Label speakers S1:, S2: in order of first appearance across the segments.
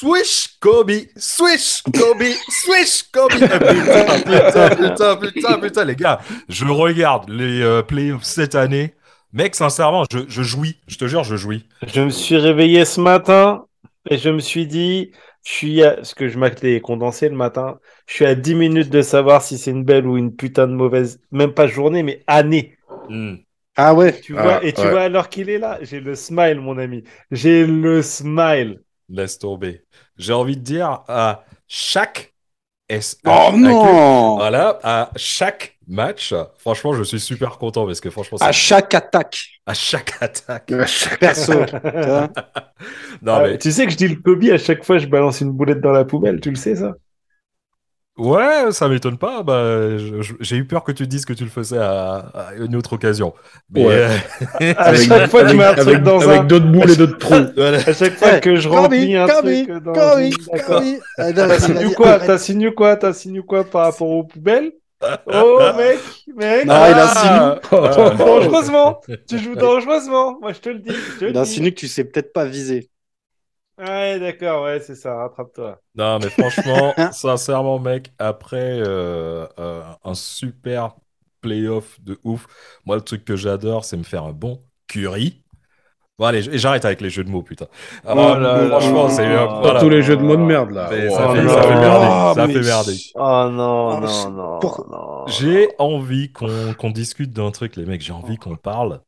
S1: Swish Kobe, swish Kobe, swish Kobe. Eh, putain, putain, putain, putain, putain, les gars, je regarde les euh, playoffs cette année. Mec, sincèrement, je, je jouis. Je te jure, je jouis.
S2: Je me suis réveillé ce matin et je me suis dit, je suis à... ce que je m'attendais condensé le matin, je suis à 10 minutes de savoir si c'est une belle ou une putain de mauvaise, même pas journée, mais année.
S1: Hmm.
S3: Ah ouais.
S2: Tu vois,
S4: Ah,
S2: et tu
S4: ouais.
S2: vois, alors qu'il est là, j'ai le smile, mon ami. J'ai le smile.
S1: Laisse tomber. J'ai envie de dire à chaque S.
S3: Oh non
S1: Voilà, à chaque match, franchement, je suis super content parce que franchement,
S3: À
S1: c'est-
S3: chaque attaque,
S1: à chaque attaque.
S4: À chaque-
S3: perso.
S1: Non,
S2: Ah,
S1: mais
S2: Tu sais que je dis le Kobe à chaque fois, je balance une boulette dans la poubelle, tu le sais ça?
S1: Ouais, ça m'étonne pas. Bah, j'ai eu peur que tu dises que tu le faisais à, à une autre occasion. Mais
S4: Ouais.
S1: euh,
S2: À chaque fois que tu mets un truc
S4: avec,
S2: dans
S4: avec
S2: un...
S4: d'autres boules et d'autres trous.
S1: voilà.
S2: À chaque fois que je remplis un truc dans.
S3: Kobe. Ah,
S2: T'as signé quoi? T'as signé quoi? T'as signé quoi par rapport aux poubelles? Oh mec, mec
S3: Non, il
S1: Ah,
S3: insinue.
S1: ah,
S2: Dangereusement Tu joues dangereusement Moi je te le dis, je te
S3: Il insinue que tu sais peut-être pas viser.
S2: Ouais d'accord, ouais c'est ça, rattrape-toi.
S1: Non, mais franchement, sincèrement, mec, après euh, euh, un super playoff de ouf, moi, le truc que j'adore, c'est me faire un bon curry. Bon, allez, et j'arrête avec les jeux de mots, putain. Ah,
S2: Oh là
S1: franchement, c'est
S2: Oh,
S1: euh, voilà.
S4: Tous les jeux de mots de merde là.
S1: Mais
S4: Oh,
S1: ça,
S2: Oh
S1: fait, ça fait merder.
S3: Ah,
S1: Ça
S3: mais-
S1: fait merder.
S2: Oh non,
S3: Oh,
S2: non, non,
S3: pour-
S2: non.
S1: J'ai envie qu'on qu'on discute d'un truc, les mecs. J'ai envie qu'on parle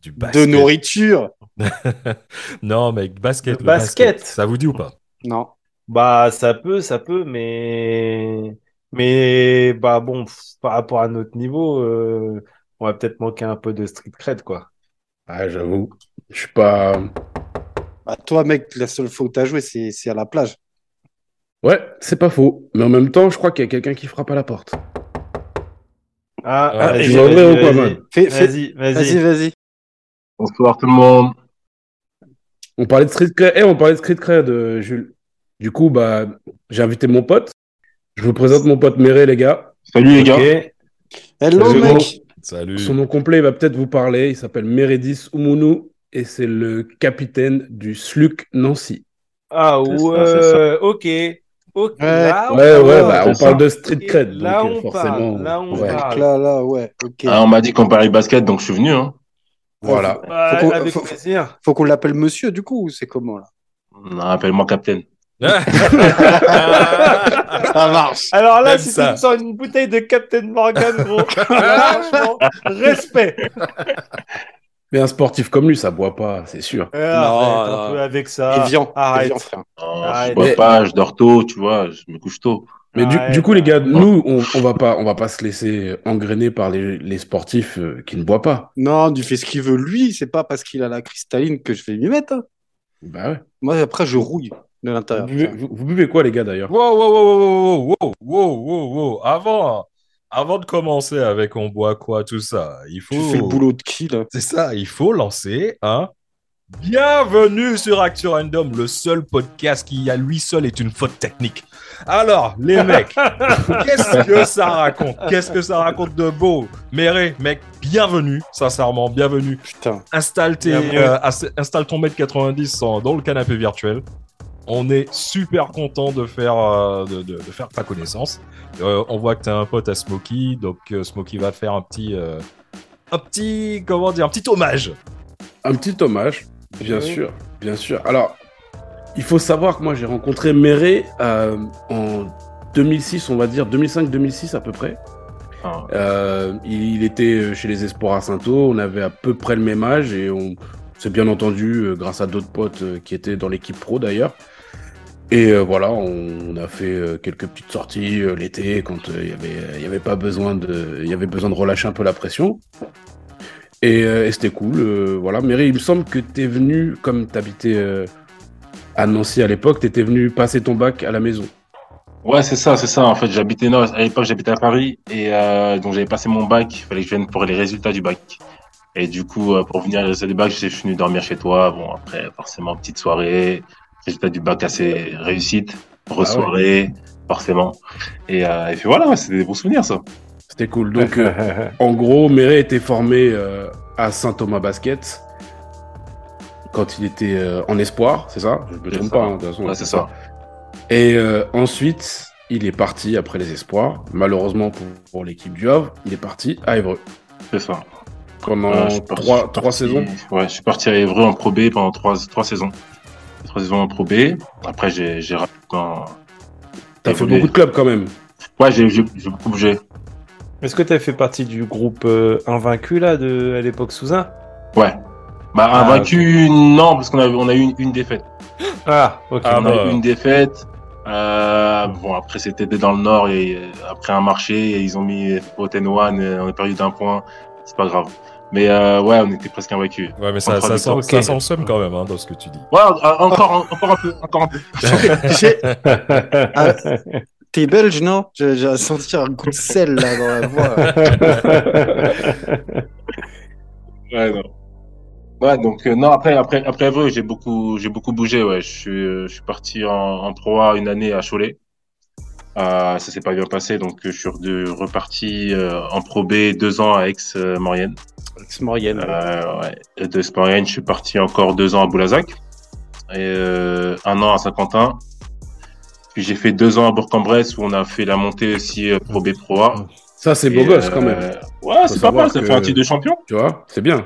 S1: du
S3: De
S1: basket.
S3: nourriture.
S1: non, mec, basket.
S2: Le
S1: le
S2: basket.
S1: Ça vous dit ou pas?
S3: Non.
S2: Bah ça peut, ça peut, mais... Mais bah bon, pff, par rapport à notre niveau, euh, on va peut-être manquer un peu de street cred quoi.
S4: Ah, j'avoue. Je suis pas.
S3: Bah, toi, mec, la seule fois où t'as joué, c'est c'est à la plage.
S4: Ouais, c'est pas faux. Mais en même temps, je crois qu'il y a quelqu'un qui frappe à la porte.
S2: Ah,
S1: Ah,
S2: vas-y,
S4: tu vas ouvrir
S2: vas-y,
S4: ou quoi, man?
S2: Vas-y,
S3: Vas-y,
S2: vas-y.
S3: vas-y.
S5: Bonsoir tout le monde.
S4: On parlait de street cred. Eh, on parlait de street cred, euh, Jules. Du coup, bah, j'ai invité mon pote. Je vous présente mon pote Méré, les gars.
S5: Salut les gars.
S3: Hello,
S4: Salut,
S3: mec.
S1: Salut.
S4: Son nom complet, il va peut-être vous parler. Il s'appelle Mérédis Oumounu et c'est le capitaine du SLUC Nancy.
S2: Ah ouais,
S5: ça.
S2: ok. Ok,
S3: Ouais.
S2: là, on
S4: Ouais,
S2: parle.
S4: bah, on parle de street cred.
S2: Là,
S4: donc, euh,
S2: on
S4: forcément.
S2: parle, là, on
S4: ouais.
S2: parle.
S3: Là, là, ouais, ok.
S5: Ah, on m'a dit qu'on parlait basket, donc je suis venu. Hein.
S4: Voilà.
S2: Bah,
S3: Faut qu'on-
S2: avec
S3: faut-
S2: plaisir.
S3: Faut qu'on l'appelle monsieur, du coup, ou c'est comment, là?
S5: Non, Appelle-moi Captain.
S3: Ça marche.
S2: Alors là,
S1: Même
S2: si
S1: ça.
S2: tu me sors une bouteille de Captain Morgan, gros, franchement, respect.
S4: Mais un sportif comme lui, ça boit pas, c'est sûr.
S2: Euh, arrête
S3: non.
S2: un peu avec ça.
S3: Evian,
S2: Arrête.
S3: Evian, frère.
S5: Non,
S2: Arrête.
S5: je bois pas, je dors tôt, tu vois, je me couche tôt.
S4: Mais du, coup, les gars, nous, on, on, va pas, on va pas se laisser engrainer par les, sportifs euh, qui ne boivent pas.
S3: Non, du fait ce qu'il veut lui, c'est pas parce qu'il a la cristalline que je vais lui mettre. Hein.
S4: Bah ouais.
S3: Moi, après, je rouille de l'intérieur.
S4: Vous, buvez quoi, les gars, d'ailleurs?
S1: Wow, wow, wow, wow, wow, wow, wow, wow, Avant, avant de commencer avec on boit quoi, tout ça, il faut.
S3: Tu fais le boulot de qui, là?
S1: C'est ça, il faut lancer un Bienvenue sur Actu Random, le seul podcast qui à lui seul est une faute technique. Alors, les mecs, qu'est-ce que ça raconte? Qu'est-ce que ça raconte de beau? Méré, mec, bienvenue, sincèrement, bienvenue.
S3: Putain.
S1: Installe, tes, euh, installe ton mètre 90 en- dans le canapé virtuel. On est super content de faire, euh, de, de- de faire ta connaissance. Euh, on voit que tu as un pote à Smokey, donc Smokey va faire un petit, un petit, comment dire, un petit hommage.
S4: Un petit hommage, bien sûr, bien sûr. Alors, il faut savoir que moi, j'ai rencontré Méré euh, en 2006, on va dire, 2005-2006 à peu près.
S5: Ah.
S4: Euh, il, il était chez les Espoirs à Saint-O, on avait à peu près le même âge et on s'est bien entendu euh, grâce à d'autres potes euh, qui étaient dans l'équipe pro d'ailleurs. Et euh, voilà, on, on a fait euh, quelques petites sorties euh, l'été quand euh, il avait, y avait pas besoin de, il y avait besoin de relâcher un peu la pression. Et, euh, et c'était cool. euh, voilà, Mary, il me semble que tu es venu, comme tu habitais à Nancy à l'époque, tu étais venu passer ton bac à la maison.
S5: Ouais, c'est ça, c'est ça. En fait, j'habitais, à l'époque, j'habitais à Paris et euh, donc j'avais passé mon bac. Il fallait que je vienne pour les résultats du bac. Et du coup, euh, pour venir à les résultats du bac, je suis venu dormir chez toi. Bon, après, forcément, petite soirée. Résultat du bac assez réussite.
S4: Ah
S5: Re-soirée, forcément. Et, euh, et puis voilà, c'est des bons souvenirs, ça.
S4: C'était cool. Donc, euh, en gros, Méré était formé euh, à Saint-Thomas Basket quand il était euh, en espoir, c'est ça? Je me trompe
S5: ça.
S4: pas, hein, de toute façon.
S5: Ouais, c'est ça.
S4: Et euh, ensuite, il est parti après les espoirs. Malheureusement pour, pour l'équipe du Havre, il est parti à Évreux
S5: C'est ça.
S4: pendant
S5: parti-
S4: trois, trois saisons.
S5: Ouais, je suis parti à Évreux en Pro B pendant trois, trois saisons. Trois saisons en Pro B. Après, j'ai rapidement.
S4: T'as fait beaucoup de clubs quand même.
S5: Ouais, j'ai beaucoup bougé.
S2: Est-ce que tu as fait partie du groupe euh, invaincu là de à l'époque Sousin
S5: Ouais. Bah,
S2: Ah,
S5: invaincu, non, parce qu'on a, on a eu une, une défaite.
S2: Ah, ok.
S1: Ah,
S5: on a
S1: bah.
S5: eu une défaite. Euh, bon, après, c'était dans le Nord et euh, après un marché, ils ont mis Oten One, euh, on a perdu d'un point. C'est pas grave. Mais euh, ouais, on était presque invaincus.
S1: Ouais, mais ça, ça, sent,
S2: ok.
S1: ça sent le seum quand même hein, dans ce que tu dis.
S5: Ouais, euh, encore, un- encore un peu, encore un peu.
S3: J'ai- Ah, T'es belge, non? J'ai senti un coup de sel là dans la voix.
S5: Ouais, non. Ouais, donc euh, non après après après j'ai beaucoup j'ai beaucoup bougé ouais. Je suis euh, je suis parti en, en Pro A une année à Cholet. Euh, ça s'est pas bien passé donc euh, je suis de, reparti euh, en Pro B deux ans à Aix Maurienne.
S3: Ex-Maurienne.
S5: Euh, ouais. De Aix Maurienne, je suis parti encore deux ans à Boulazac et euh, un an à Saint-Quentin. Puis j'ai fait deux ans à Bourg-en-Bresse où on a fait la montée aussi euh, Pro B Pro A.
S4: Ça, c'est beau gosse
S5: euh,
S4: quand même.
S5: Ouais, c'est pas mal, ça
S4: que-
S5: fait un titre de champion.
S4: Tu vois, c'est bien.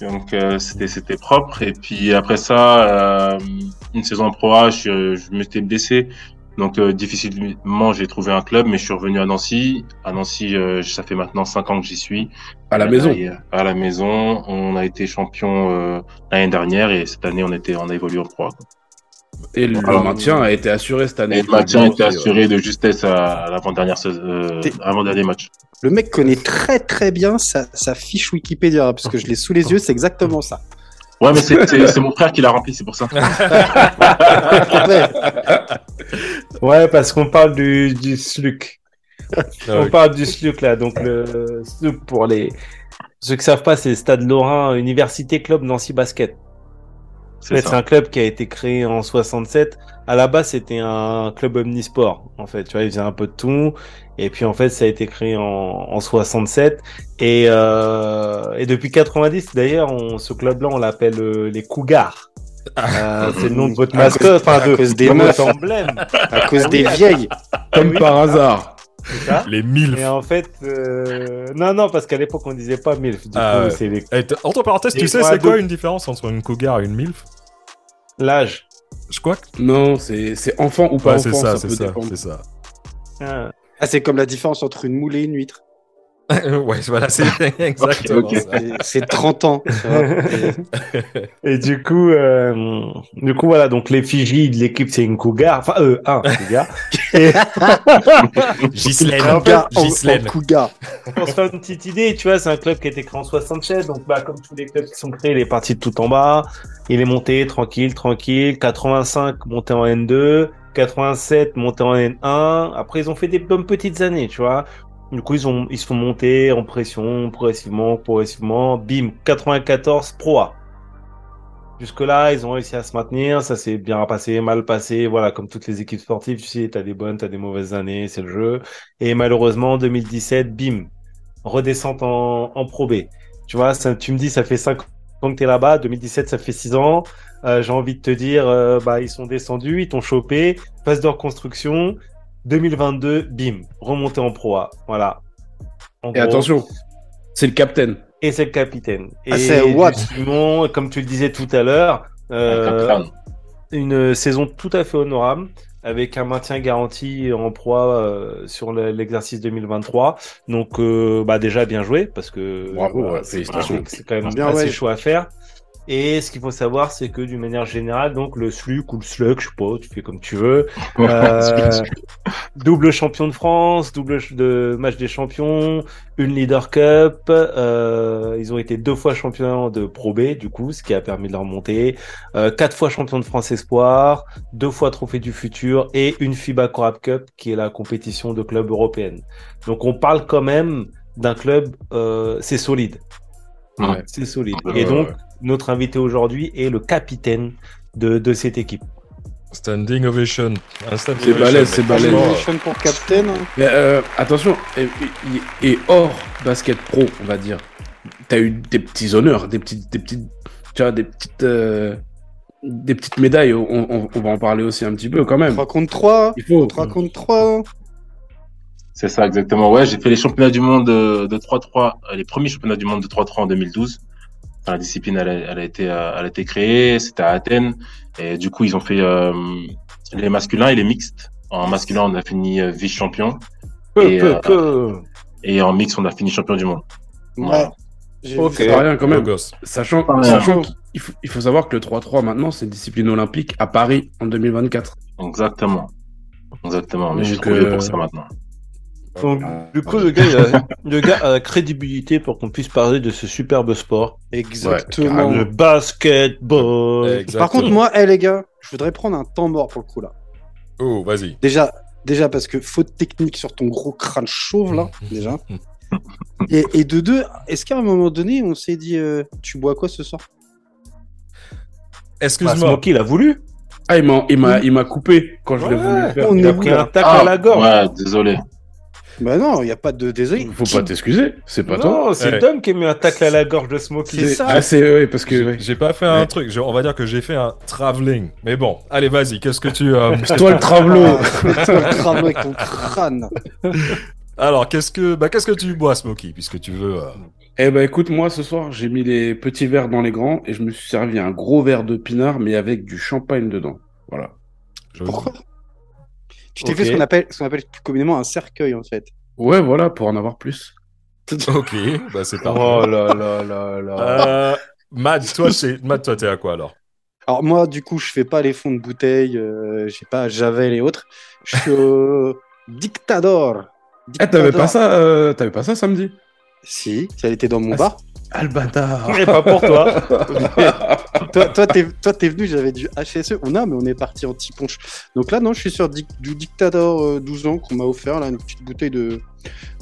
S5: Donc euh, c'était c'était propre et puis après ça euh, une saison en Pro A je, je m'étais blessé donc euh, difficilement j'ai trouvé un club mais je suis revenu à Nancy à Nancy euh, ça fait maintenant cinq ans que j'y suis
S4: À la maison.
S5: à la maison on a été champion euh, l'année dernière et cette année on était on a évolué en Pro A quoi.
S4: Et le
S5: Alors,
S4: maintien a été assuré cette année.
S5: et le maintien
S4: dire aussi,
S5: assuré de justesse à, l'avant-dernière sais- euh, match
S3: Le mec connaît très très bien sa, sa fiche Wikipédia, parce que je l'ai sous les yeux, c'est exactement ça.
S5: ouais mais c'est mon frère qui l'a rempli c'est pour ça
S3: Ouais.
S2: parce qu'on parle du, du SLUC.
S1: Ah,
S2: On parle du SLUC là, donc le SLUC pour les ceux qui savent pas, c'est le Stade Lorrain Université Club Nancy Basket.
S5: C'est
S2: un club qui a été créé en 67. À la base, c'était un club omnisport. En fait, tu vois, il faisait un peu de tout. Et puis, en fait, ça a été créé en, en 67. Et, euh, et depuis 90, d'ailleurs, ce club-là, on l'appelle euh, les Cougars. Euh, c'est le nom de votre mascotte, enfin
S3: à
S2: de,
S3: cause des
S2: de
S3: meufs.
S2: votre emblème.
S3: À cause des vieilles.
S4: Comme
S2: Oui.
S4: par hasard.
S2: Ça.
S1: Les mille.
S2: Et en fait, euh, non, non, parce qu'à l'époque, on disait pas MILF. Du
S1: Ah
S2: coup, les-
S1: entre parenthèses,
S2: Et
S1: tu sais, c'est quoi une différence entre une cougar et une milf?
S2: L'âge.
S1: Je crois que
S4: Non, c'est c'est enfant ou pas
S1: ouais, c'est
S4: enfant,
S1: ça,
S4: ça, peut
S1: ça,
S4: dépendre.
S1: c'est ça.
S2: Ah.
S3: Ah, c'est comme la différence entre une moule et une huître.
S1: ouais, voilà, c'est exactement.
S3: C'est- C'est 30 ans. Et-
S2: du coup, euh, du coup, voilà, donc l'effigie de l'équipe, c'est une cougar, enfin, euh, un cougar. Et
S1: Ghislaine,
S3: Un gars en, en cougar.
S2: pour se faire une petite idée, tu vois, c'est un club qui a été créé en 67, donc bah, comme tous les clubs qui sont créés, il est parti de tout en bas, il est monté tranquille, tranquille, 85 monté en N2, 87 monté en N1, après ils ont fait des bonnes petites années, tu vois. Du coup, ils se font monter en pression, progressivement, progressivement, bim, 94 Pro A. Jusque-là, ils ont réussi à se maintenir, ça s'est bien passé, mal passé, voilà, comme toutes les équipes sportives, tu sais, t'as des bonnes, t'as des mauvaises années, c'est le jeu. Et malheureusement, en 2017, bim, redescente en, Pro B. Tu vois, tu me dis, ça fait 5 ans que t'es là-bas, 2017, ça fait 6 ans. Euh, J'ai envie de te dire, euh, bah, ils sont descendus, ils t'ont chopé, phase de reconstruction. 2022, bim, remonté en Pro A. Voilà. En
S4: Et
S2: gros.
S4: attention, c'est le capitaine.
S2: Et c'est le capitaine.
S3: Ah,
S2: et. Simon, comme tu le disais tout à l'heure, euh, une saison tout à fait honorable avec un maintien garanti en proie euh, sur le- l'exercice 2023. Donc, euh, bah déjà bien joué parce que
S4: Bravo, ouais,
S2: c'est quand même
S3: Bien,
S2: assez
S3: ouais.
S2: chaud à faire. Et ce qu'il faut savoir, c'est que d'une manière générale, donc le SLUC ou le SLUC, je sais pas, tu fais comme tu veux, euh, double champion de France, double de match des champions, une Leader Cup. euh, ils ont été deux fois champions de Pro B, du coup, ce qui a permis de leur monter. Euh, quatre fois champion de France Espoir, deux fois Trophée du Futur et une FIBA Corab Cup, qui est la compétition de clubs européenne. Donc on parle quand même d'un club, euh, c'est solide.
S5: Ouais.
S2: C'est solide.
S5: Ouais,
S2: Et donc
S1: ouais.
S2: Notre invité aujourd'hui est le capitaine de, de cette équipe.
S1: Standing ovation.
S4: C'est
S1: ovation,
S4: balèze, c'est balèze.
S3: Nation pour Captain. hein.
S4: Mais euh, attention, et, et- et hors basket pro, on va dire, t'as eu des petits honneurs, des petites, des petites, tu vois, des petites, euh, des petites médailles, on, on- on va en parler aussi un petit peu quand même.
S3: 3 contre 3.
S4: Il faut.
S3: 3 contre 3.
S5: C'est ça, exactement. Ouais, j'ai fait les championnats du monde de de 3-3, euh, les premiers championnats du monde de 3-3 en 2012. Enfin, la discipline, elle a, elle a été, euh, elle a été créée, c'était à Athènes. Et du coup, ils ont fait euh, les masculins et les mixtes. En masculin, on a fini euh, vice-champion.
S2: Peu,
S5: Et,
S2: peu,
S5: euh,
S2: peu.
S5: Et en mix, on a fini champion du monde.
S3: Ouais.
S5: Voilà.
S2: Ok.
S3: ça.
S4: rien quand même.
S1: Gosse.
S4: Sachant, qu'il faut, il faut savoir que le 3-3 maintenant, c'est une discipline olympique à Paris en 2024.
S5: Exactement. Exactement. Mais je suis trop vieux
S4: euh,
S5: pour ça maintenant.
S2: Donc, du coup, le gars, il a, le gars a la crédibilité pour qu'on puisse parler de ce superbe sport.
S3: Exactement.
S2: Le basketball.
S1: Exactement.
S3: Par contre, moi, eh, les gars, je voudrais prendre un temps mort pour le coup là.
S1: Oh, vas-y.
S3: Déjà, déjà parce que faute technique sur ton gros crâne chauve là, déjà. Et, et de deux, est-ce qu'à un moment donné, on s'est dit, euh, tu bois quoi ce soir?
S2: Bah,
S1: Excuse-moi.
S2: Smokey, il a voulu.
S4: Ah, il m'a, il m'a, il m'a coupé quand je l'ai
S1: Ouais.
S4: voulu faire.
S3: On
S2: Il a pris un
S5: Ah,
S2: à la gorge.
S5: Ouais, désolé.
S3: Bah non, il n'y a pas de désolé.
S4: Faut pas t'excuser, c'est pas toi.
S2: Non, c'est
S1: Ouais.
S2: Dom qui a mis un tacle à la gorge de Smokey.
S3: C'est ça.
S4: Ah, c'est, ouais, parce que, ouais.
S1: J'ai pas fait un truc. Je- on va dire que j'ai fait un travelling. Mais bon, allez, vas-y. Qu'est-ce que tu. euh,
S4: toi le travelo.
S3: Ah, toi, le crâne avec ton crâne.
S1: Alors, qu'est-ce que, bah, qu'est-ce que tu bois, Smokey, puisque tu veux. euh,
S4: Eh ben, écoute, moi, ce soir, j'ai mis les petits verres dans les grands et je me suis servi un gros verre de pinard, mais avec du champagne dedans. Voilà.
S1: joli.
S3: Pourquoi? Tu t'es fait ce qu'on appelle, ce qu'on appelle plus communément un cercueil en fait.
S4: Ouais, voilà, pour en avoir plus.
S1: Ok, bah c'est parfait.
S2: Oh là là là là.
S1: Euh, Matt, toi, c'est... Matt, toi, t'es à quoi alors?
S3: Alors moi, du coup, je fais pas les fonds de bouteille, euh, je sais pas, Javel et autres. Je suis au Dictador.
S4: Eh, t'avais
S3: Dictador.
S4: pas ça, euh, t'avais pas ça samedi?
S3: Si, ça était dans mon
S4: Ah,
S3: bar.
S4: Le bâtard.
S2: Mais pas pour toi.
S3: toi, toi, t'es, toi, t'es venu, j'avais du HSE. On a, mais on est parti en petit punch. Donc là, non, je suis sur du Dictador euh, 12 ans qu'on m'a offert, là, une petite bouteille de,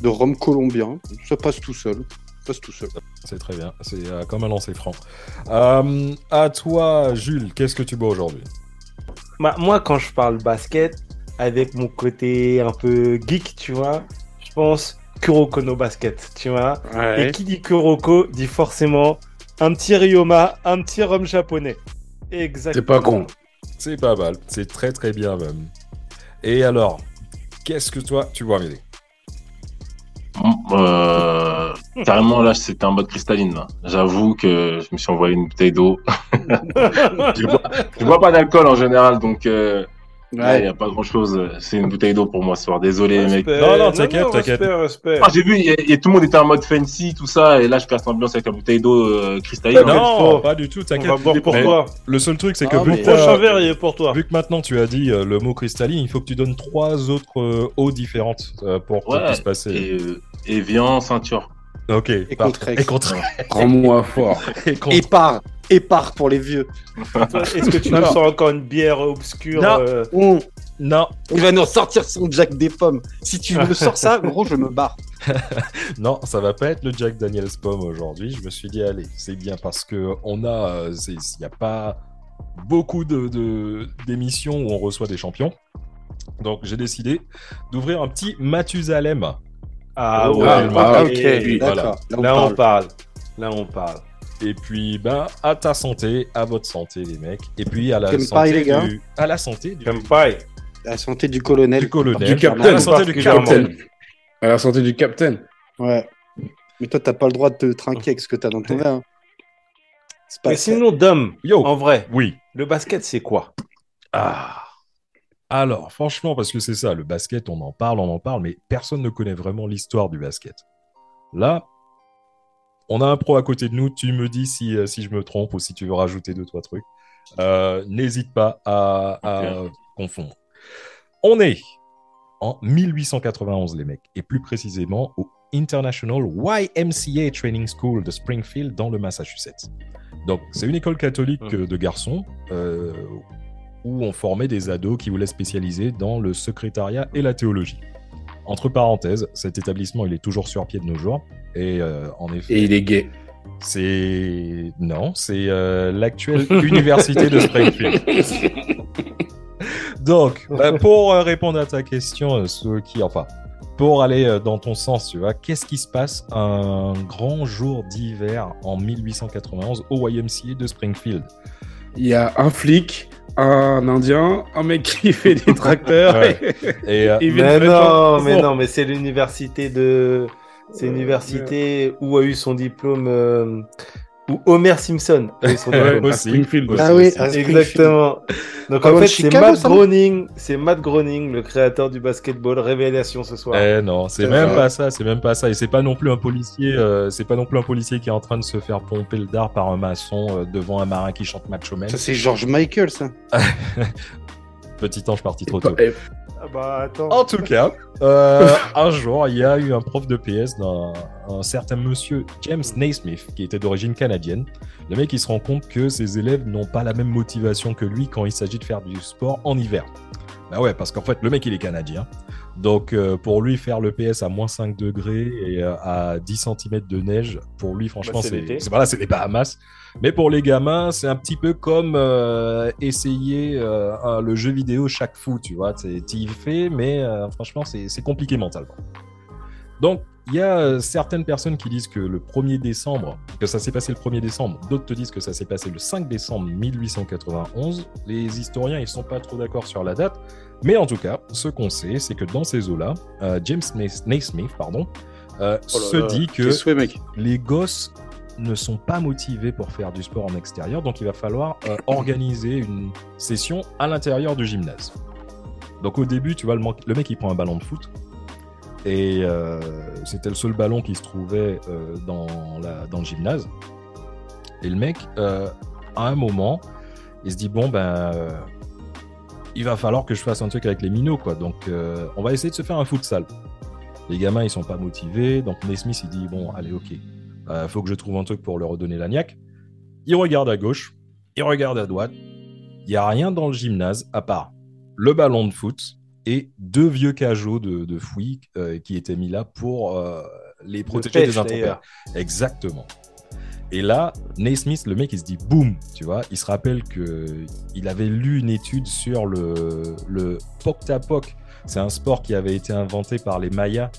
S3: de rhum colombien. Ça passe tout seul. Ça passe tout seul.
S1: C'est très bien. C'est euh, comme un lancer franc. Euh, à toi, Jules, qu'est-ce que tu bois aujourd'hui?
S2: Bah, moi, quand je parle basket, avec mon côté un peu geek, tu vois, je pense Kuroko no basket, tu vois. Et qui dit Kuroko dit forcément un petit Ryoma, un petit rhum japonais. Exactement.
S4: C'est pas con.
S1: C'est pas mal. C'est très très bien même. Et alors, qu'est-ce que toi, tu bois, Médé
S5: Euh, carrément, là, c'était en mode cristalline. là. J'avoue que je me suis envoyé une bouteille d'eau. je, bois, je bois pas d'alcool en général, donc euh, il n'y a pas grand-chose. C'est une bouteille d'eau pour moi ce soir. Désolé.
S2: Respect.
S1: Non, non, t'inquiète, t'inquiète.
S2: Respect, respect.
S5: Ah, J'ai vu, y a- il y a- tout le monde était en mode fancy, tout ça, et là, je casse l'ambiance avec la bouteille d'eau euh, cristalline.
S1: Non,
S2: pas.
S1: du tout,
S2: On
S1: t'inquiète.
S2: va boire pour
S1: Mais
S2: toi.
S1: Le seul truc, c'est que
S3: Ah,
S1: vu,
S3: mais-
S1: que t'as-
S2: Prochain verre, il est pour toi.
S1: vu que maintenant tu as dit euh, le mot cristalline, il faut que tu donnes trois autres euh, eaux différentes euh, pour que ça puisse passer.
S5: Et, euh, Evian, ceinture.
S1: Ok.
S3: Et. Contrex.
S1: Et contre.
S4: Rends-moi fort.
S1: Et contre.
S3: Épar, épar pour les vieux.
S2: Est-ce que tu nous sors encore une bière obscure
S1: Non.
S2: euh,
S3: Mmh.
S1: Non,
S3: Il va nous sortir son Jack des pommes. Si tu me sors ça, gros, je me barre.
S1: non, ça va pas être le Jack Daniels Pomme aujourd'hui. Je me suis dit, allez, c'est bien parce que on a, euh, il n'y a pas beaucoup de de- d'émissions où on reçoit des champions. Donc j'ai décidé d'ouvrir un petit Mathusalem.
S2: Ah
S1: Oh,
S2: ouais,
S1: ah,
S4: ah,
S2: ok.
S4: ok.
S1: Voilà.
S3: Là, on
S2: Là, on
S3: parle.
S2: Là, on parle.
S1: Et puis, ben, à ta santé, à votre santé, les mecs. Et puis à la santé
S3: les gars.
S1: du, à la santé du,
S2: pas.
S3: La santé du colonel.
S1: du colonel,
S4: Du capitaine.
S1: à la santé du capitaine.
S4: Captain. À la santé du capitaine.
S3: Ouais. Mais toi, t'as pas le droit de te trinquer avec ce que t'as dans ton verre. hein. C'est pas
S2: Mais sinon, Dom,
S1: Yo,
S2: en vrai,
S1: oui.
S2: le basket, c'est quoi?
S1: Ah. Alors, franchement, parce que c'est ça, le basket, on en parle, on en parle, mais personne ne connaît vraiment l'histoire du basket. Là, on a un pro à côté de nous, tu me dis si, euh, si je me trompe ou si tu veux rajouter deux, trois trucs. Euh, N'hésite pas à, à confondre. On est en 1891, les mecs, et plus précisément au International YMCA Training School de Springfield dans le Massachusetts. Donc, c'est une école catholique de garçons euh, où on formait des ados qui voulaient se spécialiser dans le secrétariat et la théologie. Entre parenthèses, cet établissement, il est toujours sur pied de nos jours. Et euh, en effet,
S4: Et il est gay.
S1: c'est non, c'est euh, l'actuelle université de Springfield. Donc, bah, pour euh, répondre à ta question, euh, ceux qui, enfin, pour aller euh, dans ton sens, tu vois, qu'est-ce qui se passe un grand jour d'hiver en 1891 au YMCA de Springfield?
S4: Il y a un flic, un indien, un mec qui fait des tracteurs.
S1: Ouais. Et euh,
S4: et-
S2: Mais non, mais non, mais c'est l'université de. C'est l'université où a eu son diplôme. Où Homer Simpson.
S4: Springfield.
S1: Aussi.
S3: Ah oui, Springfield.
S2: Exactement. Donc en fait, c'est Matt Groening, c'est Matt Groening, le créateur du basketball. Révélation ce soir.
S1: Eh non, c'est
S3: C'est
S1: même
S3: vrai.
S1: pas ça, c'est même pas ça. Et c'est pas non plus un policier, euh, c'est pas non plus un policier qui est en train de se faire pomper le dard par un maçon euh, devant un marin qui chante Macho Man.
S3: Ça, c'est George Michael, ça.
S1: Petit ange parti trop tôt.
S2: Ah bah attends.
S1: En tout cas, euh, un jour, il y a eu un prof de PS d'un un certain monsieur James Naismith, qui était d'origine canadienne. Le mec, il se rend compte que ses élèves n'ont pas la même motivation que lui quand il s'agit de faire du sport en hiver. Bah ouais, parce qu'en fait, le mec, il est canadien. Donc, euh, pour lui, faire le PS à moins 5 degrés et euh, à 10 cm de neige, pour lui, franchement,
S2: Bah, c'est
S1: voilà, c'est les Bahamas. Mais pour les gamins, c'est un petit peu comme euh, essayer un- le jeu vidéo chaque fou, tu vois. Tu y fais, mais franchement, c'est compliqué mentalement. Donc, il y a certaines personnes qui disent que le 1er décembre, que ça s'est passé le 1er décembre, d'autres te disent que ça s'est passé le 5 décembre 1891. Les historiens, ils sont pas trop d'accord sur la date, mais en tout cas, ce qu'on sait, c'est que dans ces eaux-là, euh, James Nais- Naismith, pardon, euh,
S3: Oh là
S1: se
S3: là,
S1: dit que
S3: mec?
S1: les gosses ne sont pas motivés pour faire du sport en extérieur, donc il va falloir euh, organiser une session à l'intérieur du gymnase. Donc au début, tu vois, le, mec il prend un ballon de foot, et euh, c'était le seul ballon qui se trouvait euh, dans, la, dans le gymnase. Et le mec, euh, à un moment, il se dit bon ben, il va falloir que je fasse un truc avec les minots quoi. Donc euh, on va essayer de se faire un futsal. Les gamins ils sont pas motivés, donc Nesmith il dit bon allez ok, euh, faut que je trouve un truc pour leur redonner la niaque. Il regarde à gauche, il regarde à droite, il y a rien dans le gymnase à part le ballon de foot et deux vieux cajots de, de fouilles euh, qui étaient mis là pour euh, les protéger
S2: pêche,
S1: des intempéries. Exactement. Et là, Naismith, le mec, il se dit boum, tu vois. Il se rappelle que il avait lu une étude sur le, le Poctapoc. C'est un sport qui avait été inventé par les Mayas,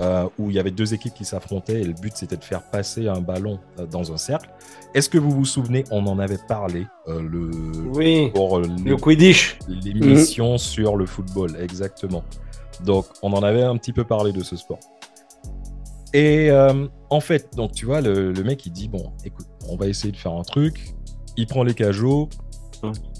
S1: euh, où il y avait deux équipes qui s'affrontaient et le but c'était de faire passer un ballon euh, dans un cercle. Est-ce que vous vous souvenez On en avait parlé euh, le
S2: Oui.
S1: pour
S2: Le Quidditch.
S1: l'émission sur le football, exactement. Donc, on en avait un petit peu parlé de ce sport. Et en fait, donc tu vois, le, le mec il dit bon, écoute, on va essayer de faire un truc. Il prend les cajots.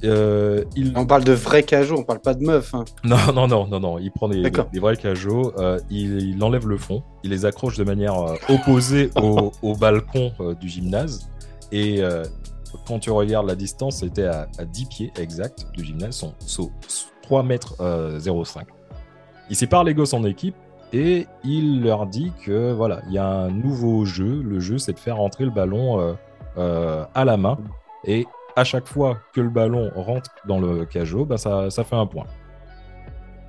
S1: Euh, il...
S3: On parle de vrais cajots, on parle pas de meufs. hein.
S1: Non, non, non, non, non. Il prend des, vrais cajots. euh, il, il enlève le fond. Il les accroche de manière euh, opposée au, au balcon euh, du gymnase. Et euh, quand tu regardes la distance, c'était à, à 10 pieds exact du gymnase. Son, son- 3 mètres euh, 05. Il sépare les gosses en équipe et il leur dit que voilà, il y a un nouveau jeu. Le jeu, c'est de faire rentrer le ballon euh, euh, à la main. Et à chaque fois que le ballon rentre dans le cajot, bah, ça, ça fait un point.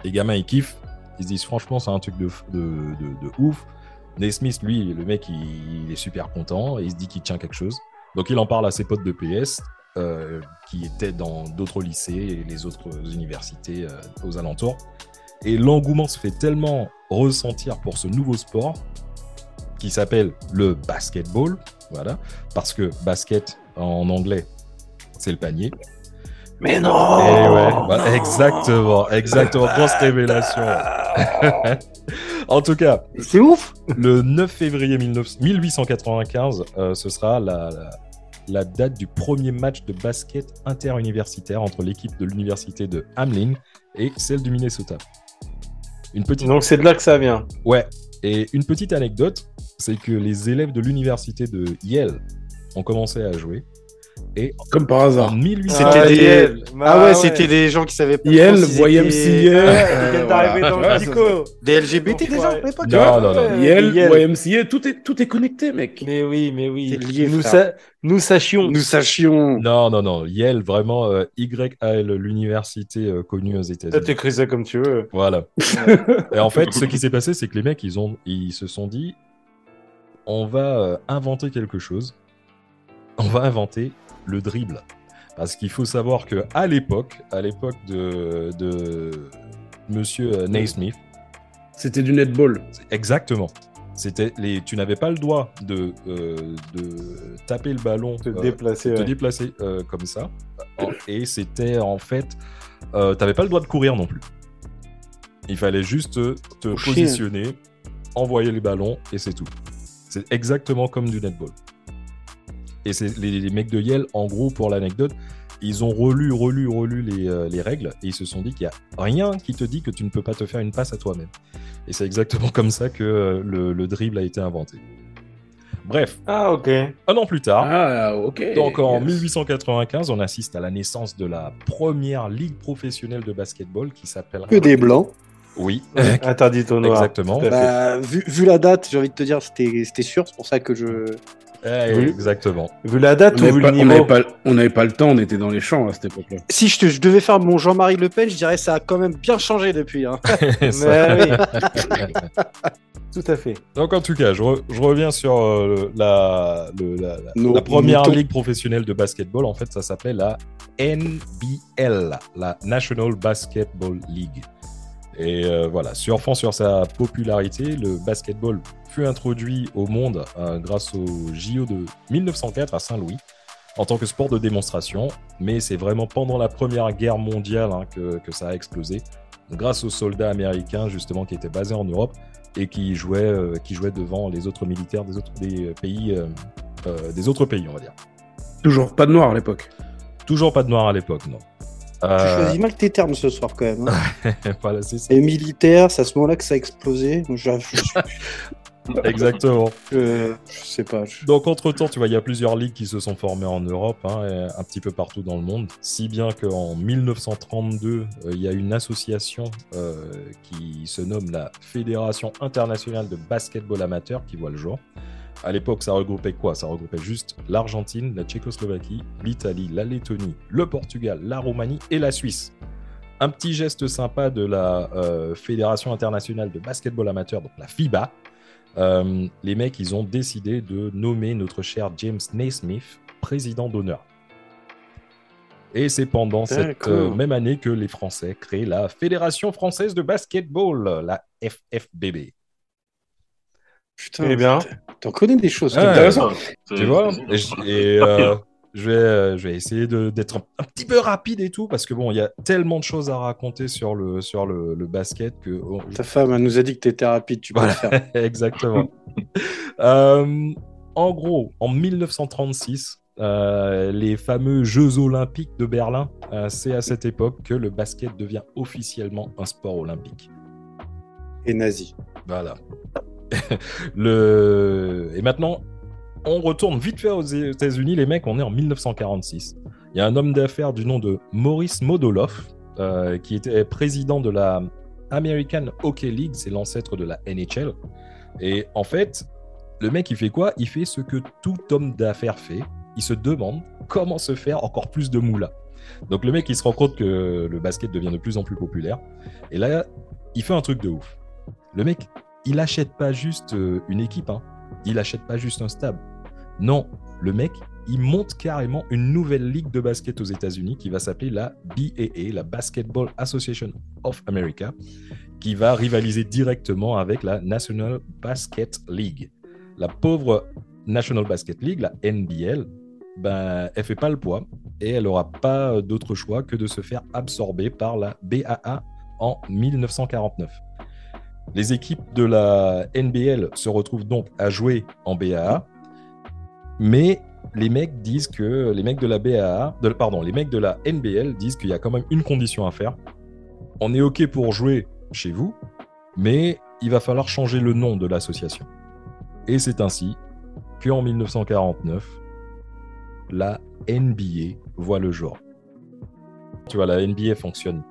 S1: Les gamins, ils kiffent. Ils se disent, franchement, c'est un truc de, de, de, de ouf. Naismith, lui, le mec, il, est super content. Et il se dit qu'il tient quelque chose. Donc, il en parle à ses potes de PS euh, qui étaient dans d'autres lycées et les autres universités aux alentours. Et l'engouement se fait tellement ressentir pour ce nouveau sport qui s'appelle le basketball. Voilà. Parce que basket en anglais, c'est le panier.
S2: Mais non
S1: Et ouais, voilà, exactement, exactement, grosse révélation. en tout cas,
S2: C'est ouf
S1: le 9 février 19 1895, euh, ce sera la, la, la date du premier match de basket interuniversitaire entre l'équipe de l'université de Hamlin et celle du Minnesota. Une petite,
S2: Donc c'est de là que ça vient.
S1: ouais, et une petite anecdote, c'est que les élèves de l'université de Yale ont commencé à jouer et
S4: Comme par hasard.
S1: en 1800
S3: C'était
S2: Ah,
S3: des-
S2: Yale.
S3: Ah
S2: Bah
S3: ouais, c'était des gens qui savaient pas s'ils
S4: YMCA. Tu.
S3: Des LGBT déjà à l'époque
S1: Non, non, non.
S2: Ouais,
S4: Yale. YMCA, tout est, tout est connecté, mec.
S2: Mais oui, mais oui.
S3: Lié,
S2: nous, sa- nous sachions.
S3: Nous sachions.
S1: Non, non, non. Yale, vraiment, euh, YAL, l'université euh, connue aux États-Unis.
S2: t'écris ça comme tu veux.
S1: Voilà. Et en fait, ce qui s'est passé, c'est que les mecs, ils, ont, ils se sont dit on va euh, inventer quelque chose. On va inventer le dribble. Parce qu'il faut savoir que à l'époque, à l'époque de, de Monsieur Naismith,
S4: C'était du netball.
S1: exactement. C'était les, tu n'avais pas le droit de, euh, de taper le ballon,
S2: Te
S1: euh,
S2: déplacer.
S1: te
S2: ouais.
S1: déplacer euh, comme ça. Et c'était en fait, euh, t'avais pas le droit de courir non plus. Il fallait juste te,
S3: Oh,
S1: positionner, envoyer les ballons et c'est tout. C'est exactement comme du netball. Et c'est les, les mecs de Yale, en gros, pour l'anecdote, ils ont relu, relu, relu les, euh, les règles et ils se sont dit qu'il n'y a rien qui te dit que tu ne peux pas te faire une passe à toi-même. Et c'est exactement comme ça que euh, le, le dribble a été inventé. Bref,
S2: Ah, ok.
S1: un an plus tard,
S4: Ah, ok.
S1: donc en
S4: Yes.
S1: 1895, on assiste à la naissance de la première ligue professionnelle de basketball qui s'appelle.
S3: Que des blancs.
S1: Oui,
S2: Interdit au noir.
S1: Exactement.
S3: Bah, vu, vu la date, j'ai envie de te dire, c'était c'était sûr. C'est pour ça que je.
S1: Eh, exactement.
S2: Vu la date
S4: On
S2: ou
S4: n'avait
S2: vu
S4: pas,
S2: le niveau
S4: on n'avait pas le temps, on était dans les champs à cette époque-là.
S3: Si je, te- je devais faire mon Jean-Marie Le Pen, je dirais ça a quand même bien changé depuis. Hein.
S1: Ça-
S2: Mais oui. Tout à fait.
S1: Donc en tout cas, je, re- je reviens sur euh, la, le- la, la-
S3: Nos
S1: la première ligue professionnelle de basketball. En fait, ça s'appelait la NBL, la National Basketball League. Et euh, voilà, surfant sur sa popularité, le basketball fut introduit au monde euh, grâce au JO de 1904 à Saint-Louis en tant que sport de démonstration. Mais c'est vraiment pendant la Première Guerre mondiale hein, que, que ça a explosé, grâce aux soldats américains justement qui étaient basés en Europe et qui jouaient, euh, qui jouaient devant les autres militaires des autres des pays, euh, des autres pays, on va dire.
S4: Toujours pas de noir à l'époque.
S1: Toujours pas de noir à l'époque, non.
S3: Tu
S1: Euh,
S3: choisis mal tes termes ce soir quand même. Hein.
S1: voilà, c'est ça.
S3: Et militaire, c'est à ce moment-là que ça a explosé. Je,
S1: Exactement.
S3: je- je sais pas. je-
S1: Donc, entre-temps, tu vois, il y a plusieurs ligues qui se sont formées en Europe, hein, et un petit peu partout dans le monde. Si bien qu'en 1932, euh, il y a une association euh, qui se nomme la Fédération internationale de basketball amateur qui voit le jour. À l'époque, ça regroupait quoi? Ça regroupait juste l'Argentine, la Tchécoslovaquie, l'Italie, la Lettonie, le Portugal, la Roumanie et la Suisse. Un petit geste sympa de la euh, Fédération internationale de basketball amateur, donc la FIBA, euh, les mecs, ils ont décidé de nommer notre cher James Naismith président d'honneur. Et c'est pendant cette euh, même année que les Français créent la Fédération française de basketball, la FFBB.
S3: Putain,
S2: Eh bien.
S3: T'en connais des choses.
S1: Ah,
S3: toi.
S5: Intéressant.
S1: Tu vois Et, je- et, euh, je, vais, euh, je vais essayer de- d'être un, un petit peu rapide et tout, parce que bon, il y a tellement de choses à raconter sur le, sur le, le basket que. oh,
S3: Ta femme elle nous a dit que t'étais rapide, tu peux
S1: Voilà.
S3: le faire.
S1: Exactement. Euh, en gros, en 1936, euh, les fameux Jeux olympiques de Berlin, euh, c'est à cette époque que le basket devient officiellement un sport olympique.
S3: Et nazi.
S1: Voilà. Et maintenant, on retourne vite fait aux États-Unis, les mecs, on est en 1946. Il y a un homme d'affaires du nom de Maurice Modoloff, euh, qui était président de la American Hockey League, c'est l'ancêtre de la NHL. Et en fait, le mec, il fait quoi? Il fait ce que tout homme d'affaires fait. Il se demande comment se faire encore plus de moula. Donc le mec, il se rend compte que le basket devient de plus en plus populaire. Et là, il fait un truc de ouf. Le mec, il achète pas juste euh, une équipe, hein. il achète pas juste un stade. Non, le mec, il monte carrément une nouvelle ligue de basket aux États-Unis qui va s'appeler la BAA, la Basketball Association of America, qui va rivaliser directement avec la National Basket League. La pauvre National Basket League, la NBL, ben, elle fait pas le poids et elle aura pas d'autre choix que de se faire absorber par la BAA en 1949. Les équipes de la NBL se retrouvent donc à jouer en BAA, mais les mecs disent que les mecs de la BAA, pardon, les mecs de la NBL disent qu'il y a quand même une condition à faire. On est ok pour jouer chez vous, mais il va falloir changer le nom de l'association. Et c'est ainsi qu'en 1949, la NBA voit le jour. Tu vois, la NBA fonctionne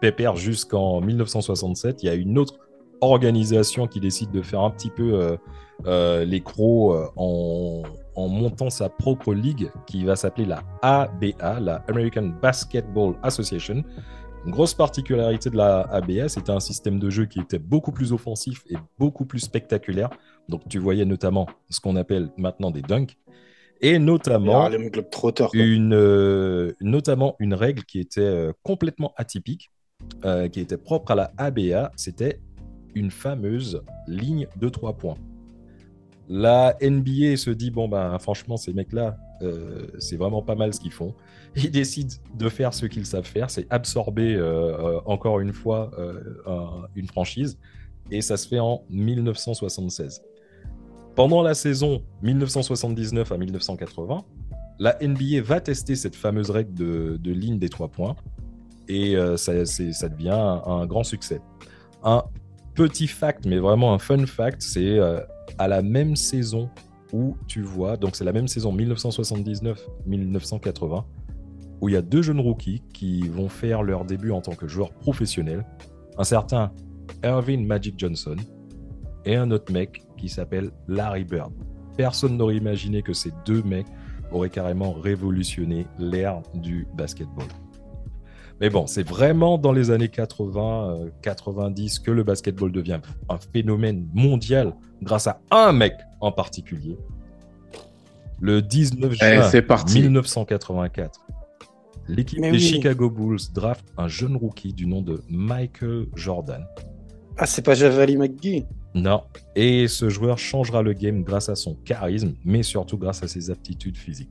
S1: pépère jusqu'en 1967. Il y a une autre organisation qui décide de faire un petit peu euh, euh, les crocs euh, en, en montant sa propre ligue qui va s'appeler la ABA, la American Basketball Association. Une grosse particularité de la ABA, c'était un système de jeu qui était beaucoup plus offensif et beaucoup plus spectaculaire. Donc tu voyais notamment ce qu'on appelle maintenant des dunks et notamment une, euh, notamment une règle qui était euh, complètement atypique, euh, qui était propre à la ABA, c'était une fameuse ligne de trois points. La NBA se dit bon ben franchement ces mecs-là, euh, c'est vraiment pas mal ce qu'ils font. Ils décident de faire ce qu'ils savent faire, c'est absorber euh, euh, encore une fois un- une franchise, et ça se fait en 1976. Pendant la saison 1979 à 1980, la NBA va tester cette fameuse règle de, ligne des trois points, et ça devient un, un grand succès. Un petit fact, mais vraiment un fun fact, c'est euh, à la même saison où tu vois, donc c'est la même saison 1979-1980, où il y a deux jeunes rookies qui vont faire leur début en tant que joueurs professionnels. Un certain Irving Magic Johnson et un autre mec qui s'appelle Larry Bird. Personne n'aurait imaginé que ces deux mecs auraient carrément révolutionné l'ère du basketball. Mais bon, c'est vraiment dans les années 80, euh, 90 que le basketball devient un phénomène mondial grâce à un mec en particulier. Le 19
S4: Eh,
S1: juin
S4: c'est parti.
S1: 1984, l'équipe des
S3: oui.
S1: Chicago Bulls draft un jeune rookie du nom de Michael Jordan.
S3: Ah, c'est pas Javali McGee?
S1: Non. Et ce joueur changera le game grâce à son charisme, mais surtout grâce à ses aptitudes physiques.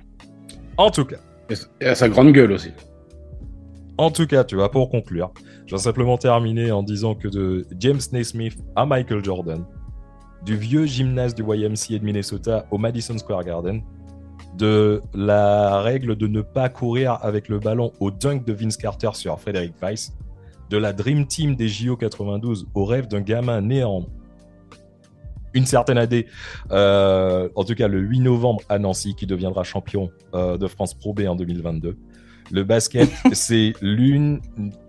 S1: En tout cas,
S4: Et à sa grande gueule aussi.
S1: En tout cas, tu vois, pour conclure, je vais simplement terminer en disant que de James Naismith à Michael Jordan, du vieux gymnase du YMCA de Minnesota au Madison Square Garden, de la règle de ne pas courir avec le ballon au dunk de Vince Carter sur Frédéric Weiss, de la Dream Team des JO 92 au rêve d'un gamin né en une certaine année, euh, en tout cas le 8 novembre à Nancy, qui deviendra champion euh, de France Pro B en 2022. Le basket, c'est l'une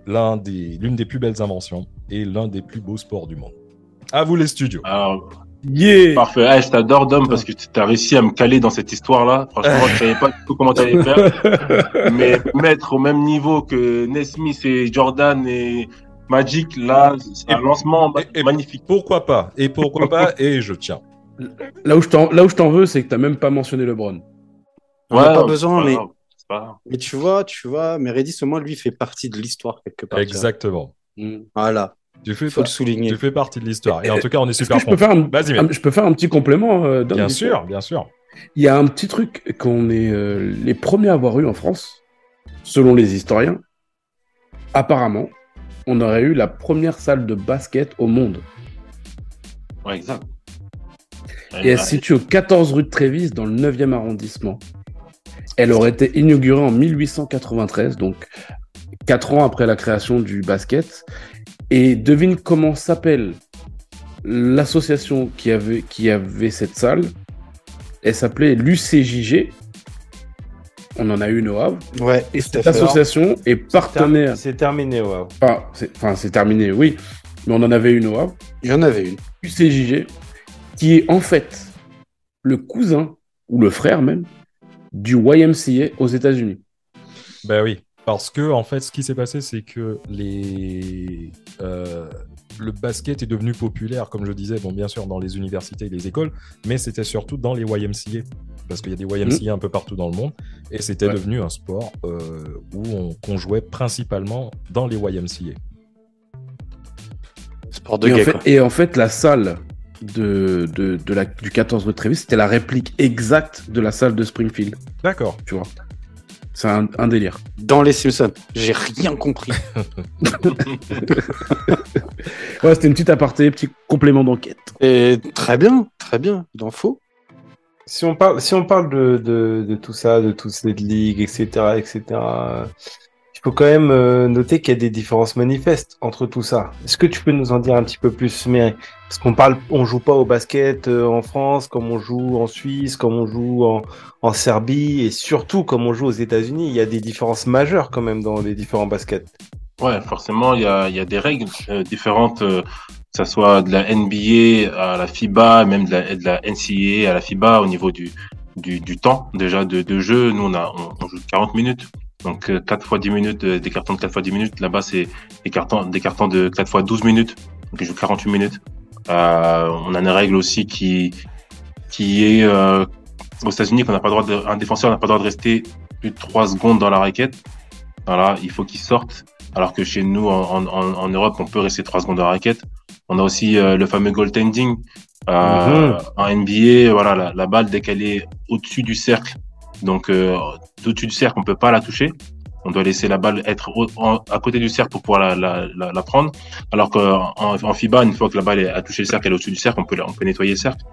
S1: l'un des, l'une des plus belles inventions et l'un des plus beaux sports du monde. À vous les studios.
S5: Alors,
S4: Yeah
S5: parfait. Ah, je t'adore, Dom, parce que tu as réussi à me caler dans cette histoire-là. Franchement, je savais pas du tout comment tu allais faire. Mais mettre au même niveau que Nesmith et Jordan et Magic, là, c'est un
S1: Et-
S5: lancement
S1: et- et-
S5: magnifique.
S1: Pourquoi pas? Et pourquoi pas? Et je tiens.
S4: Là où je t'en là où je t'en veux, c'est que t'as même pas mentionné LeBron.
S3: On n'a pas besoin, mais,
S5: pas
S3: mais tu vois, tu vois, Meredith, au moins, lui, fait partie de l'histoire quelque part.
S1: Exactement.
S4: Mm.
S3: Voilà,
S1: Tu fais,
S3: il faut le souligner.
S1: tu fais partie de l'histoire. Et en tout cas, on est super
S4: que je peux faire un, je peux faire un petit complément euh, Dom,
S1: Bien sûr, bien sûr.
S4: Il y a un petit truc qu'on est euh, les premiers à avoir eu en France, selon les historiens. Apparemment, on aurait eu la première salle de basket au monde.
S5: Ouais, exact.
S4: Et elle se situe au 14 rue de Trévise, dans le 9e arrondissement. Elle aurait été inaugurée en 1893, donc 4 ans après la création du basket. Et devine comment s'appelle l'association qui avait, qui avait cette salle. Elle s'appelait l'UCJG. On en a eu une au Havre.
S3: Ouais,
S4: Et cette association est partenaire.
S2: C'est terminé.
S4: Enfin, c'est enfin, c'est terminé, oui. Mais on en avait une au Havre.
S3: Il y en avait une.
S4: UCJG, qui est en fait le cousin, ou le frère même, du YMCA aux États-Unis.
S1: Ben oui, parce que en fait, ce qui s'est passé, c'est que les euh, le basket est devenu populaire, comme je disais, bon, bien sûr, dans les universités et les écoles, mais c'était surtout dans les YMCA, parce qu'il y a des YMCA un peu partout dans le monde, et c'était
S4: Ouais.
S1: devenu un sport euh, où on qu'on jouait principalement dans les YMCA.
S3: Sport de
S4: Et en,
S3: gay,
S4: fait,
S3: quoi.
S4: et en fait, la salle de, de, de la, du 14 rue de Trévis, c'était la réplique exacte de la salle de Springfield,
S1: D'accord.
S4: tu vois. C'est un, un délire.
S3: Dans les Simpsons. J'ai rien compris.
S4: Ouais, c'était une petite aparté, petit complément d'enquête.
S3: Et très bien, très bien. Il en faut.
S2: Si on parle, si on parle de, de, de tout ça, de toute cette ligue, etc., etc., euh, il faut quand même euh, noter qu'il y a des différences manifestes entre tout ça. Est-ce que tu peux nous en dire un petit peu plus, mais parce qu'on parle, on joue pas au basket euh, en France comme on joue en Suisse, comme on joue en, en Serbie, et surtout comme on joue aux États-Unis. Il y a des différences majeures quand même dans les différents baskets.
S5: Ouais, forcément, il y a, y a des règles euh, différentes, que ça soit de la NBA à la FIBA, même de la, de la NCAA à la FIBA au niveau du, du, du temps déjà de, de jeu. Nous, on, a, on joue 40 minutes. Donc, euh, 4 fois 10 minutes, euh, des cartons de 4 fois 10 minutes. Là-bas, c'est des cartons, des cartons de 4 fois 12 minutes. Donc, ils jouent 48 minutes. Euh, on a une règle aussi qui, qui est euh, aux États-Unis qu'on n'a pas le droit de, un défenseur n'a pas le droit de rester plus de 3 secondes dans la raquette. Voilà, il faut qu'il sorte. Alors que chez nous, en, en, en Europe, on peut rester 3 secondes dans la raquette. On a aussi euh, le fameux goaltending, Euh,
S2: Mhm.
S5: En NBA, voilà, la, la balle dès qu'elle est au-dessus du cercle, donc euh, au-dessus du cercle, on peut pas la toucher. On doit laisser la balle être au- en- à côté du cercle pour pouvoir la, la, la, la prendre. Alors qu'en en FIBA, une fois que la balle a touché le cercle, elle est au-dessus du cercle, on peut, on peut nettoyer le cercle.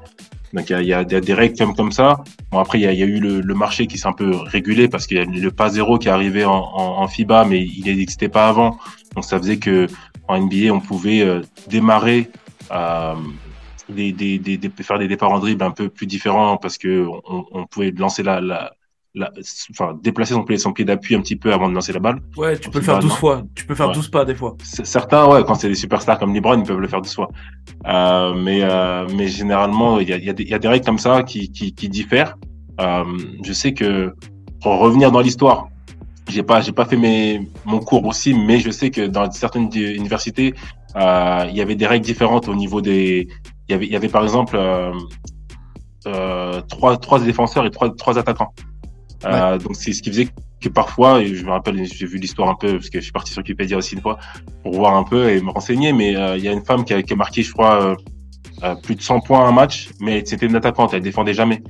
S5: Donc il y y, a, des règles comme, comme ça. Bon après il y a, y a eu le, le marché qui s'est un peu régulé parce qu'il y a le pas zéro qui est arrivé en, en, FIBA, mais il n'existait pas avant. Donc ça faisait que en NBA on pouvait euh, démarrer euh, des, des, des- faire des départs en dribble un peu plus différents parce que on, on pouvait lancer la, la, la enfin déplacer son pied, son pied d'appui un petit peu avant de lancer la balle.
S6: Ouais, tu peux le faire 12 fois. Tu peux faire
S5: Ouais.
S6: 12 pas des fois.
S5: Certains, ouais, quand c'est des superstars comme LeBron, ils peuvent le faire de soi. Euh, mais, euh, mais généralement, il y a, il y, a des- il y a des règles comme ça qui, qui, qui diffèrent. Euh, je sais que pour revenir dans l'histoire, j'ai pas, j'ai pas fait mes, mon cours aussi, mais je sais que dans certaines universités, euh, il y avait des règles différentes au niveau des, il y avait, il y avait par exemple euh, euh, trois, trois défenseurs et trois, trois attaquants. Euh, Donc c'est ce qui faisait que parfois, et je me rappelle, j'ai vu l'histoire un peu parce que je suis parti sur Wikipédia aussi une fois pour voir un peu et me renseigner, mais euh, il y a une femme qui a, qui a marqué, je crois, euh, euh, plus de 100 points un match, mais c'était une attaquante, elle défendait jamais.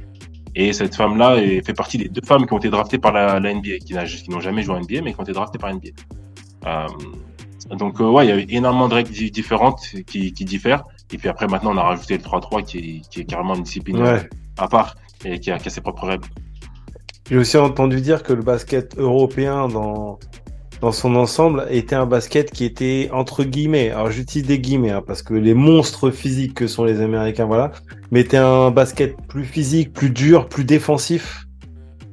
S5: Et cette femme-là fait partie des deux femmes qui ont été draftées par la, la NBA, qui n'a- qui n'ont jamais joué en NBA, mais qui ont été draftées par NBA. Euh, donc euh, ouais, il y avait énormément de règles di- différentes qui, qui diffèrent. Et puis après, maintenant, on a rajouté le 3-3 qui est, qui est carrément une discipline
S2: Ouais.
S5: à part et qui a, qui a ses propres règles.
S2: J'ai aussi entendu dire que le basket européen dans, dans son ensemble était un basket qui était entre guillemets, alors j'utilise des guillemets hein, parce que les monstres physiques que sont les Américains, voilà, mais était un basket plus physique, plus dur, plus défensif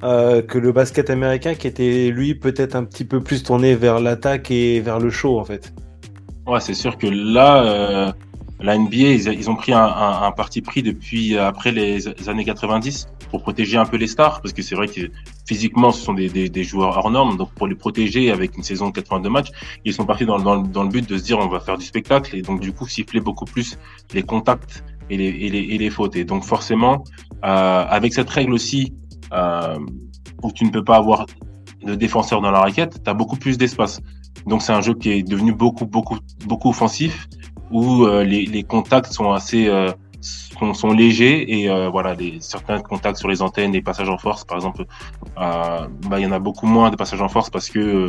S2: euh, que le basket américain qui était lui peut-être un petit peu plus tourné vers l'attaque et vers le show en fait.
S5: Ouais, c'est sûr que là, euh, la NBA, ils, ils ont pris un, parti pris depuis euh, après les années 90 pour protéger un peu les stars, parce que c'est vrai que physiquement, ce sont des, joueurs hors normes, donc pour les protéger avec une saison de 82 matchs, ils sont partis dans, le but de se dire on va faire du spectacle, et donc du coup siffler beaucoup plus les contacts et les, et et fautes. Et donc forcément, euh, avec cette règle aussi, euh, où tu ne peux pas avoir de défenseur dans la raquette, tu as beaucoup plus d'espace. Donc c'est un jeu qui est devenu beaucoup beaucoup beaucoup offensif où euh, les, les contacts sont assez euh, sont, sont légers et euh, voilà les certains contacts sur les antennes, les passages en force par exemple, euh, bah il y en a beaucoup moins de passages en force parce que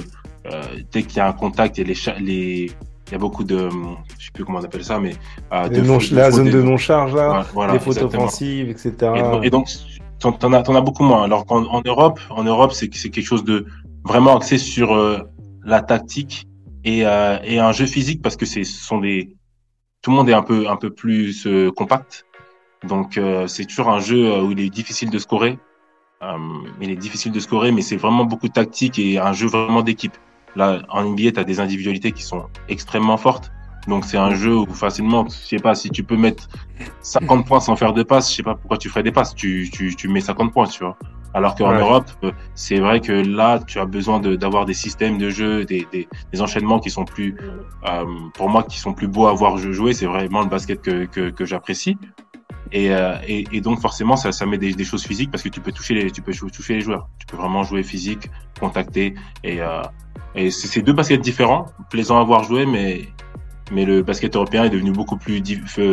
S5: euh, dès qu'il y a un contact, il y a les les il y a beaucoup de je sais plus comment on appelle ça mais euh, de
S2: non-
S5: de
S2: la zone de
S5: et-
S2: non-charge là,
S5: Ouais, voilà,
S2: les fautes offensives, etc.
S5: Et donc, et donc, t'en t'en as, t'en as beaucoup moins. Alors qu'en en Europe, en Europe, c'est c'est quelque chose de vraiment axé sur euh, la tactique et, euh, et un jeu physique parce que c'est ce sont des tout le monde est un peu un peu plus euh, compact. Donc euh, c'est toujours un jeu euh, où il est difficile de scorer. Il est difficile de scorer, mais c'est vraiment beaucoup de tactique et un jeu vraiment d'équipe. Là, en NBA, tu as des individualités qui sont extrêmement fortes. Donc c'est un jeu où facilement, je sais pas, si tu peux mettre 50 points sans faire de passes, je sais pas pourquoi tu ferais des passes. Tu, tu, tu mets 50 points, tu vois. Alors qu'en
S2: Ouais.
S5: Europe, euh, c'est vrai que là, tu as besoin de- d'avoir des systèmes de jeu, des, des, des enchaînements qui sont plus, euh, pour moi, qui sont plus beaux à voir jouer. C'est vraiment le basket que, que, que j'apprécie. Et, euh, et, et donc forcément, ça, ça met des, des choses physiques parce que tu peux toucher les, tu peux toucher les joueurs. Tu peux vraiment jouer physique, contacter. Et, euh, et c'est deux baskets différents, plaisants à voir jouer, mais mais le basket européen est devenu beaucoup plus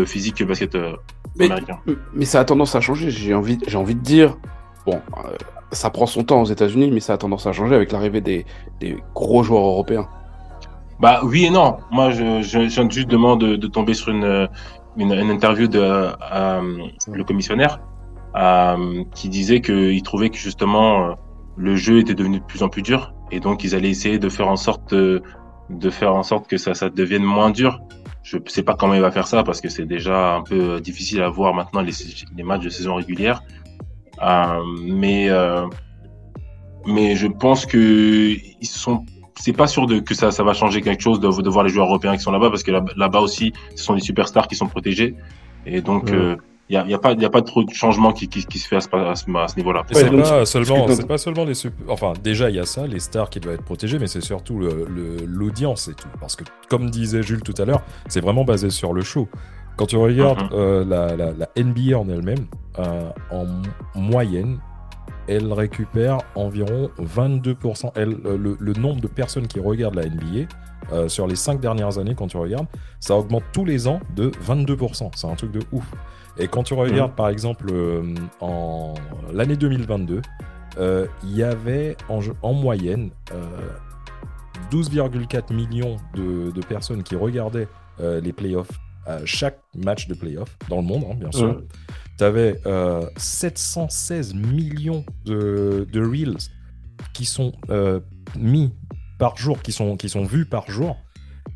S5: physique que le basket euh,
S4: Mais-
S5: américain.
S4: Mais ça a tendance à changer, j'ai envie, j'ai envie de dire. Bon, euh, ça prend son temps aux États-Unis, mais ça a tendance à changer avec l'arrivée des, des gros joueurs européens.
S5: Bah oui et non. Moi, je, je, je viens justement de, de tomber sur une, une, une interview de euh, le commissionnaire euh, qui disait qu'il trouvait que justement le jeu était devenu de plus en plus dur et donc ils allaient essayer de faire en sorte de, de faire en sorte que ça, ça devienne moins dur. Je sais pas comment il va faire ça parce que c'est déjà un peu difficile à voir maintenant les, les matchs de saison régulière. Euh, mais euh, mais je pense que ils sont c'est pas sûr de, que ça, ça va changer quelque chose de, de voir les joueurs européens qui sont là-bas parce que là- là-bas aussi, ce sont des superstars qui sont protégés. Et donc, il
S2: Ouais.
S5: n'y a, y a, pas, y a pas trop de changement qui, qui, qui se fait à ce, à ce, à ce niveau-là.
S1: Mais c'est pas seulement, c'est pas seulement les sup- enfin déjà il y a ça, les stars qui doivent être protégées, mais c'est surtout le- le- l'audience et tout, parce que comme disait Jules tout à l'heure, c'est vraiment basé sur le show. Quand tu regardes
S5: Mhm.
S1: euh, la, la- la NBA en elle-même, euh, en moyenne, elle récupère environ 22%. Elle, euh, le, le nombre de personnes qui regardent la NBA euh, sur les 5 dernières années, quand tu regardes, ça augmente tous les ans de 22%. C'est un truc de ouf. Et quand tu regardes, par exemple, euh, en l'année 2022, euh, il y avait en, moyenne euh, 12,4 millions de, de personnes qui regardaient les playoffs, à chaque match de playoffs, dans le monde, hein, bien sûr.
S2: Mhm.
S1: Tu avais 716 millions de, de reels qui sont euh, mis par jour, qui sont, qui sont vus par jour.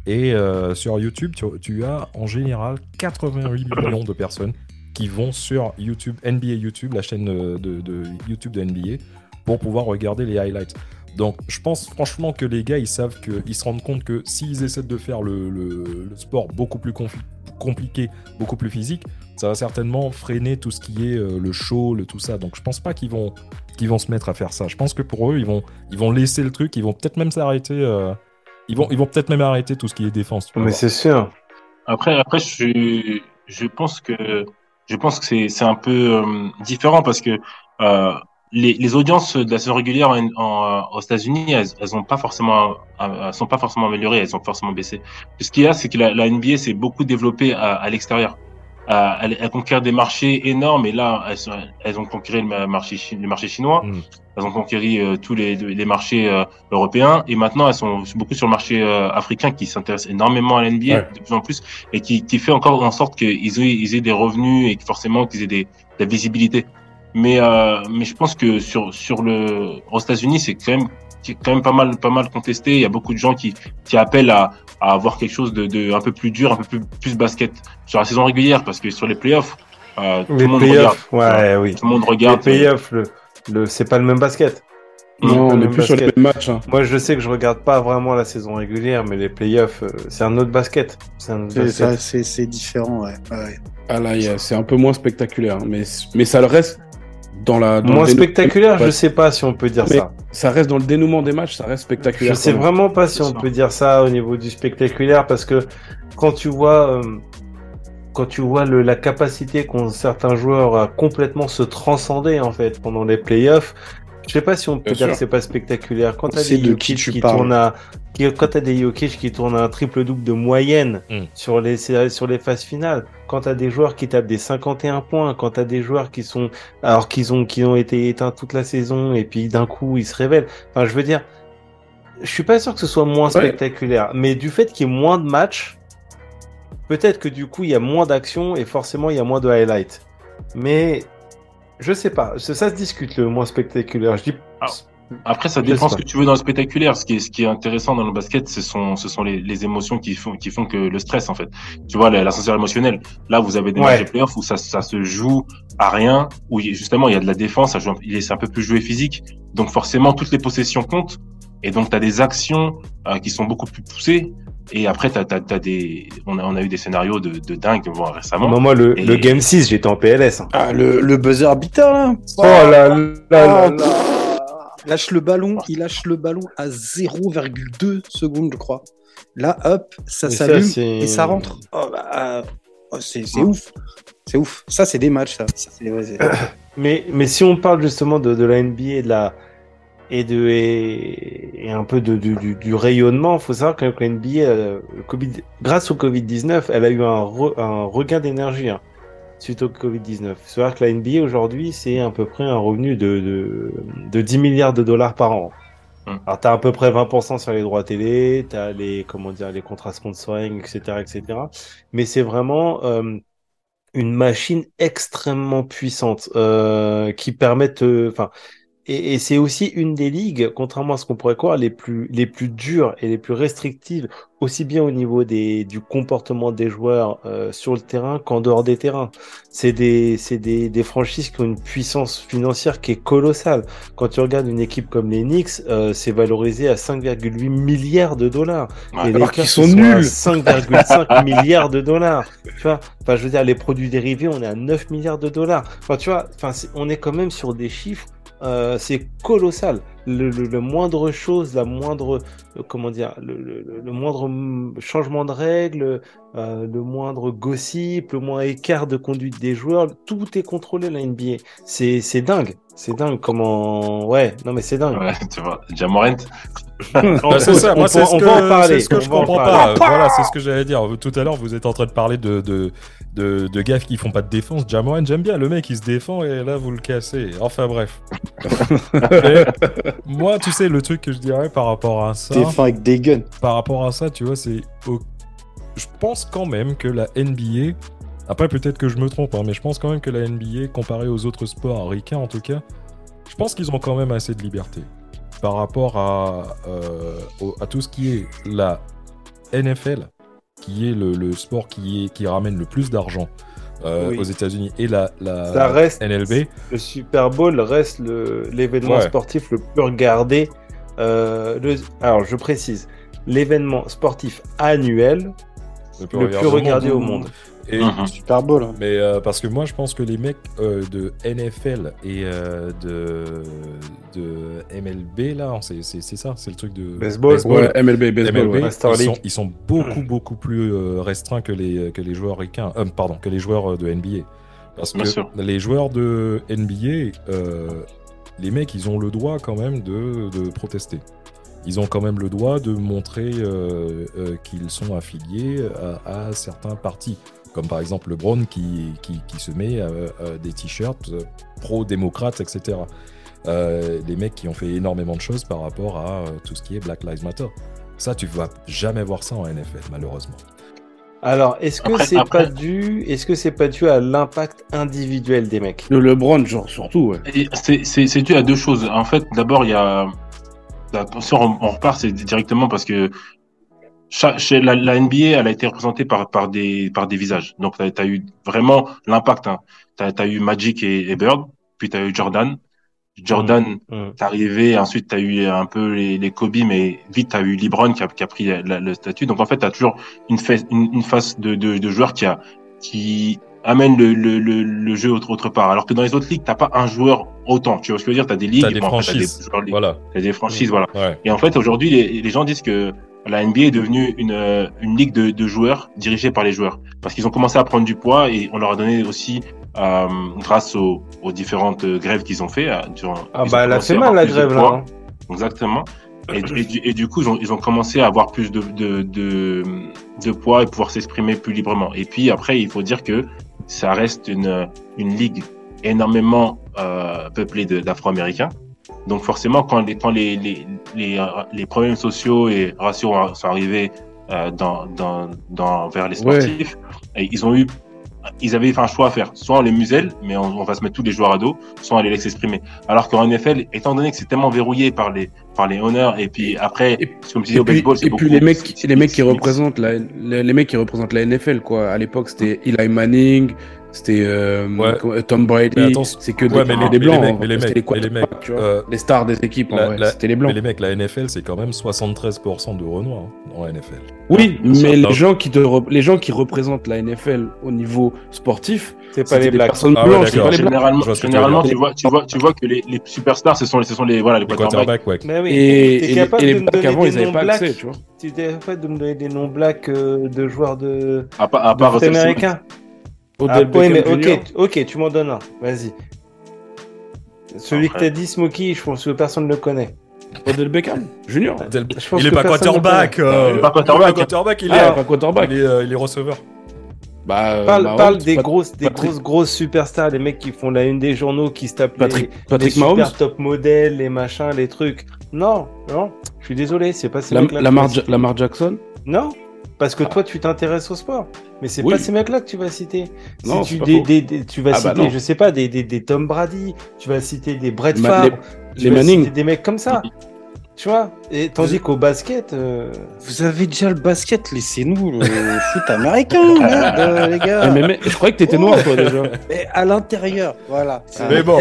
S1: Et euh, sur YouTube, tu, tu as en général 88 millions de personnes qui vont sur YouTube, NBA YouTube, la chaîne euh, de, de YouTube de NBA, pour pouvoir regarder les highlights. Donc, je pense franchement que les gars, ils savent que, ils se rendent compte que s'ils essaient de faire le, le- le sport beaucoup plus confi- compliqué, beaucoup plus physique, ça va certainement freiner tout ce qui est euh, le show, le tout ça. Donc, je pense pas qu'ils vont, qu'ils vont se mettre à faire ça. Je pense que pour eux, ils vont, ils vont laisser le truc, ils vont peut-être même s'arrêter. euh, ils vont, ils vont peut-être même arrêter tout ce qui est défense.
S2: Mais c'est sûr.
S5: Après, après, je, je pense que, je pense que c'est, c'est un peu euh, différent parce que euh, les, les audiences de la saison régulière en, en- aux États-Unis, elles, elles ont pas forcément, elles sont pas forcément améliorées, elles ont forcément baissé. Ce qu'il y a, c'est que la, la NBA s'est beaucoup développée à, à l'extérieur. Euh, elle, elle conquiert des marchés énormes et là, elles, sont- elles ont conquéré le marché, le marché chinois.
S1: Mm.
S5: Elles ont conquéri euh, tous les, les marchés euh, européens et maintenant elles sont beaucoup sur le marché euh, africain qui s'intéresse énormément à la NBA
S4: Ouais.
S5: de plus en plus et qui, qui fait encore en sorte qu'ils aient, ils aient des revenus et que forcément qu'ils aient des, de la visibilité. Mais, euh, mais je pense que sur, sur le, aux États-Unis, c'est quand même, c'est quand même pas mal, pas mal contesté. Il y a beaucoup de gens qui, qui appellent à, à avoir quelque chose de, de un peu plus dur, un peu plus, plus basket sur la saison régulière parce que sur les playoffs, euh, tout
S2: Les
S5: le monde regarde.
S2: playoffs, ouais, oui.
S5: Tout le monde
S2: Les
S5: regarde.
S2: playoffs, le, le, c'est pas le même basket.
S5: Non,
S4: on est
S2: même
S4: plus sur les mêmes matchs. hein.
S2: Moi, je sais que je regarde pas vraiment la saison régulière, mais les playoffs, euh, c'est un autre basket. C'est
S3: différent, ouais. ouais.
S4: Ah là, c'est un peu moins spectaculaire, hein, mais, mais ça le reste dans la. dans
S2: Moins spectaculaire, je sais pas si on peut dire
S4: Mais
S2: ça.
S4: Ça reste dans le dénouement des matchs, ça reste
S2: Je
S4: spectaculaire.
S2: sais
S4: quand même.
S2: vraiment pas si on peut dire ça au niveau du spectaculaire parce que quand tu vois, euh, quand tu vois le, la capacité qu'ont certains joueurs à complètement se transcender en fait pendant les playoffs, je sais pas si on peut
S4: Bien
S2: dire
S4: sûr.
S2: que c'est pas spectaculaire. Quand t'as
S3: C'est
S2: des
S3: de qui tu
S2: qui
S3: parles.
S2: tournent à, qui- quand t'as des Jokic qui tournent à un triple double de moyenne
S1: Mm.
S2: sur les séries- sur les phases finales, quand t'as des joueurs qui tapent des 51 points, quand t'as des joueurs qui sont alors qu'ils ont qui ont été éteints toute la saison et puis d'un coup ils se révèlent. Enfin, je veux dire, je suis pas sûr que ce soit moins
S4: Ouais.
S2: spectaculaire, mais du fait qu'il y ait moins de matchs, peut-être que du coup il y a moins d'action et forcément il y a moins de highlights. Mais je sais pas, ça, ça se discute le moins spectaculaire. Je dis
S5: Ah. Après, ça dépend ce que tu veux dans le spectaculaire. Ce qui est, ce qui est intéressant dans le basket, ce sont, ce sont les, les émotions qui font, qui font que le stress, en fait. Tu vois, la- l'ascenseur émotionnel. Là, vous avez des
S2: Ouais.
S5: matchs de playoffs où ça, ça se joue à rien, où il- justement, il y a de la défense, ça joue, un- il est, c'est un peu plus joué physique. Donc, forcément, toutes les possessions comptent. Et donc, tu as des actions euh, qui sont beaucoup plus poussées. Et après, t'as, t'as, t'as des, on a, on a eu des scénarios de, de dingue bon, récemment.
S2: moi, moi le,
S5: Et-
S2: le game 6, j'étais en PLS. hein.
S3: Ah, le, le buzzer beater, là
S2: Oh là là là
S3: Ah,
S2: là.
S3: Lâche le ballon, il lâche le ballon à 0,2 secondes, je crois. Là, hop, ça s'allume et ça rentre. Oh, bah, euh, oh, c'est
S5: Ouais.
S3: ouf. C'est ouf. Ça, c'est des matchs, ça. Ouais,
S2: Mais, mais si on parle justement de, de la NBA et de la et de et, et un peu de, du, du, du rayonnement, faut savoir quand même que la NBA, euh, Covid, grâce au Covid 19, elle a eu un, re- un regain d'énergie hein, suite au Covid 19. C'est vrai que la NBA aujourd'hui, c'est à peu près un revenu de, de de 10 milliards de dollars par an.
S5: Hum.
S2: Alors t'as à peu près 20% sur les droits télé, t'as les comment dire les contrats sponsoring, etc., etc. Mais c'est vraiment euh, une machine extrêmement puissante euh, qui euh, enfin, et, et c'est aussi une des ligues, contrairement à ce qu'on pourrait croire, les plus les plus dures et les plus restrictives, aussi bien au niveau des du comportement des joueurs euh, sur le terrain qu'en dehors des terrains. C'est des c'est des, des franchises qui ont une puissance financière qui est colossale. Quand tu regardes une équipe comme les Knicks, euh, c'est valorisé à 5,8 milliards de dollars.
S5: Ouais.
S2: Et
S4: alors qu'ils
S2: ils
S4: sont
S2: à
S4: nuls.
S2: 5,5 milliards de dollars. Tu vois, enfin, je veux dire, les produits dérivés, on est à 9 milliards de dollars. Enfin, tu vois, enfin, on est quand même sur des chiffres, euh, c'est colossal. Le, moindre chose, la moindre, euh, comment dire, le, moindre changement de règles, euh, le moindre gossip, le moindre écart de conduite des joueurs, tout est contrôlé la NBA. C'est, dingue. C'est dingue comment, ouais, non mais c'est dingue.
S5: Tu vois, Jamorant,
S1: Bah, c'est ça,
S2: on
S1: moi c'est
S2: peut-
S1: ce que,
S2: va en parler,
S1: c'est ce que
S2: on
S1: je comprends pas. Voilà, c'est ce que j'allais dire. Tout à l'heure, vous êtes en train de parler de, de, de, de gars qui font pas de défense. Jamoran, j'aime bien le mec, il se défend et là vous le cassez. Enfin bref. Moi, tu sais, le truc que je dirais par rapport à ça,
S3: Défend avec des guns.
S1: par rapport à ça, tu vois, c'est. au- Je pense quand même que la NBA. Après, peut-être que je me trompe, hein, mais je pense quand même que la NBA, comparée aux autres sports américains en tout cas, je pense qu'ils ont quand même assez de liberté par rapport à, euh, à tout ce qui est la NFL, qui est le, le sport qui, est, qui ramène le plus d'argent euh,
S2: Oui.
S1: aux États-Unis, et la, la
S2: Ça reste
S1: NLB.
S2: le Super Bowl reste le- l'événement
S1: Ouais.
S2: sportif le plus regardé. euh, le- alors, je précise, l'événement sportif annuel le plus regardé au monde.
S1: Et,
S5: Mhm.
S3: Super Bowl. hein.
S1: Mais euh, parce que moi, je pense que les mecs euh, de NFL et euh, de, de MLB, là, c'est c'est- c'est ça, c'est le truc de
S2: Baseball.
S4: Ouais, MLB, baseball.
S1: MLB,
S4: ouais.
S1: ils, sont,
S2: League.
S1: ils sont beaucoup, beaucoup plus restreints que les, que les joueurs ricains, euh, pardon, que les joueurs de NBA. Parce
S5: Bien
S1: que
S5: sûr.
S1: les joueurs de NBA, euh, les mecs, ils ont le droit quand même de, de protester. Ils ont quand même le droit de montrer euh, euh, qu'ils sont affiliés à, à certains partis. Comme par exemple LeBron qui, qui, qui se met euh, euh, des t-shirts euh, pro-démocrates, etc. Euh, les mecs qui ont fait énormément de choses par rapport à euh, tout ce qui est Black Lives Matter. Ça, tu vas jamais voir ça en NFL, malheureusement.
S2: Alors, est-ce que c'est pas dû Est-ce que c'est pas dû à l'impact individuel des mecs?
S4: Le LeBron, genre, surtout, ouais.
S5: C'est dû à deux choses. En fait, d'abord, il y a. Attention, on, on repart c'est directement parce que la, la NBA, elle a été représentée par, par, des, par des visages. Donc, tu as, eu vraiment l'impact. Hein. Tu as, eu Magic et, et Bird, puis tu as eu Jordan. Jordan,
S2: Mmh.
S5: t'es arrivé, ensuite t'as eu un peu les, les Kobe, mais vite t'as eu LeBron qui a, qui a pris la- le statut. Donc en fait t'as toujours une, face- une, une face de, de, de joueur qui a qui amène le, le, le, le jeu autre, autre part. Alors que dans les autres ligues t'as pas un joueur autant. Tu vois ce que je veux dire? T'as des ligues,
S1: T'as des
S5: bon,
S1: franchises.
S5: t'as des.
S1: Voilà.
S5: Franchises, voilà.
S1: Ouais.
S5: Et en fait aujourd'hui les, les gens disent que la NBA est devenue une, euh, une ligue de, de joueurs dirigée par les joueurs parce qu'ils ont commencé à prendre du poids et on leur a donné aussi euh, grâce aux, aux différentes euh, grèves qu'ils ont fait. euh, durant-
S2: Ah bah elle a fait mal la grève là. hein.
S5: Exactement. Et, et du, et du coup, ils ont, ils ont commencé à avoir plus de, de, de, de poids et pouvoir s'exprimer plus librement. Et puis après, il faut dire que ça reste une, une ligue énormément euh, peuplée d'Afro-Américains. Donc forcément, quand les, quand les, les, les, euh, les problèmes sociaux et raciaux sont arrivés euh, dans, dans, dans, vers les
S4: Ouais.
S5: sportifs, et ils ont eu ils avaient fait un choix à faire. Soit on les muselle, mais on, on va se mettre tous les joueurs à dos, soit on les laisse exprimer. Alors qu'en NFL, étant donné que c'est tellement verrouillé par les, par les honneurs, et puis après,
S4: Et-
S5: comme tu dis au
S4: puis,
S5: baseball, c'est
S4: et puis
S5: beaucoup-
S4: les mecs, les mecs qui représentent la, les, les mecs qui représentent la NFL quoi. À l'époque, c'était Eli Manning, c'était euh,
S1: Ouais.
S4: Tom Brady. C'est que
S1: ouais,
S4: des,
S1: mais les-
S4: des
S1: mais
S4: blancs.
S1: les mecs-
S4: hein,
S1: mais les
S4: c'était
S1: mecs- les euh,
S4: les stars des équipes c'était les blancs.
S1: Mais les mecs, la NFL, c'est quand même 73% de Renoir hein, dans la NFL.
S4: Oui, mais les gens qui te les gens qui représentent la NFL au niveau sportif,
S2: C'est pas
S4: c'était
S2: les blacks.
S4: personnes
S1: Ah ouais,
S4: blanches,
S1: d'accord.
S4: pas les blancs.
S5: Généralement,
S1: tu
S5: généralement tu, vois, tu, vois, tu vois que les, les superstars, ce sont les, ce sont les, voilà, les
S1: Les
S5: quarterbacks.
S1: ouais.
S2: Mais oui,
S4: Et, et,
S2: capable
S4: et les
S2: de
S4: blacks avant,
S2: des
S4: ils n'avaient pas
S2: blacks
S4: accès, tu vois.
S2: Tu es capable de me donner des noms blacks euh, de joueurs de,
S5: À, part- à part
S2: américains Ah, ouais, mais ok, ok, tu m'en donnes un. Vas-y. Celui que t'as dit, Smokey, je pense que personne ne le connaît.
S4: Odell Beckham Junior.
S2: Je pense
S1: Il est
S2: que
S1: pas
S2: personne ne
S1: quarterback. euh,
S5: Il est pas
S1: il est
S5: quarterback.
S1: quarterback, il est,
S4: Ah, pas quarterback.
S1: il est, euh, il est receveur.
S4: Bah, euh,
S2: Parle,
S4: Mahomes,
S2: parle des
S4: Pat-
S2: grosses, des
S4: Patrick-
S2: grosses, grosses superstars, les mecs qui font la une des journaux, qui se tapent
S4: Patrick,
S2: les,
S4: Patrick
S2: les
S4: Mahomes,
S2: super top modèles, les machins, les trucs. Non, non, je suis désolé, c'est pas ces
S4: Lam-
S2: mecs-là.
S4: Lamar, Ja-. Lamar Jackson?
S2: Non, parce que toi, tu t'intéresses au sport. Mais c'est
S4: Oui.
S2: pas ces mecs-là que tu vas citer. Si
S4: Non,
S2: tu, des, des- des- tu vas
S4: Ah bah
S2: citer,
S4: non.
S2: je sais pas, des, des, des Tom Brady, tu vas citer des Brett Favre, tu
S4: les
S2: vas
S4: Manning.
S2: citer des mecs comme ça. Tu vois Et tandis qu'au basket, euh,
S3: Vous avez déjà le basket, laissez-nous le foot américain, merde, euh, les
S4: Ah,
S3: gars.
S4: mais, mais je croyais que t'étais noir, toi, déjà.
S3: Mais à l'intérieur, voilà. C'est-
S1: Mais bon,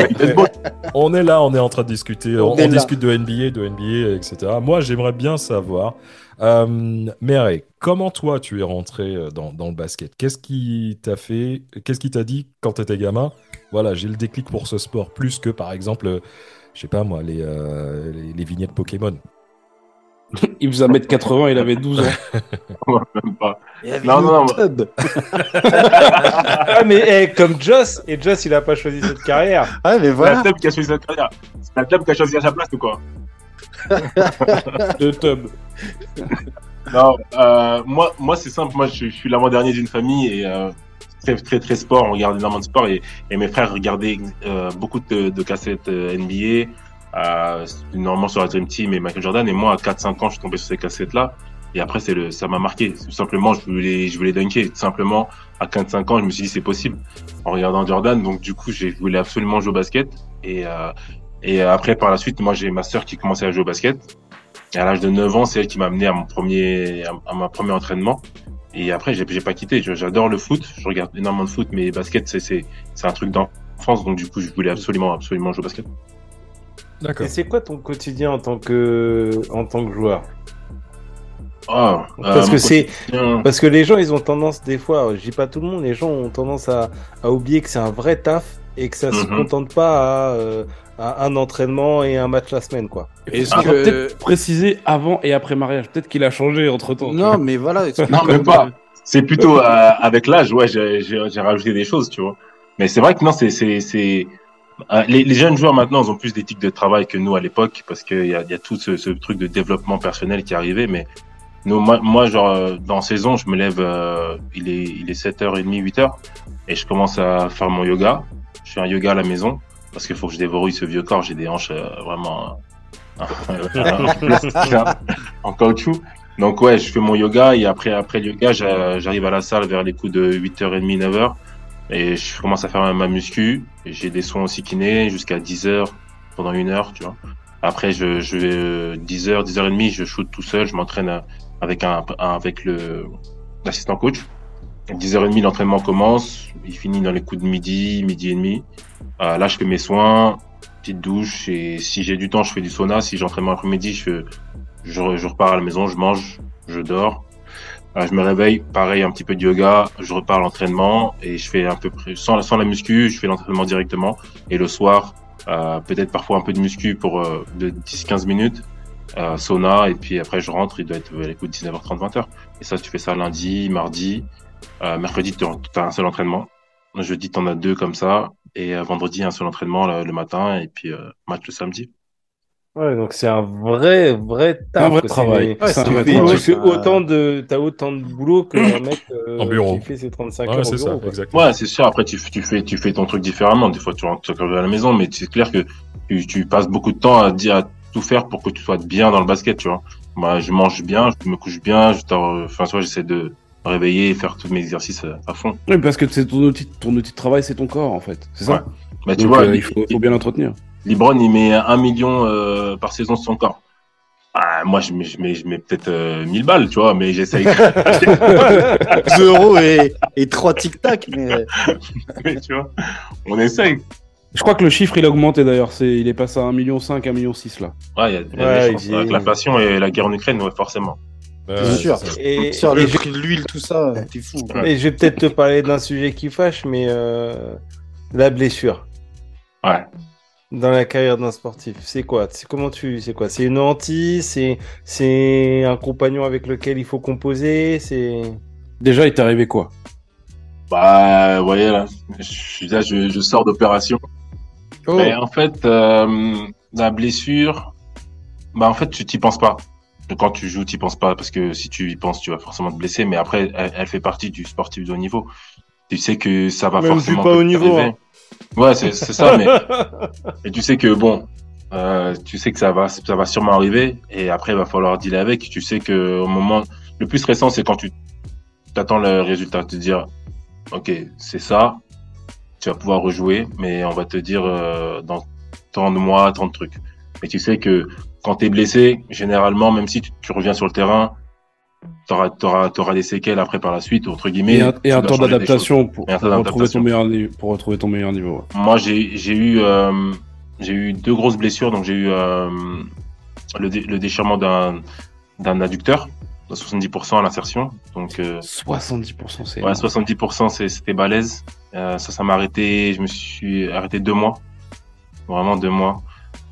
S1: on est là, on est en train de discuter, on, discute de NBA, de NBA, etc. Moi, j'aimerais bien savoir, euh, Mary, comment toi tu es rentré euh, dans, dans le basket? Qu'est-ce qui t'a fait, qu'est-ce qui t'a dit quand t'étais gamin? Voilà, j'ai le déclic pour ce sport, plus que par exemple, euh, je sais pas moi, les, euh, les, les vignettes Pokémon.
S4: Il faisait 1m80, il avait 12 ans.
S5: Même pas.
S3: Il avait
S5: Non, non, non.
S2: Ah mais eh, comme Joss, et Joss, il a pas choisi cette carrière.
S3: Ah, mais
S5: C'est la
S3: voilà.
S5: club qui a choisi sa carrière. C'est la club qui a choisi à sa place ou quoi?
S4: De tub.
S5: Non, euh, moi, moi c'est simple. Moi, je, suis l'avant-dernier d'une famille et euh, très, très, très sport. On regarde énormément de sport et, mes frères regardaient euh, beaucoup de, cassettes euh, NBA, normalement sur la Dream Team et Michael Jordan. Et moi, à 4-5 ans, je suis tombé sur ces cassettes-là. Et après, c'est ça m'a marqué. Simplement, je voulais, je voulais dunker. Simplement, à 15-5 ans, je me suis dit c'est possible en regardant Jordan. Donc, du coup, j'ai voulais absolument jouer au basket. Et, et après, par la suite, moi, j'ai ma sœur qui commençait à jouer au basket. Et à l'âge de 9 ans, c'est elle qui m'a amené à mon premier, à, mon premier entraînement. Et après, j'ai, pas quitté. J'adore le foot. Je regarde énormément de foot, mais basket, c'est, c'est, c'est un truc d'enfance. Donc, du coup, je voulais absolument, absolument jouer au basket.
S1: D'accord.
S2: Et c'est quoi ton quotidien en tant que, en tant que joueur?
S5: Oh,
S2: Parce
S5: euh,
S2: que c'est, parce que les gens, ils ont tendance des fois, je dis pas tout le monde, les gens ont tendance à, à oublier que c'est un vrai taf et que ça se
S5: Mhm.
S2: contente pas à, euh, à un entraînement et un match la semaine, quoi.
S3: Est-ce
S4: Ah,
S3: que...
S4: Peut-être préciser avant et après mariage. Peut-être qu'il a changé entre temps.
S3: Non, mais voilà. est-ce que-
S5: Non, même pas. C'est plutôt euh, avec l'âge, ouais, j'ai j'ai- j'ai rajouté des choses, tu vois. Mais c'est vrai que non, c'est c'est c'est euh, les, les jeunes joueurs maintenant, ils ont plus d'éthique de travail que nous à l'époque parce qu'il y a, il y a tout ce, ce truc de développement personnel qui est arrivé. Mais nous, moi, moi, genre euh, dans saison, je me lève, euh, il est il est 7h30, 8h et je commence à faire mon yoga. Je fais un yoga à la maison parce qu'il faut que je dévorouille ce vieux corps. J'ai des hanches euh, vraiment euh, en caoutchouc. Donc ouais, je fais mon yoga et après après le yoga, j'a- j'arrive à la salle vers les coups de 8h30, 9h et je commence à faire ma muscu. J'ai des soins aussi kinés jusqu'à 10h pendant une heure, tu vois. Après je je vais euh, 10h, 10h30, je shoot tout seul, je m'entraîne euh, avec un, un- avec le l'assistant coach. 10h30 l'entraînement commence, il finit dans les coups de midi, midi et demi. Euh, là je fais mes soins, petite douche et si j'ai du temps, je fais du sauna, si j'entraîne l'après-midi, je je, je repars à la maison, je mange, je dors. Euh, je me réveille, pareil, un petit peu de yoga, je repars à l'entraînement et je fais un peu près, sans, sans la muscu, je fais l'entraînement directement. Et le soir, euh, peut-être parfois un peu de muscu pour euh, de 10-15 minutes, sauna, et puis après je rentre, il doit être à l'écoute 19h30, 20h. Et ça, tu fais ça lundi, mardi, euh, mercredi, tu as un seul entraînement. Jeudi, tu en as deux comme ça. Et euh, vendredi, un seul entraînement le, le matin, et puis euh, match le samedi.
S2: Ouais, donc c'est un vrai, vrai taf.
S4: Un vrai travail.
S2: C'est-
S3: Ouais,
S4: C'est un vrai travail.
S2: autant de, t'as autant de boulot que un mec euh,
S1: En bureau.
S2: qui fait ses 35
S1: Ouais,
S2: heures au
S1: ça,
S2: bureau.
S1: exactement.
S5: Ouais, c'est sûr. Après, tu, tu fais, tu fais ton truc différemment. Des fois, tu rentres à la maison, mais c'est clair que tu, tu passes beaucoup de temps à dire, à tout faire pour que tu sois bien dans le basket, tu vois. Moi, je mange bien, je me couche bien, je enfin, soit j'essaie de réveiller et faire tous mes exercices à, à fond.
S4: Oui, parce que c'est ton outil, ton outil de travail, c'est ton corps, en fait. C'est ça?
S5: Ouais. Mais tu
S4: Donc,
S5: vois,
S4: euh, il faut, faut bien l'entretenir.
S5: Libron, il met un million euh, par saison sur son corps. Ah, moi, je mets, je mets, je mets peut-être euh, 1000 balles, tu vois, mais j'essaye.
S3: 2 euros et, et 3 tic-tac. Mais...
S5: mais tu vois, on essaye.
S4: Je crois que le chiffre, il a augmenté d'ailleurs. C'est, il est passé à 1,5 million, 1,6 million là.
S5: Ouais, il y a, y a
S2: Ouais,
S5: des chances. Avec l'inflation et la guerre en Ukraine, ouais, forcément.
S1: Ouais,
S3: C'est sûr.
S2: Et,
S3: Sur
S2: et
S3: le
S2: je,
S3: prix de l'huile, tout ça, t'es fou.
S2: Et je vais peut-être te parler d'un sujet qui fâche, mais euh, la blessure
S5: Ouais.
S2: dans la carrière d'un sportif, c'est quoi? C'est comment tu, c'est quoi? C'est une hantise? C'est, c'est un compagnon avec lequel il faut composer? C'est
S4: Déjà, il t'est arrivé quoi?
S5: Bah, vous voyez, là, je, là, je, je sors d'opération.
S3: Oh.
S5: Mais en fait, euh, la blessure, bah en fait, tu t'y penses pas. Quand tu joues, t'y penses pas parce que si tu y penses, tu vas forcément te blesser. Mais après, elle, elle fait partie du sportif de haut niveau. Tu sais que ça va
S2: Même
S5: forcément
S2: pas niveau,
S5: arriver.
S2: hein.
S5: Ouais, c'est c'est ça. mais et tu sais que bon, euh, tu sais que ça va, ça va sûrement arriver. Et après, il va falloir dealer avec. Tu sais que au moment le plus récent, c'est quand tu t'attends le résultat, te dire, ok, c'est ça, tu vas pouvoir rejouer, mais on va te dire euh, dans tant de mois, tant de trucs. Mais tu sais que quand tu es blessé, généralement, même si tu, tu reviens sur le terrain, tu auras, t'auras, t'auras des séquelles après par la suite, entre guillemets.
S4: Et un, et temps d'adaptation pour, retrouver ton meilleur niveau. Pour retrouver ton meilleur niveau. ouais.
S5: choses. Moi, j'ai, j'ai eu, euh, j'ai eu deux grosses blessures. Donc, j'ai eu euh, le, dé- le déchirement d'un, d'un adducteur, de 70% à l'insertion. Donc, euh,
S4: 70%, c'est.
S5: Ouais, 70% c'est- c'était balèze. Euh, ça, ça m'a arrêté. Je me suis arrêté deux mois. Vraiment deux mois.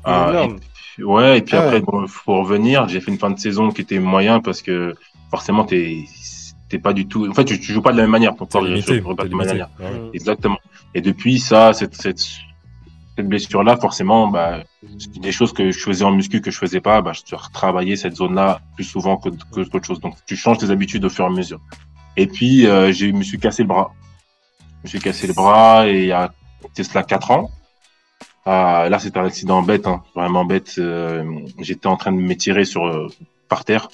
S5: Ah,
S2: énorme.
S5: et puis- ouais, et puis
S3: Ah
S5: après,
S3: ouais.
S5: bon, faut revenir. J'ai fait une fin de saison qui était moyen parce que forcément, t'es t'es pas du tout. En fait, tu, tu joues pas de la même manière. Ton corps,
S1: limité.
S5: pas
S1: t'es
S5: de la même
S1: limité.
S5: manière.
S1: Ouais.
S5: Exactement. Et depuis ça, cette, cette, cette blessure-là, forcément, bah, des choses que je faisais en muscu que je faisais pas, bah, je dois retravailler cette zone-là plus souvent que que qu'autre chose. Donc, tu changes tes habitudes au fur et à mesure. Et puis, euh, j'ai, je me suis cassé le bras. Je me suis cassé le bras et il y a, c'est cela quatre ans. Ah, là, c'était un accident bête, hein, vraiment bête. Euh, j'étais en train de m'étirer sur, euh, par terre,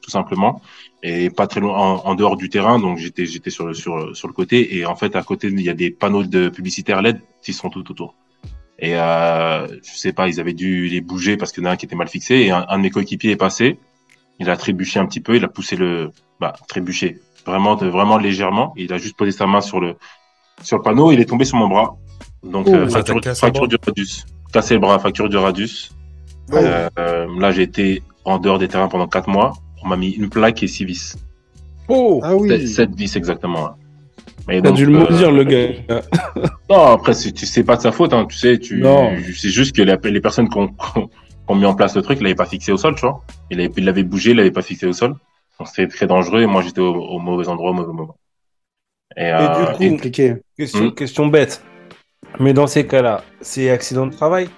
S5: tout simplement, et pas très loin, en, dehors du terrain. Donc, j'étais, j'étais sur le, sur, sur le côté. Et en fait, à côté, il y a des panneaux de publicitaires LED qui sont tout autour. Et euh, je sais pas, ils avaient dû les bouger parce qu'il y en a un qui était mal fixé. Et un, un de mes coéquipiers est passé. Il a trébuché un petit peu. Il a poussé le, bah, trébuché, vraiment, vraiment légèrement. Il a juste posé sa main sur le, sur le panneau. Il est tombé sur mon bras. Donc,
S3: Oh,
S5: euh,
S1: t'a
S5: fracture, du radius. Cassé le bras, fracture du radius.
S3: Oh.
S5: Euh, euh, là, j'ai été en dehors des terrains pendant quatre mois. On m'a mis une plaque et six vis.
S4: Oh
S3: Ah oui.
S5: Sept- Sept vis exactement.
S4: T'as dû le
S5: euh,
S4: maudire, le gars.
S5: Non, après, c'est- tu sais pas de sa faute, hein, tu sais, tu,
S4: Non.
S5: c'est juste que les, les personnes qui ont, qui ont mis en place le truc, ils l'avaient pas fixé au sol, tu vois. Il avait- il l'avait bougé, il l'avait pas fixé au sol. Donc c'était très dangereux et moi j'étais au, au mauvais endroit au mauvais moment. Et,
S2: Et
S5: euh,
S2: du coup,
S5: et-
S3: Compliqué.
S2: Question,
S5: Mm.
S2: question bête. Mais dans ces cas-là, c'est accident de travail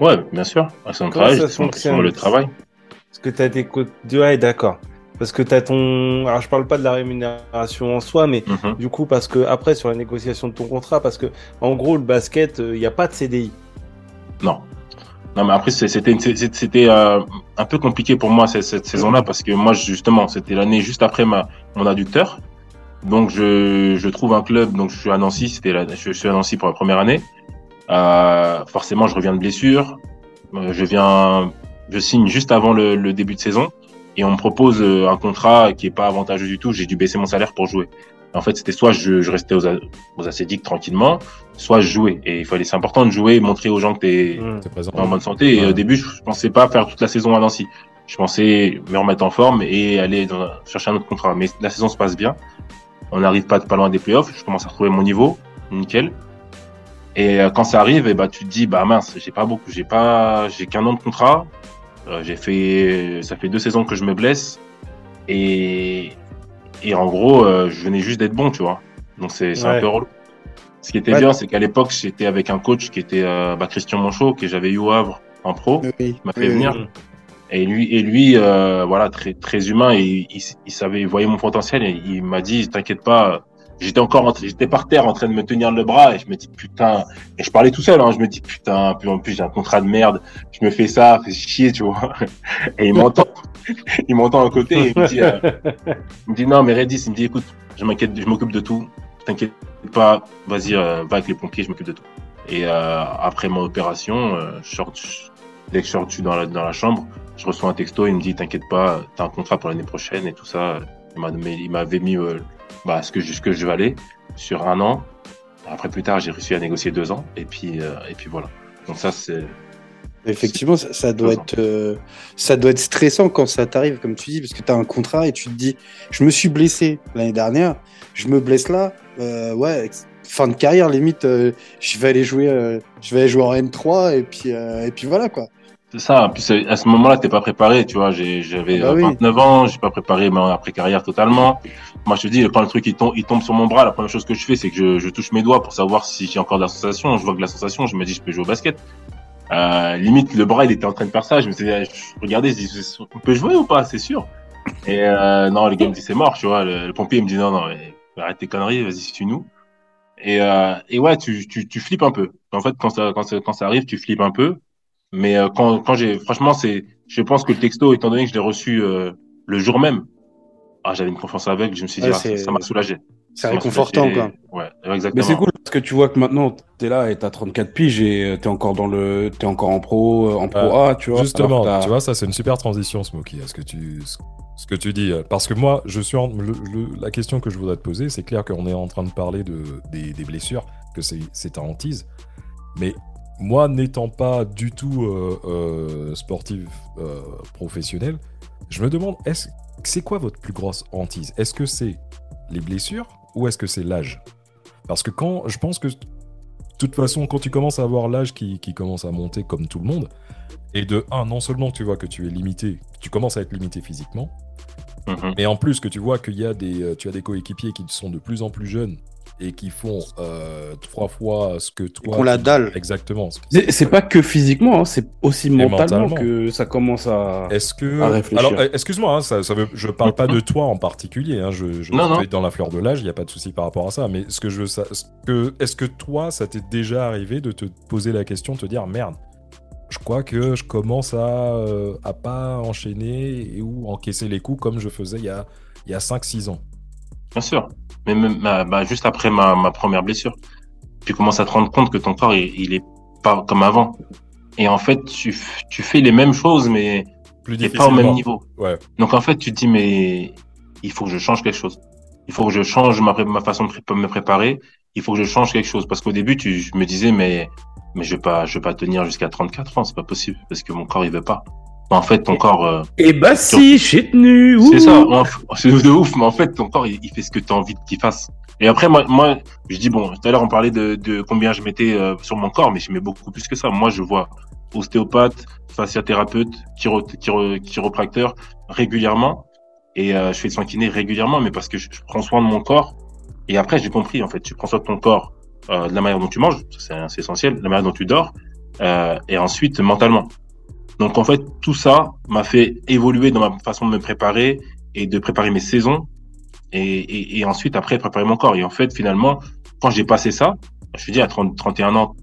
S5: ouais, bien sûr, un
S2: Comment
S5: travail, c'est le travail.
S2: Parce que tu as des côtés. Ouais, d'accord. Parce que tu as ton. Alors, je parle pas de la rémunération en soi, mais
S5: Mhm.
S2: du coup, parce que après, sur la négociation de ton contrat, parce que en gros, le basket, il n'y a pas de CDI.
S5: Non. Non, mais après, c'était, euh, un peu compliqué pour moi cette, cette saison-là parce que moi, justement, c'était l'année juste après ma, mon adducteur. Donc, je, je trouve un club, donc je suis à Nancy, c'était la, je suis à Nancy pour la première année. Euh, forcément, je reviens de blessure. Euh, je viens, je signe juste avant le, le début de saison et on me propose euh, un contrat qui est pas avantageux du tout. J'ai dû baisser mon salaire pour jouer. En fait, c'était soit je, je restais aux, aux acédiques tranquillement, soit je jouais. Et il fallait, c'est important de jouer, montrer aux gens que t'es,
S2: Mm.
S1: Présent.
S5: en bonne santé. Et
S1: Ouais.
S5: au début, je pensais pas faire toute la saison à Nancy. Je pensais me remettre en forme et aller dans- chercher un autre contrat. Mais la saison se passe bien. On n'arrive pas pas loin des playoffs. Je commence à retrouver mon niveau, nickel. Et euh, quand ça arrive, et bah tu te dis bah mince, j'ai pas beaucoup, j'ai pas, j'ai qu'un an de contrat. Euh, j'ai fait, ça fait deux saisons que je me blesse et et en gros, euh, je venais juste d'être bon, tu vois. Donc c'est
S2: Ouais.
S5: un peu relou. Ce qui était
S3: Ouais.
S5: bien, c'est qu'à l'époque, j'étais avec un coach qui était euh, bah, Christian Monchot, que j'avais eu au Havre en pro.
S3: Oui.
S5: Il m'a fait
S3: Oui,
S5: venir. Et lui, et lui, euh, voilà, très très humain. Et il, il savait, il voyait mon potentiel. Et il m'a dit, t'inquiète pas. J'étais encore, en- j'étais par terre en train de me tenir le bras. Et je me dis putain. Et je parlais tout seul. Hein, je me dis putain. Puis en plus, j'ai un contrat de merde. Je me fais ça, fais chier, tu vois. Et il m'entend. il m'entend à côté. Et il me dit, euh, il me dit non, mais Redis, il me dit écoute, je m'inquiète, je m'occupe de tout. T'inquiète pas. Vas-y, euh, va avec les pompiers, je m'occupe de tout. Et euh, après mon opération, euh, je sors, dès que je du- dans la, dans la chambre, je reçois un texto, il me dit t'inquiète pas, t'as un contrat pour l'année prochaine et tout ça. Il m'avait mis euh, bah, ce que je- ce que je valais sur un an. Après plus tard, j'ai réussi à négocier deux ans et puis euh, et puis voilà. Donc ça c'est
S3: Effectivement, ça, ça doit être, euh, ça doit être stressant quand ça t'arrive, comme tu dis, parce que tu as un contrat et tu te dis, je me suis blessé l'année dernière, je me blesse là, euh, ouais, fin de carrière, limite, je vais aller jouer, je vais aller jouer en N3 et puis, et puis voilà quoi.
S5: C'est ça. En plus à ce moment-là, t'es pas préparé, tu vois. J'avais
S3: Ah bah oui.
S5: 29 ans, j'ai pas préparé ma après carrière totalement. Moi, je te dis, quand le truc il tombe, il tombe sur mon bras, la première chose que je fais, c'est que je, je touche mes doigts pour savoir si j'ai encore de la sensation. Je vois que la sensation, je me dis, je peux jouer au basket. Euh, limite, le bras, il était en train de faire ça. Je me suis dit, je dis, on peut jouer ou pas, c'est sûr. Et euh, non, le gars me dit, c'est mort, tu vois. Le, le pompier me dit, non, non, mais arrête tes conneries, vas-y, suis-nous. Et, euh, et ouais, tu, tu, tu flippes un peu. En fait, quand ça, quand ça, quand ça arrive, tu flippes un peu. Mais euh, quand, quand j'ai, franchement, c'est, je pense que le texto, étant donné que je l'ai reçu euh, le jour même, ah, j'avais une confiance aveugle. Je me suis dit,
S3: Ouais,
S5: ah, ça- m'a soulagé.
S3: C'est réconfortant quoi.
S5: Ouais,
S4: Mais
S5: exactement.
S4: c'est cool parce que tu vois que maintenant t'es là et t'as 34 piges et euh, t'es encore dans le, t'es encore en pro, en pro A, tu vois.
S1: Justement, tu vois, ça c'est une super transition, Smokey, à ce que tu, ce que tu dis. Parce que moi, je suis en- le- le- la question que je voudrais te poser, c'est clair qu'on est en train de parler de, des, des blessures, que c'est c'est ta hantise. Mais moi, n'étant pas du tout euh, euh, sportif euh, professionnel, je me demande, est-ce c'est quoi votre plus grosse hantise? Est-ce que c'est les blessures ou est-ce que c'est l'âge? Parce que quand je pense que de toute façon, quand tu commences à avoir l'âge qui, qui commence à monter comme tout le monde, et de un, non seulement tu vois que tu es limité, tu commences à être limité physiquement,
S5: Mhm.
S1: mais en plus que tu vois qu'il y a des, euh, tu as des coéquipiers qui sont de plus en plus jeunes et qui font euh, trois fois ce que toi.
S3: Qu'on la dalle.
S1: Exactement.
S4: C'est pas que physiquement, hein, c'est aussi mentalement,
S1: mentalement.
S4: que ça commence à.
S1: Est-ce que.
S4: À réfléchir.
S1: Alors, euh, excuse-moi, hein, ça, ça veut... je parle pas de toi en particulier. Hein, je je
S5: Non, non.
S1: dans la fleur de l'âge, il n'y a pas de souci par rapport à ça. Mais ce que je veux sa- ce que... est-ce que toi, ça t'est déjà arrivé de te poser la question, de te dire merde, je crois que je commence à, euh, à pas enchaîner et ou encaisser les coups comme je faisais il y a, il y a 5-6 ans?
S5: Bien sûr. Mais même, bah, juste après ma, ma première blessure, tu commences à te rendre compte que ton corps, il, il est pas comme avant. Et en fait, tu, tu fais les mêmes choses, mais
S1: Plus
S5: pas au même niveau.
S1: Ouais.
S5: Donc en fait, tu te dis, mais il faut que je change quelque chose. Il faut que je change ma, ma façon de pré- me préparer. Il faut que je change quelque chose. Parce qu'au début, tu, je me disais, mais, mais je vais pas, je vais pas tenir jusqu'à 34 ans. C'est pas possible. Parce que mon corps, il veut pas. En fait, ton corps, euh,
S4: Et bah si, j'ai tenu.
S5: c'est ça, c'est de ouf, mais en fait, ton corps, il, il fait ce que tu as envie qu'il fasse. Et après, moi, moi, je dis, bon, tout à l'heure, on parlait de, de combien je mettais euh, sur mon corps, mais je mets beaucoup plus que ça. Moi, je vois ostéopathe, fasciathérapeute, chiro, chiro, chiropracteur régulièrement. Et euh, je fais le soin kiné régulièrement, mais parce que je, je prends soin de mon corps. Et après, j'ai compris, en fait, tu prends soin de ton corps, euh, de la manière dont tu manges, c'est essentiel, de la manière dont tu dors, euh, et ensuite, mentalement. Donc, en fait, tout ça m'a fait évoluer dans ma façon de me préparer et de préparer mes saisons et, et, et ensuite après préparer mon corps. Et en fait, finalement, quand j'ai passé ça, je me dis à 30, 31 ans,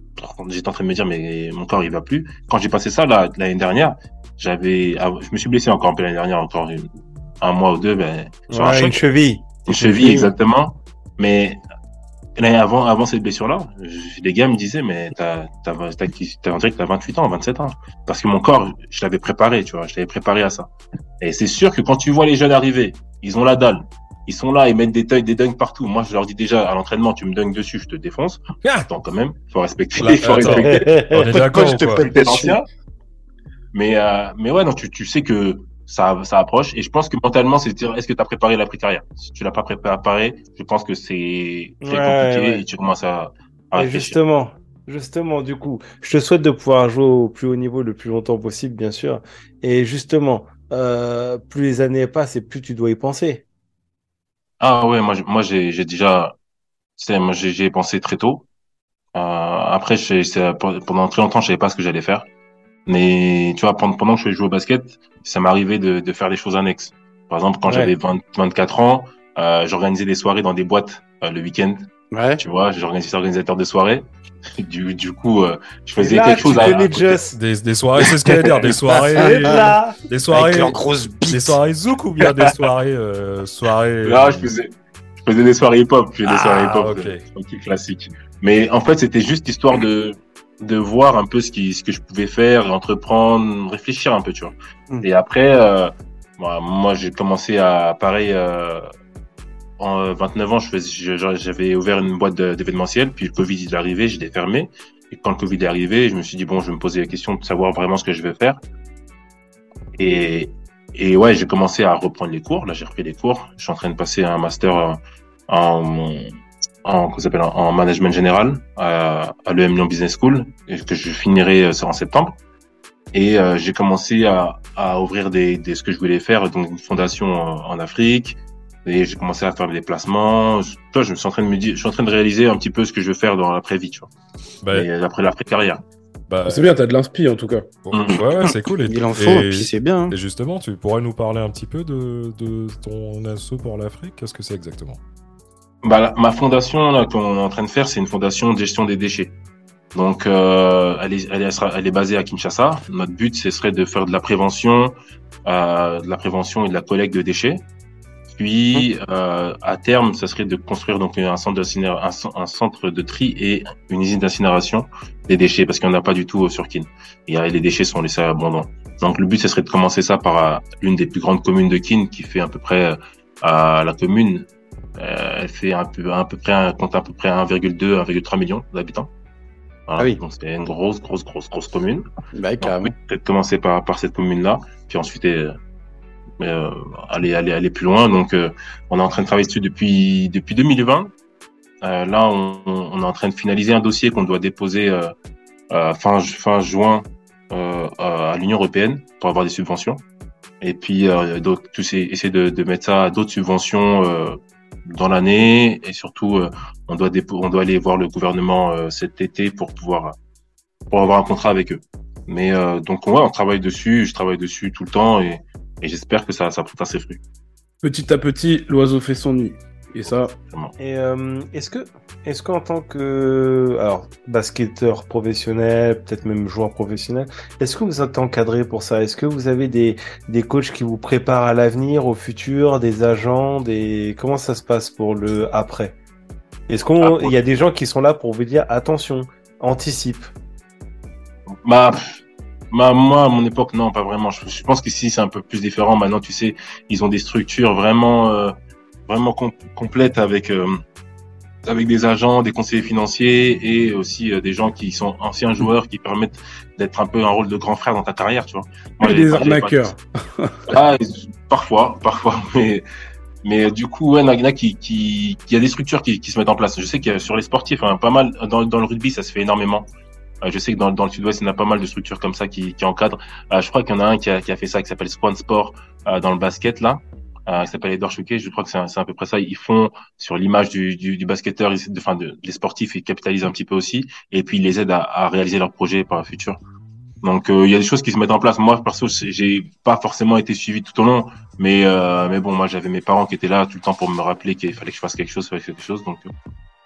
S5: j'étais en train de me dire mais mon corps il va plus. Quand j'ai passé ça l'année dernière, j'avais, ah, je me suis blessé encore un peu l'année dernière, encore un mois ou deux, ben, sur un
S2: Ouais,
S5: choc,
S2: une cheville.
S5: une cheville exactement. Mais l'année avant, avant cette blessure-là, je- les gars me disaient mais t'as, t'as, t'as, t'as, on dirait que t'as 28 ans, 27 ans, parce que mon corps, je l'avais préparé, tu vois, je l'avais préparé à ça. Et c'est sûr que quand tu vois les jeunes arriver, ils ont la dalle. Ils sont là, ils mettent des dunks, des dunks partout. Moi, je leur dis déjà, à l'entraînement, tu me dunks dessus, je te défonce.
S1: Ah
S5: Attends, quand même. Faut respecter,
S1: Là,
S5: faut
S1: attends.
S5: respecter
S1: On est d'accord
S3: je te pète
S5: l'ancien. Mais, euh, mais ouais, non, tu, tu sais que ça, ça approche. Et je pense que mentalement, c'est de dire, est-ce que tu as préparé l'après-carrière? Si tu l'as pas préparé, je pense que c'est très
S2: Ouais,
S5: compliqué
S2: ouais.
S5: et tu commences à, à
S2: Et justement, justement, du coup, je te souhaite de pouvoir jouer au plus haut niveau le plus longtemps possible, bien sûr. Et justement, euh, plus les années passent et plus tu dois y penser.
S5: Ah ouais, moi, j'ai- moi j'ai déjà, j'ai pensé très tôt. Euh, après, pendant très longtemps, je savais pas ce que j'allais faire. Mais tu vois, pendant, pendant que je jouais au basket, ça m'arrivait de, de faire des choses annexes. Par exemple, quand
S2: Ouais.
S5: j'avais 20 24 ans, euh, j'organisais des soirées dans des boîtes euh, le week-end.
S3: Ouais.
S5: Tu vois, j'organisais organisateur de soirées. Du, du coup, euh, je faisais
S2: là,
S5: quelque chose à, à.
S2: Just.
S1: des, des soirées, c'est ce qu'il allait dire, des soirées,
S2: là,
S1: des soirées,
S3: Avec grosse
S1: des soirées zouk ou bien des soirées, euh, soirées.
S5: Là, je faisais, je faisais des soirées hip-hop. Je faisais des
S1: Ah,
S5: soirées hip-hop.
S1: ok.
S5: euh, tranquille, classique. Mais en fait, c'était juste histoire de, de voir un peu ce qui, ce que je pouvais faire, entreprendre, réfléchir un peu, tu vois.
S3: Mm.
S5: Et après, euh, moi, moi, j'ai commencé à, pareil, euh, en euh, 29 ans, je faisais, je- j'avais ouvert une boîte d'événementiel, puis le Covid il est arrivé, je l'ai fermé. Et quand le Covid est arrivé, je me suis dit bon, je vais me poser la question de savoir vraiment ce que je vais faire. Et, et ouais, j'ai commencé à reprendre les cours. Là, j'ai repris les cours. Je suis en train de passer un master euh, en, en, s'appelle, en management général à, à l'EM Lyon Business School, et que je finirai euh, en septembre. Et euh, j'ai commencé à, à ouvrir des, des, ce que je voulais faire, donc une fondation en, en Afrique. Et j'ai commencé à faire des déplacements. Je, toi, je me suis en train de me dire, je suis en train de réaliser un petit peu ce que je veux faire dans l'après-vie, tu vois.
S1: Bah,
S5: Et après l'après-carrière.
S1: bah,
S4: C'est bien, t'as de l'inspi en tout cas.
S1: ouais, ouais, c'est cool. Et,
S3: Il en faut,
S1: et-
S3: et puis c'est bien. hein.
S1: Et justement, tu pourrais nous parler un petit peu de, de ton assaut pour l'Afrique? Qu'est-ce que c'est exactement?
S5: Bah, ma fondation là qu'on est en train de faire, c'est une fondation de gestion des déchets. Donc, euh, elle, est, elle, est, elle est basée à Kinshasa. Notre but, ce serait de faire de la prévention, euh, de la prévention et de la collecte de déchets. Puis, euh, à terme, ce serait de construire donc un centre, un, un centre de tri et une usine d'incinération des déchets, parce qu'il n'y en a pas du tout sur Kin. Y a- les déchets sont laissés abondants. Donc, le but, ce serait de commencer ça par euh, l'une des plus grandes communes de Kin, qui fait à peu près euh, à la commune euh, elle fait un peu, à peu près, compte à peu près 1,2, 1,3 millions d'habitants. Voilà.
S3: Ah oui.
S5: Donc c'est une grosse, grosse, grosse, grosse commune.
S3: Bah, carrément.
S5: oui, peut-être commencer par, par cette commune-là, puis ensuite euh, euh, aller, aller, aller plus loin. Donc euh, on est en train de travailler dessus depuis, depuis 2020. Euh, là, on, on est en train de finaliser un dossier qu'on doit déposer fin, fin juin à l'Union européenne pour avoir des subventions. Et puis, donc, tous ces- essayer de, de mettre ça à d'autres subventions euh, dans l'année et surtout euh, on doit on doit aller voir le gouvernement euh, cet été pour pouvoir pour avoir un contrat avec eux. Mais donc ouais, on travaille dessus, je travaille dessus tout le temps et, et j'espère que ça ça portera ses fruits.
S4: Petit à petit, l'oiseau fait son nid. Et ça.
S2: Et euh, est-ce que, est-ce qu'en tant que, alors, basketteur professionnel, peut-être même joueur professionnel, est-ce que vous êtes encadré pour ça? Est-ce que vous avez des, des coachs qui vous préparent à l'avenir, au futur, des agents, des, comment ça se passe pour le après? Est-ce qu'on, il y a des gens qui sont là pour vous dire attention, anticipe?
S5: Bah. Bah, moi, à mon époque, non, pas vraiment. Je, pense qu'ici, c'est un peu plus différent. Maintenant, tu sais, ils ont des structures vraiment euh, vraiment complète avec euh, avec des agents, des conseillers financiers et aussi euh, des gens qui sont anciens joueurs qui permettent d'être un peu un rôle de grand frère dans ta carrière, tu vois.
S4: Moi, des arnaqueurs.
S5: Ah, parfois, parfois, mais mais du coup, ouais, Nagna qui qui a des structures qui, qui se mettent en place. Je sais qu'il y a sur les sportifs, hein, pas mal dans dans le rugby, ça se fait énormément. Euh, je sais que dans, dans le sud-ouest, il y en a pas mal de structures comme ça qui, qui encadrent. je crois qu'il y en a un qui a, qui a fait ça, qui s'appelle Swan Sport dans le basket là euh, qui s'appelle Edouard Chouquet. Je crois que c'est à peu près ça. Ils font sur l'image du, du, du, basketteur, ils, enfin, de, des sportifs, ils capitalisent un petit peu aussi, et puis ils les aident à, à réaliser leurs projets par le futur. Donc euh, il y a des choses qui se mettent en place. Moi perso, j'ai pas forcément été suivi tout au long, mais euh, mais bon, moi j'avais mes parents qui étaient là tout le temps pour me rappeler qu'il fallait que je fasse quelque chose, fallait quelque chose. Donc euh,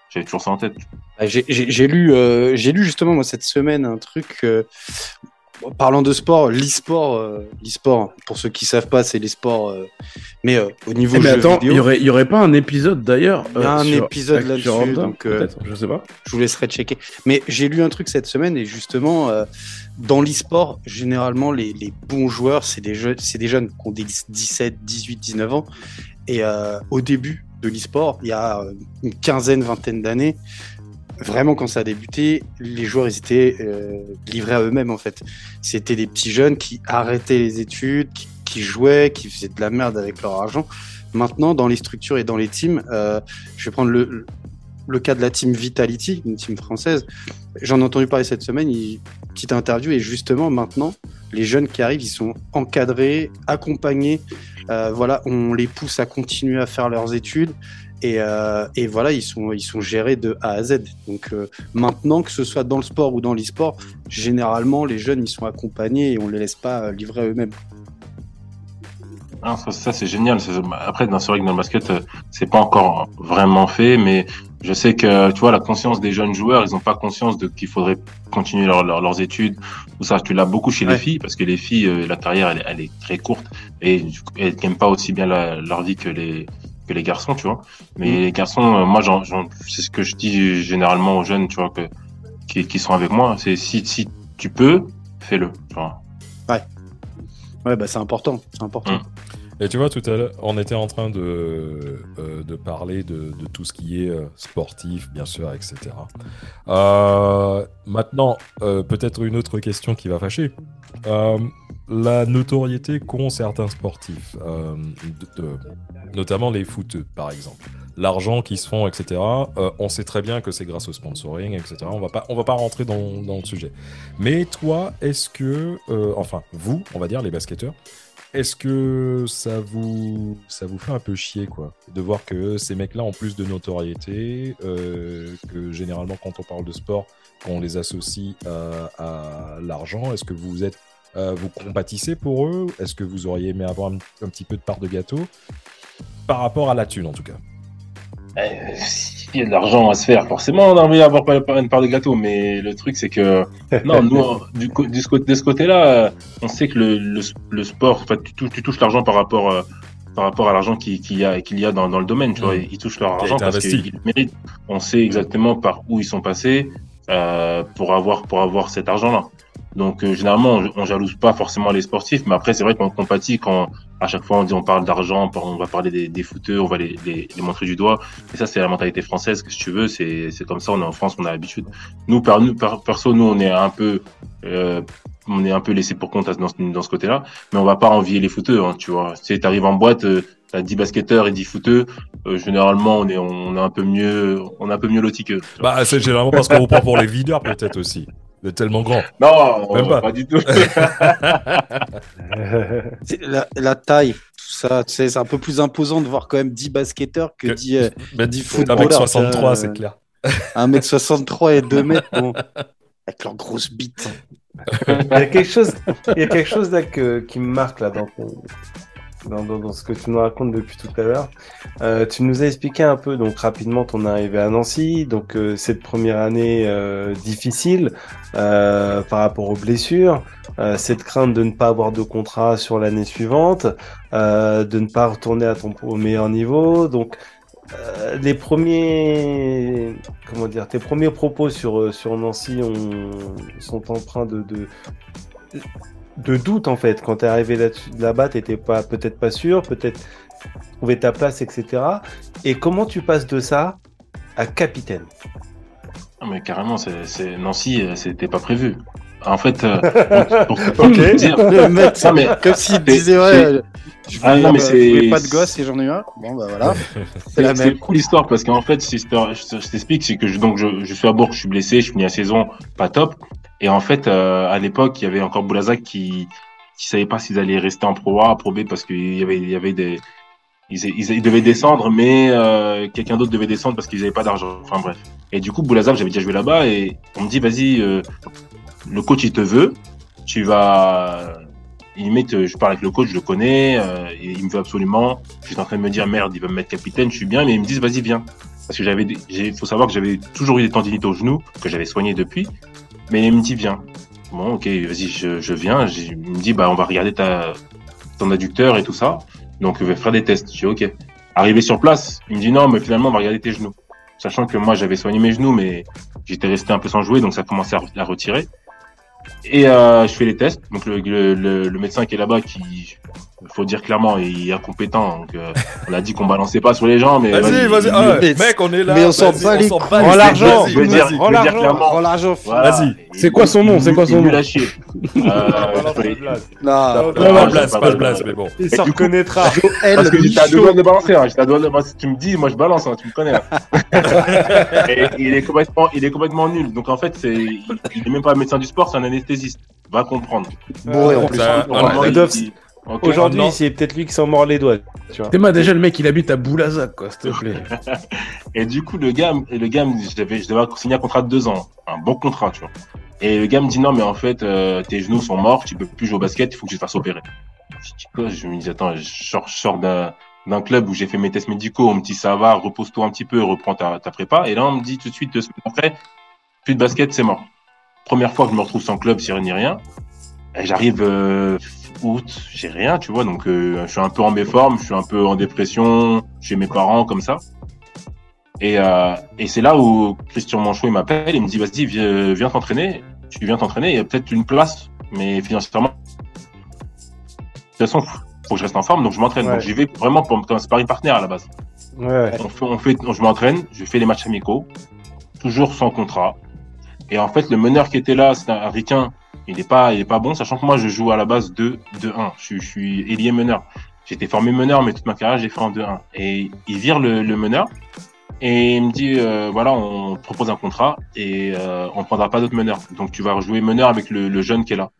S5: j'avais toujours ça en tête.
S3: J'ai lu, euh, j'ai lu justement moi cette semaine un truc parlant de sport, l'e-sport, euh, l'e-sport, pour ceux qui savent pas, c'est l'e-sport. Euh, mais euh, au niveau
S4: eh mais attends, il y aurait, y aurait pas un épisode d'ailleurs.
S3: Il y a un épisode là-dessus, donc
S4: je sais pas.
S3: Je vous laisserai checker. Mais j'ai lu un truc cette semaine et justement, dans l'e-sport, généralement les, les, bons joueurs, c'est des jeunes, c'est des jeunes qui ont 17, 18, 19 ans. Et au début de l'e-sport, il y a une quinzaine, vingtaine d'années, vraiment quand ça a débuté, les joueurs ils étaient euh, livrés à eux-mêmes en fait. C'était des petits jeunes qui arrêtaient les études, qui, jouaient, qui faisaient de la merde avec leur argent. Maintenant, dans les structures et dans les teams, euh, je vais prendre le, cas de la team Vitality, une team française. J'en ai entendu parler cette semaine, une petite interview, et justement maintenant, les jeunes qui arrivent, ils sont encadrés, accompagnés. Euh, voilà, on les pousse à continuer à faire leurs études. Et, euh, et, voilà, ils sont, ils sont gérés de A à Z. Donc euh, maintenant, que ce soit dans le sport ou dans l'e-sport, généralement, les jeunes, ils sont accompagnés et on ne les laisse pas euh, livrer à eux-mêmes.
S5: Ah, ça, c'est génial. Après, dans, vrai que dans le basket, c'est pas encore vraiment fait, mais je sais que, tu vois, la conscience des jeunes joueurs, ils n'ont pas conscience de qu'il faudrait continuer leur, leurs études. Tout ça, tu l'as beaucoup chez les filles, parce que les filles, la carrière, elle, elle, est très courte et elles n'aiment pas aussi bien leur vie que les, les garçons, tu vois. Mais mm. les garçons, euh, moi, c'est ce que je dis généralement aux jeunes, tu vois, que, qui, sont avec moi. C'est si, si tu peux, fais-le.
S3: Ouais. Ouais, bah c'est important. C'est important. Mm.
S1: Et tu vois, tout à l'heure, on était en train de, euh, de parler de, tout ce qui est euh, sportif, bien sûr, etc. maintenant, peut-être une autre question qui va fâcher la notoriété qu'ont certains sportifs, euh, notamment les footeux par exemple. L'argent qu'ils se font, etc. Euh, on sait très bien que c'est grâce au sponsoring, etc. On va pas, on va pas rentrer dans, dans le sujet. Mais toi, est-ce que, euh, enfin vous, on va dire les basketteurs, est-ce que ça vous, ça vous fait un peu chier, quoi, de voir que ces mecs-là ont plus de notoriété, que généralement quand on parle de sport, qu'on les associe à, à l'argent, est-ce que vous êtes euh, vous compatissez pour eux? Est-ce que vous auriez aimé avoir un, petit peu de part de gâteau? Par rapport à la thune, en tout cas.
S5: Eh, S'il y a de l'argent à se faire, forcément, on a envie d'avoir une part de gâteau. Mais le truc, c'est que, non, nous, du, de ce côté-là, on sait que le, sport, tu, touches, l'argent par rapport. Euh, par rapport à l'argent qu'il y a, qu'il y a dans, le domaine, tu vois, mm. ils touchent leur argent parce qu'ils méritent. On sait exactement par où ils sont passés euh, pour avoir pour avoir cet argent-là. Donc euh, généralement, on, on, jalouse pas forcément les sportifs, mais après c'est vrai qu'on compatit quand à chaque fois on dit on parle d'argent, on va parler des, des footeux, on va les, les, les, montrer du doigt. Et ça c'est la mentalité française que si tu veux, c'est c'est comme ça. On est en France, on a l'habitude. Nous, par nous, perso, nous on est un peu euh, on est un peu laissé pour compte dans, dans ce côté-là, mais on va pas envier les footeux, hein, tu vois. Tu arrives en boîte, euh, t'as 10 basketteurs et 10 footeux, euh, généralement on est on est un peu mieux on est un peu mieux loti qu'eux.
S1: Bah c'est généralement parce qu'on vous prend pour les videurs peut-être aussi de tellement grand.
S5: Non, Même pas. du tout.
S3: la, taille, tout ça. tu sais, C'est un peu plus imposant de voir quand même 10 basketteurs que
S1: Que-
S3: 10, euh,
S1: Bah,
S3: 10
S1: faut un mec
S3: footballeurs.
S1: 63,
S3: euh,
S1: c'est clair.
S3: 1m63 et 2 mètres, bon, avec leurs grosses bites.
S2: Il y a quelque chose, il y a quelque chose là que- qui me marque là dans, ton- dans, dans- dans ce que tu nous racontes depuis tout à l'heure. Euh, tu nous as expliqué un peu donc rapidement ton arrivée à Nancy, donc euh, cette première année euh, difficile euh, par rapport aux blessures, euh, cette crainte de ne pas avoir de contrat sur l'année suivante, euh, de ne pas retourner à ton au meilleur niveau, donc. les premiers, comment dire, tes premiers propos sur sur Nancy ont, sont empreints de, de de doute en fait. Quand t'es arrivé là-bas, t'étais pas peut-être pas sûr, peut-être trouver ta place, etc. Et comment tu passes de ça à capitaine?
S5: Non, mais carrément, c'est, c'est... Nancy, euh, c'était pas prévu. En fait, euh, pour, pour- pour
S2: Ok.
S5: te dire,
S3: Le mec,
S5: Non, mais
S3: comme s'il
S5: c'est-
S3: disait, ouais,
S5: Ah,
S3: voulais,
S5: non, mais
S3: euh,
S5: c'est-
S3: je voulais pas de gosse et j'en ai eu un. Bon, bah voilà. C'est la
S5: c'est
S3: même.
S5: cool l'histoire parce qu'en fait, si je te- je je t'explique, c'est que je, donc je, je suis à Bourg, je suis blessé, je finis la saison pas top. Et en fait, euh, à l'époque, il y avait encore Boulazac qui qui savait pas s'ils allaient rester en Pro A, Pro B parce qu'il y avait il y avait des ils, ils, devaient descendre, mais euh, quelqu'un d'autre devait descendre parce qu'ils avaient pas d'argent. Enfin bref. Et du coup, Boulazac, j'avais déjà joué là-bas et on me dit, vas-y, euh, le coach il te veut, tu vas limite, je parle avec le coach, je le connais, il me veut absolument. Je suis en train de me dire merde, il va me mettre capitaine, je suis bien, mais ils me disent vas-y viens. Parce que j'avais, faut savoir que j'avais toujours eu des tendinites au genou que j'avais soigné depuis, mais il me dit viens. Bon ok, vas-y, je, viens. Il me dit bah on va regarder ta ton adducteur et tout ça, donc je vais faire des tests. Je dis ok. Arrivé sur place, il me dit non, mais finalement on va regarder tes genoux. Sachant que moi j'avais soigné mes genoux, mais j'étais resté un peu sans jouer, donc ça commençait à, retirer. Et euh, je fais les tests. Donc le médecin qui est là-bas, qui, faut dire clairement, il est incompétent. Donc euh, on a dit qu'on balançait pas sur les gens, mais
S1: Vas-y, vas-y.
S5: il-
S1: Ah,
S3: mais-
S1: mec, on est là.
S3: mais on s'en bat les
S1: s'en
S3: couilles.
S1: bat
S2: Rends
S1: les
S2: l'argent,
S5: je veux
S1: Vas-y,
S5: dire,
S1: vas-y.
S5: je
S2: rends
S5: veux dire
S2: l'argent,
S5: clairement.
S3: Rends l'argent,
S5: Voilà.
S1: Vas-y.
S4: C'est quoi son nom
S5: il-
S4: C'est quoi
S5: il
S4: son nom.
S5: Euh,
S3: Non,
S1: pas
S5: je
S1: Blas,
S5: sais pas,
S1: pas
S5: je
S1: Blas,
S5: sais pas.
S1: mais bon.
S2: Il se reconnaîtra.
S5: Parce que j'étais à deux doigts de balancer, hein. J'étais à deux doigts de balancer. Tu me dis, moi je balance, hein, tu me connais. Et il est complètement, il est complètement nul. Donc en fait, c'est, il il est même pas médecin du sport, c'est un anesthésiste. Va comprendre.
S3: Bourré en plus.
S2: Aujourd'hui,
S1: non.
S2: c'est peut-être lui qui s'en mord les doigts. Tu vois.
S4: Théma, déjà, le mec, il habite à Boulazac, quoi, s'il te plaît.
S5: Et du coup, le gars, le gars, me- je devais, je devais signer un contrat de deux ans, un bon contrat, tu vois. Et le gars me dit non, mais en fait, euh, tes genoux sont morts, tu peux plus jouer au basket, il faut que tu te fasses opérer. Je dis quoi? Je me dis attends, je sors, je sors d'un d'un club où j'ai fait mes tests médicaux, on me dit ça va, repose-toi un petit peu, reprends ta, ta prépa. Et là, on me dit tout de suite deux semaines après, plus de basket, c'est mort. Première fois que je me retrouve sans club, sans rien ni rien. Et j'arrive euh, août, j'ai rien, tu vois. Donc, euh, je suis un peu en méforme, je suis un peu en dépression chez mes parents, comme ça. Et, euh, et c'est là où Christian Manchot il m'appelle, il me dit vas-y viens, viens t'entraîner, tu viens t'entraîner, il y a peut-être une place, mais financièrement, de toute façon faut que je reste en forme, donc je m'entraîne.
S2: Ouais.
S5: Donc j'y vais vraiment pour comme sparring partner à la base.
S2: Ouais.
S5: On fait, on fait, je m'entraîne, je fais les matchs amicaux, toujours sans contrat. Et en fait le meneur qui était là, c'est un ricain, il est pas, il est pas bon, sachant que moi je joue à la base 2 2-1, je, suis- je suis ailier meneur. J'étais formé meneur, mais toute ma carrière j'ai fait en 2-1. Et il vire le, le meneur. Et il me dit, euh, voilà, on te propose un contrat et euh, on prendra pas d'autres meneurs. Donc tu vas rejouer meneur avec le, le jeune qui est là.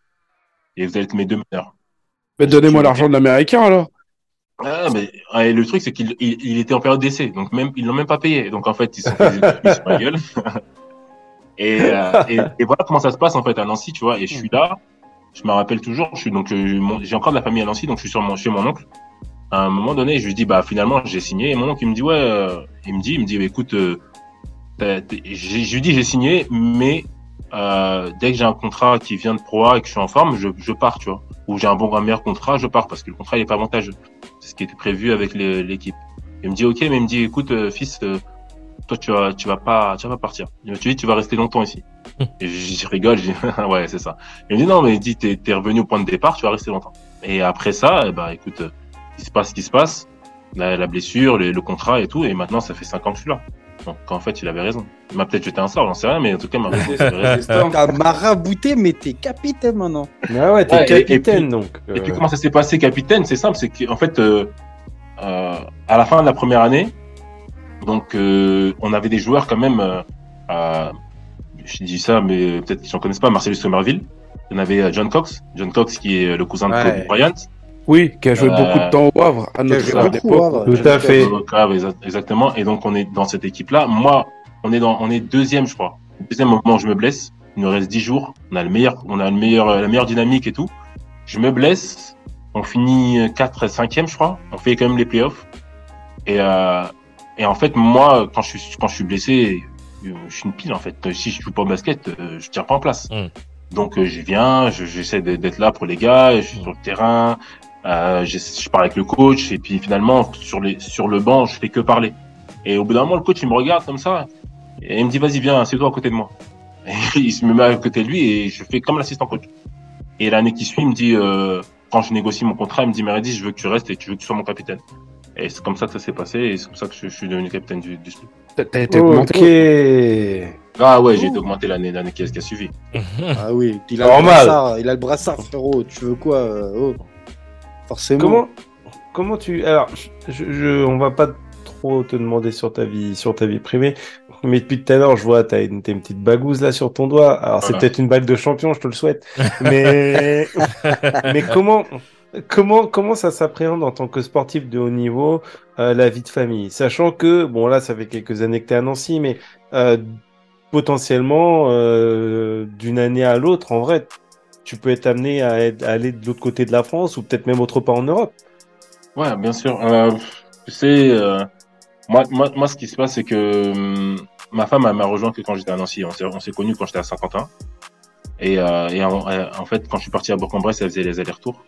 S5: Et vous allez être mes deux meneurs.
S4: Mais donnez-moi l'argent de l'américain, alors.
S5: Ah, mais le truc c'est qu'il il, il était en période d'essai, donc même ils l'ont même pas payé. Donc en fait ils sont ils sur la gueule. Et, euh, et, et voilà comment ça se passe en fait à Nancy, tu vois. Et je suis là, je me rappelle toujours, je suis donc euh, j'ai encore de la famille à Nancy, donc je suis sur mon chez mon oncle. À un moment donné, je lui dis bah finalement j'ai signé. Et mon oncle il me dit ouais, euh, il me dit il me dit écoute, euh, je lui dis j'ai signé, mais euh, dès que j'ai un contrat qui vient de Pro et que je suis en forme, je, je pars, tu vois. Ou j'ai un bon un meilleur contrat, je pars parce que le contrat il est pas avantageux. C'est ce qui était prévu avec l'équipe. Il me dit ok, mais il me dit écoute euh, fils, toi tu vas tu vas pas tu vas pas partir. Il me dit tu vas rester longtemps ici. Et je, je rigole, je dis ouais c'est ça. Il me dit non mais il dit t'es t'es revenu au point de départ, tu vas rester longtemps. Et après ça, eh ben écoute, euh, il se passe ce qui se passe, la, la blessure, le, le contrat et tout, et maintenant ça fait cinq ans que je suis là. Donc en fait il avait raison. Il m'a peut-être jeté un sort, j'en sais rien, mais en tout cas il m'a raison.
S3: T'as marabouté, mais t'es capitaine maintenant.
S2: Ah ouais, t'es
S5: Ouais, et- et
S2: capitaine
S5: puis-
S2: donc.
S5: Et puis
S2: euh,
S5: comment ça s'est passé, capitaine? C'est simple, c'est qu'en fait, euh, euh, à la fin de la première année, donc euh, on avait des joueurs quand même. Euh, euh, je dis ça, mais peut-être qu'ils ne connaissent pas. Marcellus Somerville. On avait euh, John Cox, John Cox qui est le cousin de
S3: Ouais.
S5: Kobe Bryant.
S4: Oui, qui a joué
S5: Euh,
S4: beaucoup de temps au Havre à notre à
S3: Havre.
S2: Tout à fait.
S5: Exactement. Et donc, on est dans cette équipe-là. Moi, on est dans, on est deuxième, je crois. Deuxième moment, je me blesse. Il nous reste 10 jours. On a le meilleur, on a le meilleur, la meilleure dynamique et tout. Je me blesse. On finit 4 5e, je crois. On fait quand même les playoffs. Et, euh, et en fait, moi, quand je suis, quand je suis blessé, euh, je suis une pile, en fait. Si je joue pas au basket, euh, je tiens pas en place.
S1: Mm.
S5: Donc, euh, je viens, je- j'essaie d'être là pour les gars, je suis
S1: Mm.
S5: sur le terrain, euh, je, je parle avec le coach, et puis finalement, sur, les, sur le banc, je fais que parler. Et au bout d'un moment, le coach, il me regarde comme ça, et il me dit, vas-y, viens, c'est toi à côté de moi. Et il se me met à côté de lui, et je fais comme l'assistant coach. Et l'année qui suit, il me dit, euh, quand je négocie mon contrat, il me dit, Meredith, je veux que tu restes et tu veux que tu sois mon capitaine. Et c'est comme ça que ça s'est passé, et c'est comme ça que je, je suis devenu capitaine du, du.
S4: T'as été augmenté.
S2: Ok.
S5: Ah ouais, j'ai été augmenté l'année, l'année qui, qui a suivi.
S3: Ah oui, il a
S2: Normal.
S3: le brassard, il a le brassard, frérot. Tu veux quoi euh, oh. Forcément.
S2: Comment, comment tu. Alors, je, je- on va pas trop te demander sur ta vie, sur ta vie privée, mais depuis tout à l'heure, je vois, t'as une, t'as une petite bagouze là sur ton doigt. Alors, c'est peut-être une bague de champion, je te le souhaite. Mais, mais comment, comment, ça s'appréhende en tant que sportif de haut niveau, euh, la vie de famille? Sachant que, bon, là, ça fait quelques années que t'es à Nancy, mais, euh, potentiellement, euh, d'une année à l'autre, en vrai, tu peux être amené à, aller de l'autre côté de la France ou peut-être même autre part en Europe.
S5: Ouais, bien sûr. Tu sais, moi, ce qui se passe, c'est que hum, ma femme m'a rejoint que quand j'étais à Nancy. On s'est, on s'est connus quand j'étais à Saint-Quentin. Et, et en, en fait, quand je suis parti à Bourg-en-Bresse, elle faisait les allers-retours.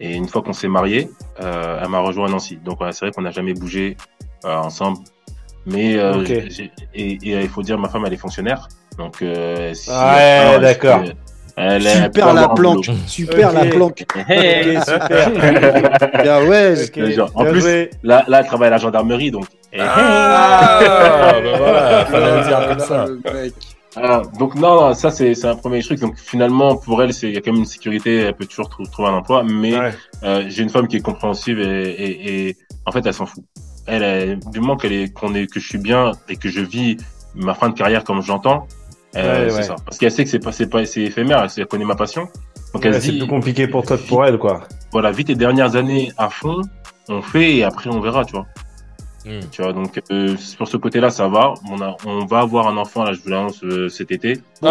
S5: Et une fois qu'on s'est mariés, euh, elle m'a rejoint à Nancy. Donc, c'est vrai qu'on n'a jamais bougé euh, ensemble. Mais euh, et, et il faut dire, ma femme, elle est fonctionnaire. Donc, euh, si-
S2: Ouais,
S5: ah
S2: d'accord.
S5: Elle, est- elle peut
S3: Super la planque. Super la planque.
S5: Hey.
S2: Ok, super.
S3: Bien ouais.
S2: Ok,
S5: Genre, en
S2: bien
S5: plus-
S2: joué.
S5: Là, là, elle travaille à la gendarmerie, donc.
S1: Ah, ben voilà, fallait le dire comme ça.
S5: Ah, donc non, non, ça c'est un premier truc. Donc finalement pour elle, c'est il y a quand même une sécurité. Elle peut toujours trou- trouver un emploi, mais
S2: Ouais.
S5: euh, j'ai une femme qui est compréhensive et, et, et en fait elle s'en fout. Elle, elle- du moment qu'elle est qu'on est que je suis bien et que je vis ma fin de carrière comme j'entends, euh,
S2: Ouais,
S5: c'est
S2: ouais.
S5: ça. Parce qu'elle sait que c'est pas c'est pas c'est éphémère. Elle, connaît ma passion. Donc elle
S2: c'est plus compliqué pour toi que pour elle, quoi.
S5: voilà, vis tes dernières années à fond, on fait et après on verra, tu vois.
S1: Hmm.
S5: Tu vois, donc euh, sur ce côté-là, ça va. On a, on va avoir un enfant là, je vous l'annonce euh, cet été.
S1: Oh,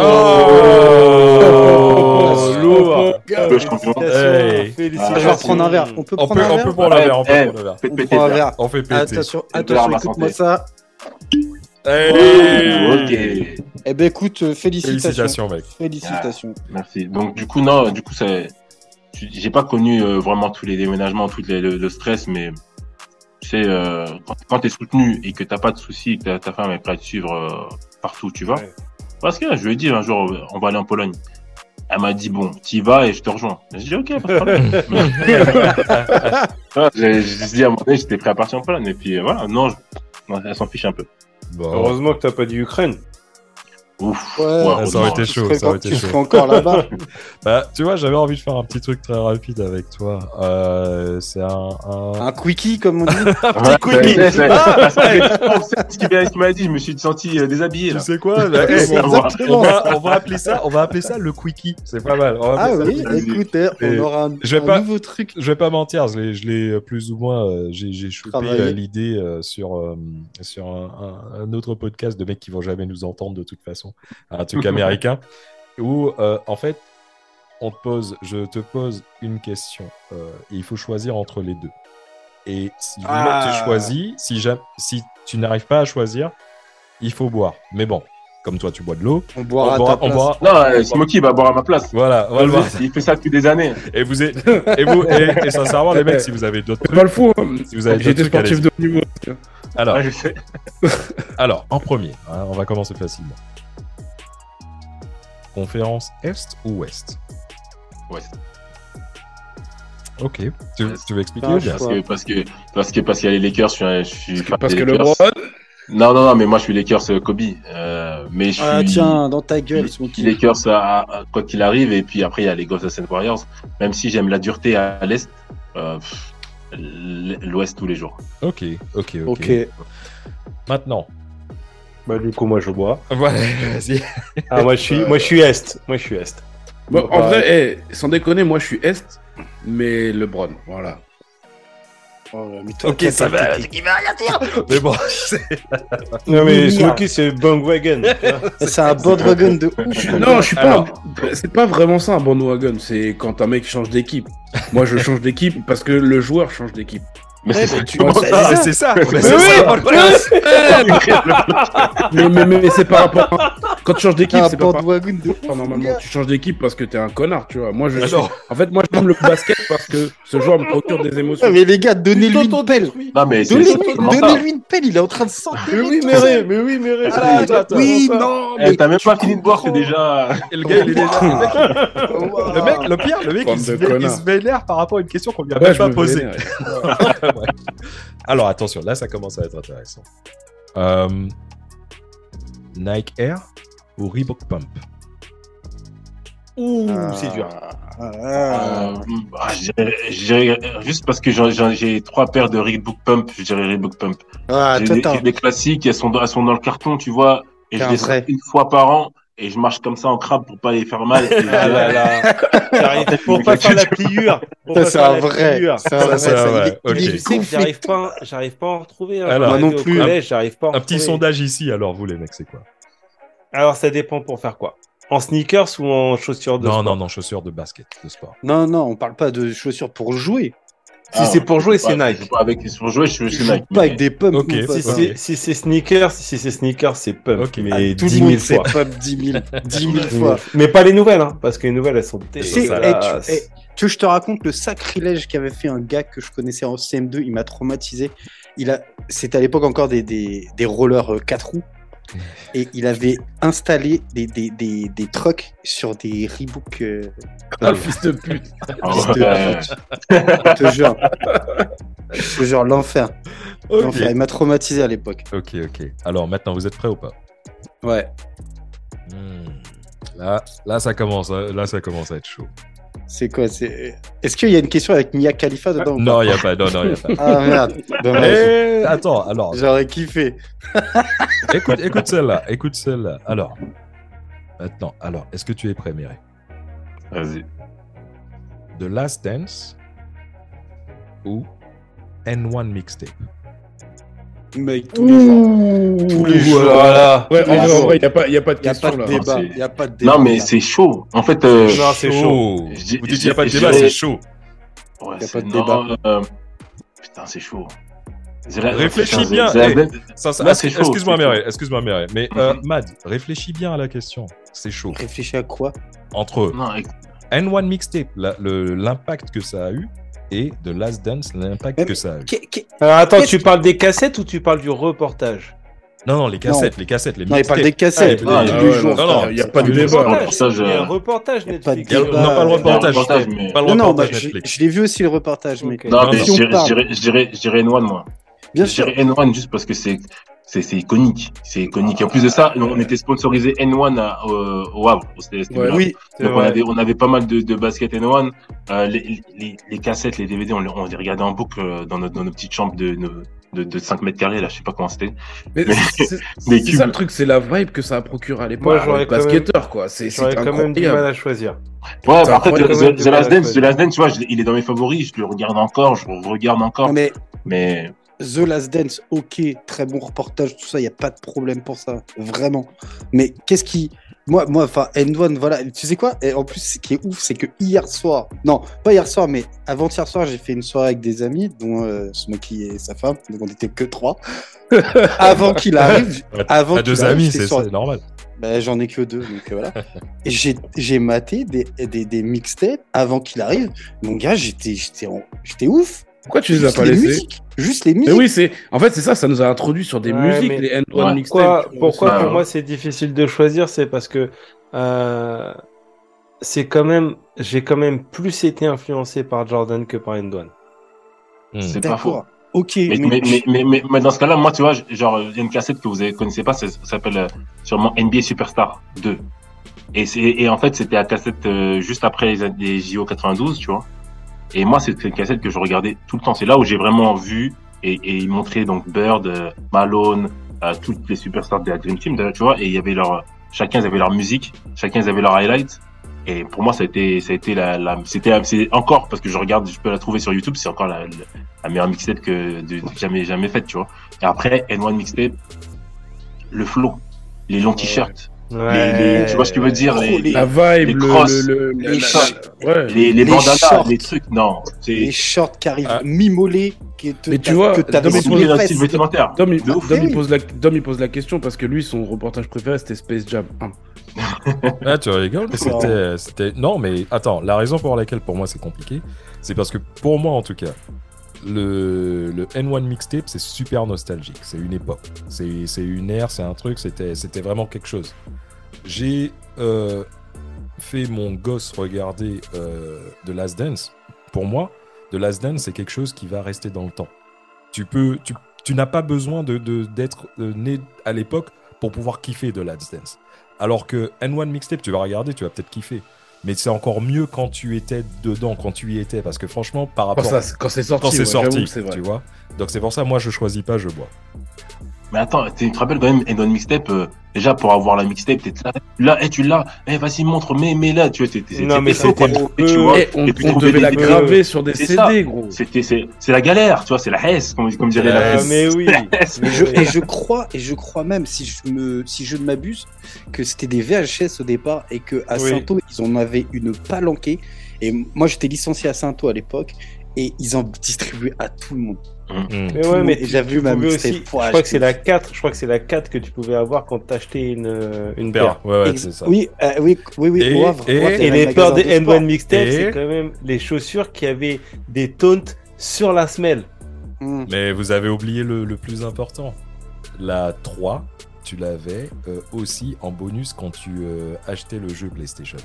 S1: lourd.
S5: Le champion.
S1: Hey.
S2: Félicitations.
S3: Je vais reprendre un verre. On peut
S1: On
S3: prendre
S1: peut,
S3: un
S1: on
S3: verre
S1: peut prendre un verre, on peut prendre un verre.
S3: On
S5: péter
S3: prend un
S5: le
S3: verre.
S1: On fait péter.
S3: Attention, attention, écoute-moi ça.
S1: Hey.
S5: Ok,
S3: Eh ben écoute, euh, félicitations.
S1: Félicitations, mec.
S3: Félicitations.
S5: merci. Donc du coup, non, du coup, ça, j'ai pas connu euh, vraiment tous les déménagements, tout les, le, le stress, mais tu sais, euh, quand, quand t'es soutenu et que t'as pas de soucis, que ta, ta femme est prête à te suivre euh, partout où tu vas.
S2: Ouais.
S5: Parce que je lui ai dit un jour, euh, on va aller en Pologne. Elle m'a dit bon, t'y vas et je te rejoins. J'ai dit ok, pas de problème. J'ai dit à un moment donné, j'étais prêt à partir en Pologne. Et puis euh, voilà, non, je- non, elle s'en fiche un peu.
S1: Bon.
S2: Heureusement que t'as pas dit Ukraine.
S5: Ouf.
S3: Ouais,
S5: Ouais,
S1: ça aurait été
S3: tu
S1: chaud, ça aurait été
S3: tu
S1: chaud.
S3: encore là-bas.
S1: Bah, tu vois, j'avais envie de faire un petit truc très rapide avec toi. Euh, c'est un, un...
S3: Un quickie, comme on dit.
S5: Ouais,
S1: quickie.
S5: c'est-
S1: Ah,
S5: ce qu'il m'a- ce qu'il m'a dit, je me suis senti euh, déshabillé
S1: Tu
S5: là.
S1: sais quoi Bah, on, va, on va- on va appeler ça, on va appeler ça le quickie. C'est pas mal. On va
S3: Ah oui,
S1: le quickie.
S3: écoute, eh,
S1: Et
S3: on aura un,
S1: je vais
S3: un
S1: pas-
S3: nouveau truc.
S1: Je vais pas mentir, je l'ai, je l'ai euh, plus ou moins, j'ai, chopé l'idée sur, sur un, un- un autre podcast de mecs qui vont jamais nous entendre de toute façon, un truc américain, où euh, en fait, on te pose, je te pose une question, euh, et il faut choisir entre les deux. Et si jamais
S3: Ah.
S1: tu choisis, si, tu n'arrives pas à choisir, il faut boire. Mais bon, comme toi tu bois de l'eau,
S3: On
S1: on
S3: boira à
S1: boira-
S3: ta
S1: on
S3: place.
S1: boira-
S5: Non, euh, Smokey va boire à ma place.
S1: Voilà, on va le voir.
S5: Il fait ça depuis des années.
S1: Et vous, êtes- et vous, et, et sincèrement les mecs, si vous avez d'autres
S4: C'est pas le fou. hein.
S1: si vous avez trucs,
S4: sportif de haut niveau.
S1: Alors,
S5: Ouais, je sais.
S1: Alors, en premier, hein, on va commencer facilement. Conférence Est ou Ouest
S5: Ouais.
S1: Ok. Tu,
S5: Est.
S1: tu veux expliquer
S3: Ah, je
S5: Parce que, parce que, parce que, parce qu'il y a les Lakers, je suis, un- je suis
S4: Parce que
S5: Lakers.
S4: LeBron,
S5: Non, non, non, mais moi je suis Lakers euh, Kobe. Euh, mais je suis
S3: Ah tiens, dans ta gueule, Smokey.
S5: Lakers à, à- quoi qu'il arrive. Et puis après, il y a les Golden Warriors. Même si j'aime la dureté à, l'Est, euh, l'Ouest tous les jours.
S1: Ok, ok, ok.
S3: Ok.
S1: Maintenant.
S2: Bah, du coup, moi, je bois.
S1: Voilà, vas-y.
S2: Ah, moi, je suis, moi, je suis Est. Moi, je suis Est.
S4: Bon,
S2: Bah,
S4: en vrai, eh, sans déconner, moi je suis Est, mais LeBron, voilà.
S3: Oh, mais toi,
S1: Ok, ça va. va rien dire. Mais bon, c'est-
S2: Non, mais. Smokey, c'est Bandwagon.
S3: C'est un bandwagon de ouf.
S4: Non, je suis pas. C'est pas vraiment ça un bandwagon. C'est quand un mec change d'équipe. Moi, je change d'équipe parce que le joueur change d'équipe.
S5: Mais c'est
S3: tu- bah,
S5: ça
S1: mais c'est ça. Mais
S5: Mais
S1: c'est
S2: oui,
S1: ça. voilà.
S4: Mais, mais, mais c'est par rapport. à- Quand tu changes d'équipe,
S3: un
S4: c'est pas par. Enfin, normalement, tu changes d'équipe parce que t'es un connard, tu vois. Moi, je suis...
S1: Alors,
S4: En fait, moi, j'aime le basket parce que ce joueur me procure des émotions.
S3: Ah, mais les gars, donnez-lui une pelle.
S5: Non, mais c'est
S3: Donnez-lui une pelle, il est en train de s'enterrer.
S2: Mais oui,
S3: tout
S2: mais oui, mais ré.
S1: Ah,
S3: Oui, non,
S5: Eh,
S3: mais
S5: T'as même pas fini de boire
S3: comprends.
S5: déjà.
S1: et le gars, il est déjà. Le mec,
S3: Wow.
S1: le mec, le pire, le mec, il se, vénère par rapport à une question qu'on lui a même pas posée. Ouais. Alors attention, là ça commence à être intéressant. Euh, Nike Air ou Reebok Pump?
S2: Ouh, c'est dur.
S3: Ah,
S5: Euh, bah, euh, juste parce que j'ai trois paires de Reebok Pump, je dirais Reebok Pump.
S3: Ah,
S5: j'ai des, classiques, elles sont, dans, elles sont dans le carton, tu vois, et je les une fois par an, et je marche comme ça en crabe pour pas les faire mal. et
S2: Ah là là. Pour pas faire la pliure.
S3: C'est un vrai. C'est un vrai.
S2: Tu sais que j'arrive pas, j'arrive pas à en retrouver. hein.
S1: Alors,
S3: moi non plus.
S2: collège, j'arrive pas à en
S1: Un petit sondage ici, alors vous les mecs, c'est quoi?
S2: Alors ça dépend pour faire quoi En sneakers ou en chaussures de
S1: Non,
S2: sport?
S1: non, non, chaussures de basket, de sport.
S3: Non, non, on parle pas de chaussures pour jouer.
S2: Si
S5: Ah,
S2: c'est pour jouer, c'est Nike.
S5: pas Avec sur jouer, je suis Nike.
S3: pas
S5: mais-
S3: avec des pumps.
S1: Ok,
S3: mon pote.
S2: Si c'est si c'est sneakers, si c'est sneakers, c'est pump.
S1: Ok.
S2: Mais
S3: Ah, tout
S2: 10
S3: le
S2: 000
S3: monde sait
S2: fois.
S3: pump 10 000, 10 000 fois.
S2: Mais pas les nouvelles, hein, parce que les nouvelles elles sont
S3: Tu sais, tu, tu veux que je te raconte le sacrilège qu'avait fait un gars que je connaissais en CM2, il m'a traumatisé. Il a, c'était à l'époque encore des, des, des rollers euh, 4 roues. Et il avait installé des, des, des, des trucks sur des Reebok. euh,
S4: Ah, fils de pute.
S3: Fils de pute. Je te jure. Je te jure, l'enfer.
S1: Ok,
S3: L'enfer. Il m'a traumatisé à l'époque.
S1: ok, ok. Alors maintenant, vous êtes prêts ou pas?
S3: Ouais.
S1: Hmm. Là, là, ça commence, hein, là, ça commence à être chaud.
S3: C'est quoi c'est... Est-ce qu'il y a une question avec Mia Khalifa dedans
S1: Non, il y a pas, non, non, y a pas.
S3: Ah merde. Dommage.
S1: Eh, attends, alors,
S3: J'aurais kiffé.
S1: écoute, écoute celle-là, écoute celle-là. Alors, maintenant, alors, est-ce que tu es prêt, Mireille?
S5: Vas-y.
S1: The Last Dance ou N1 Mixtape?
S3: Mec, tous les jours. Tous les jours.
S2: Voilà.
S4: Ouais, en vrai, en
S3: bon.
S4: vrai, il n'y a pas, y a pas de
S3: Il n'y a
S4: question là.
S3: débat. Il n'y a pas de débat.
S5: Non, mais c'est chaud. En fait, euh,
S2: Non, c'est chaud.
S1: Vous dites qu'il n'y a pas de débat, c'est chaud.
S5: Ouais,
S3: Y a
S5: c'est-
S3: pas de
S5: non, euh, Putain, c'est chaud.
S1: Réfléchis bien, excuse-moi. Mireille, excuse-moi, Mireille. Mais euh,
S5: Mhm.
S1: Mad, réfléchis bien à la question. C'est chaud.
S3: Réfléchis à quoi?
S1: Entre
S5: Non, écoute,
S1: N1 Mixtape, l'impact que ça a eu, et The Last Dance, l'impact
S3: Mais-
S1: que ça a eu.
S2: Alors attends, tu parles des cassettes ou tu parles du reportage
S1: Non, non, les cassettes, les cassettes, les
S3: Non, il parle des cassettes.
S1: Ah,
S3: tous
S5: ah,
S3: les
S5: ouais,
S3: jours.
S1: non, non,
S4: Il n'y a pas de
S1: Le
S4: débat.
S5: reportage.
S2: Il y a un reportage
S3: de
S2: Netflix.
S1: Non, pas le reportage,
S5: mais-
S1: pas le
S3: Non,
S1: reportage
S3: bah, je,
S1: Netflix.
S3: je l'ai vu aussi le reportage, mais
S2: Ok.
S5: Non,
S1: Non,
S5: mais
S1: non.
S5: je
S3: Si
S5: je dirais, je dirais, je dirais N1, moi.
S3: bien
S5: je
S3: sûr.
S5: dirais N1 juste parce que c'est c'est iconique. C'est iconique. Et en plus de ça, on était sponsorisé N1 à, euh, au Havre.
S4: Ouais.
S3: Oui,
S5: Donc on avait, on avait pas mal de, de basket N1. Euh, les, les, les cassettes, les DVD, on, les- on les regardait en boucle euh, dans notre, dans nos petites chambres de, de, de, de 5 mètres carrés, là, je sais pas comment c'était.
S4: Mais
S5: Mais-
S4: c'est- ça le truc, c'est la vibe que ça a procuré à l'époque.
S2: Moi,
S4: basketteurs, quoi. C'est
S2: quand même du mal à choisir.
S5: Ouais,
S4: C'est
S5: bah,
S4: incroyable.
S5: The, Last Dance,
S2: choisir.
S5: The Last Dance, tu vois, je- il est dans mes favoris, je le regarde encore, je le regarde encore.
S3: Mais The Last Dance, ok, très bon reportage, tout ça, il n'y a pas de problème pour ça, vraiment. Mais qu'est-ce qui. Moi, moi, enfin, N1, voilà, tu sais quoi? Et en plus, ce qui est ouf, c'est que hier soir, non, pas hier soir, mais avant-hier soir, j'ai fait une soirée avec des amis, dont euh, Smokey et sa femme, donc on était que trois. avant qu'il arrive, avant
S1: deux
S3: arrive,
S1: amis, c'est normal.
S3: Ben, j'en ai que deux, donc euh, voilà. J'ai, maté des, des, des mixtapes avant qu'il arrive. Mon gars, j'étais, j'étais, en- j'étais ouf.
S4: Pourquoi tu les as pas
S3: les
S4: laissés
S3: musiques. Juste les
S4: Mais
S3: musiques.
S4: oui, c'est. En fait, c'est ça, ça nous a introduit sur des
S2: Ouais,
S4: musiques,
S2: mais-
S4: les N1
S5: Ouais.
S4: mixtapes.
S2: Pourquoi, pourquoi pour moi c'est difficile de choisir C'est parce que euh, c'est quand même, j'ai quand même plus été influencé par Jordan que par N1.
S1: Hmm.
S5: c'est pas faux.
S3: Ok,
S5: Mais, mais, mais, mais, mais, mais dans ce cas-là, moi, tu vois, genre, il y a une cassette que vous ne connaissez pas, ça, ça s'appelle euh, sûrement NBA Superstar 2. Et, et en fait, c'était la cassette euh, juste après les, les JO 92, tu vois. Et moi, c'est une cassette que je regardais tout le temps. C'est là où j'ai vraiment vu et, et ils montraient donc Bird, euh, Malone, euh, toutes les superstars de la Dream Team, tu vois. Et il y avait leur, chacun ils avaient leur musique, chacun ils avaient leur highlights. Et pour moi, ça a été, ça a été la, la c'était, c'est encore parce que je regarde, je peux la trouver sur YouTube, c'est encore la, la, la meilleure mixtape que de, jamais jamais faite, tu vois. Et après N1 mixtape, le flow, les longs t-shirts, les, les- tu vois ce que je veux dire, les,
S3: les-
S4: La vibe,
S5: les
S4: le,
S5: crosses,
S4: le, le-
S3: les shorts.
S4: ouais.
S5: les, les
S3: Les
S5: bandanas,
S3: shorts.
S5: les trucs, non,
S3: Les shorts qui arrivent
S1: Ah.
S3: qui te,
S4: Mais tu vois,
S3: que t'as
S4: Dom,
S3: des
S4: il pose. Dom, il. Dom, il la, Dom, il pose la question parce que lui, son reportage préféré, c'était Space Jam 1.
S1: Ah, tu rigoles, c'était. Non, mais attends, la raison pour laquelle pour moi c'est compliqué, c'est parce que pour moi en tout cas, le, le N1 mixtape c'est super nostalgique. C'est une époque, c'est, une ère, c'est un truc, c'était, vraiment quelque chose. J'ai euh, fait mon gosse regarder euh, The Last Dance. Pour moi, The Last Dance c'est quelque chose qui va rester dans le temps. Tu peux, tu, n'as pas besoin d'être euh, né à l'époque pour pouvoir kiffer The Last Dance. Alors que N1 Mixtape, tu vas regarder, tu vas peut-être kiffer. Mais c'est encore mieux quand tu étais dedans, quand tu y étais. Parce que franchement, par
S4: Quand,
S1: rapport
S4: ça- quand c'est sorti,
S1: quand c'est
S4: ouais,
S1: sorti,
S4: c'est vrai.
S1: tu vois. Donc c'est pour ça, moi, je choisis pas, je bois.
S5: Mais attends, tu te rappelles quand même, Endon Mixtape, euh, déjà pour avoir la mixtape, t'es là, là, eh, tu l'as, eh, vas-y, montre, mais, mais là, tu vois, c'était, c'était
S2: Non, mais c'était
S5: Et tu
S2: peu-
S5: vois,
S4: Eh, on,
S5: et puis
S4: on devait la graver sur des
S5: C'est
S4: CD,
S5: ça.
S4: gros.
S5: C'était, c'est, c'est la galère, tu vois, c'est la haisse, comme, comme dirait la
S1: Euh,
S5: haisse.
S2: mais oui.
S5: Hesse.
S3: Et je, et je crois, et je crois même, si je me, si je ne m'abuse, que c'était des VHS au départ et que à
S2: Oui.
S3: Sainto ils en avaient une palanquée. Et moi, j'étais licencié à Sainto à l'époque et ils en distribuaient à tout le monde.
S1: Mm.
S2: Mais
S3: Tout
S2: ouais, mais
S3: j'avais vu ma
S2: aussi- je crois que c'est la 4, je crois que c'est la 4 que tu pouvais avoir quand t'achetais une, euh, une paire.
S1: Ouais, ouais, c'est ça.
S3: Oui, euh, oui, oui, oui.
S1: Et-
S3: Havre,
S2: les paires
S3: sport.
S2: N1 Mixtape, c'est quand même les chaussures qui avaient des taunts sur la semelle.
S3: Hmm.
S1: Mais vous avez oublié le, le plus important. La 3, tu l'avais euh, aussi en bonus quand tu euh, achetais le jeu PlayStation.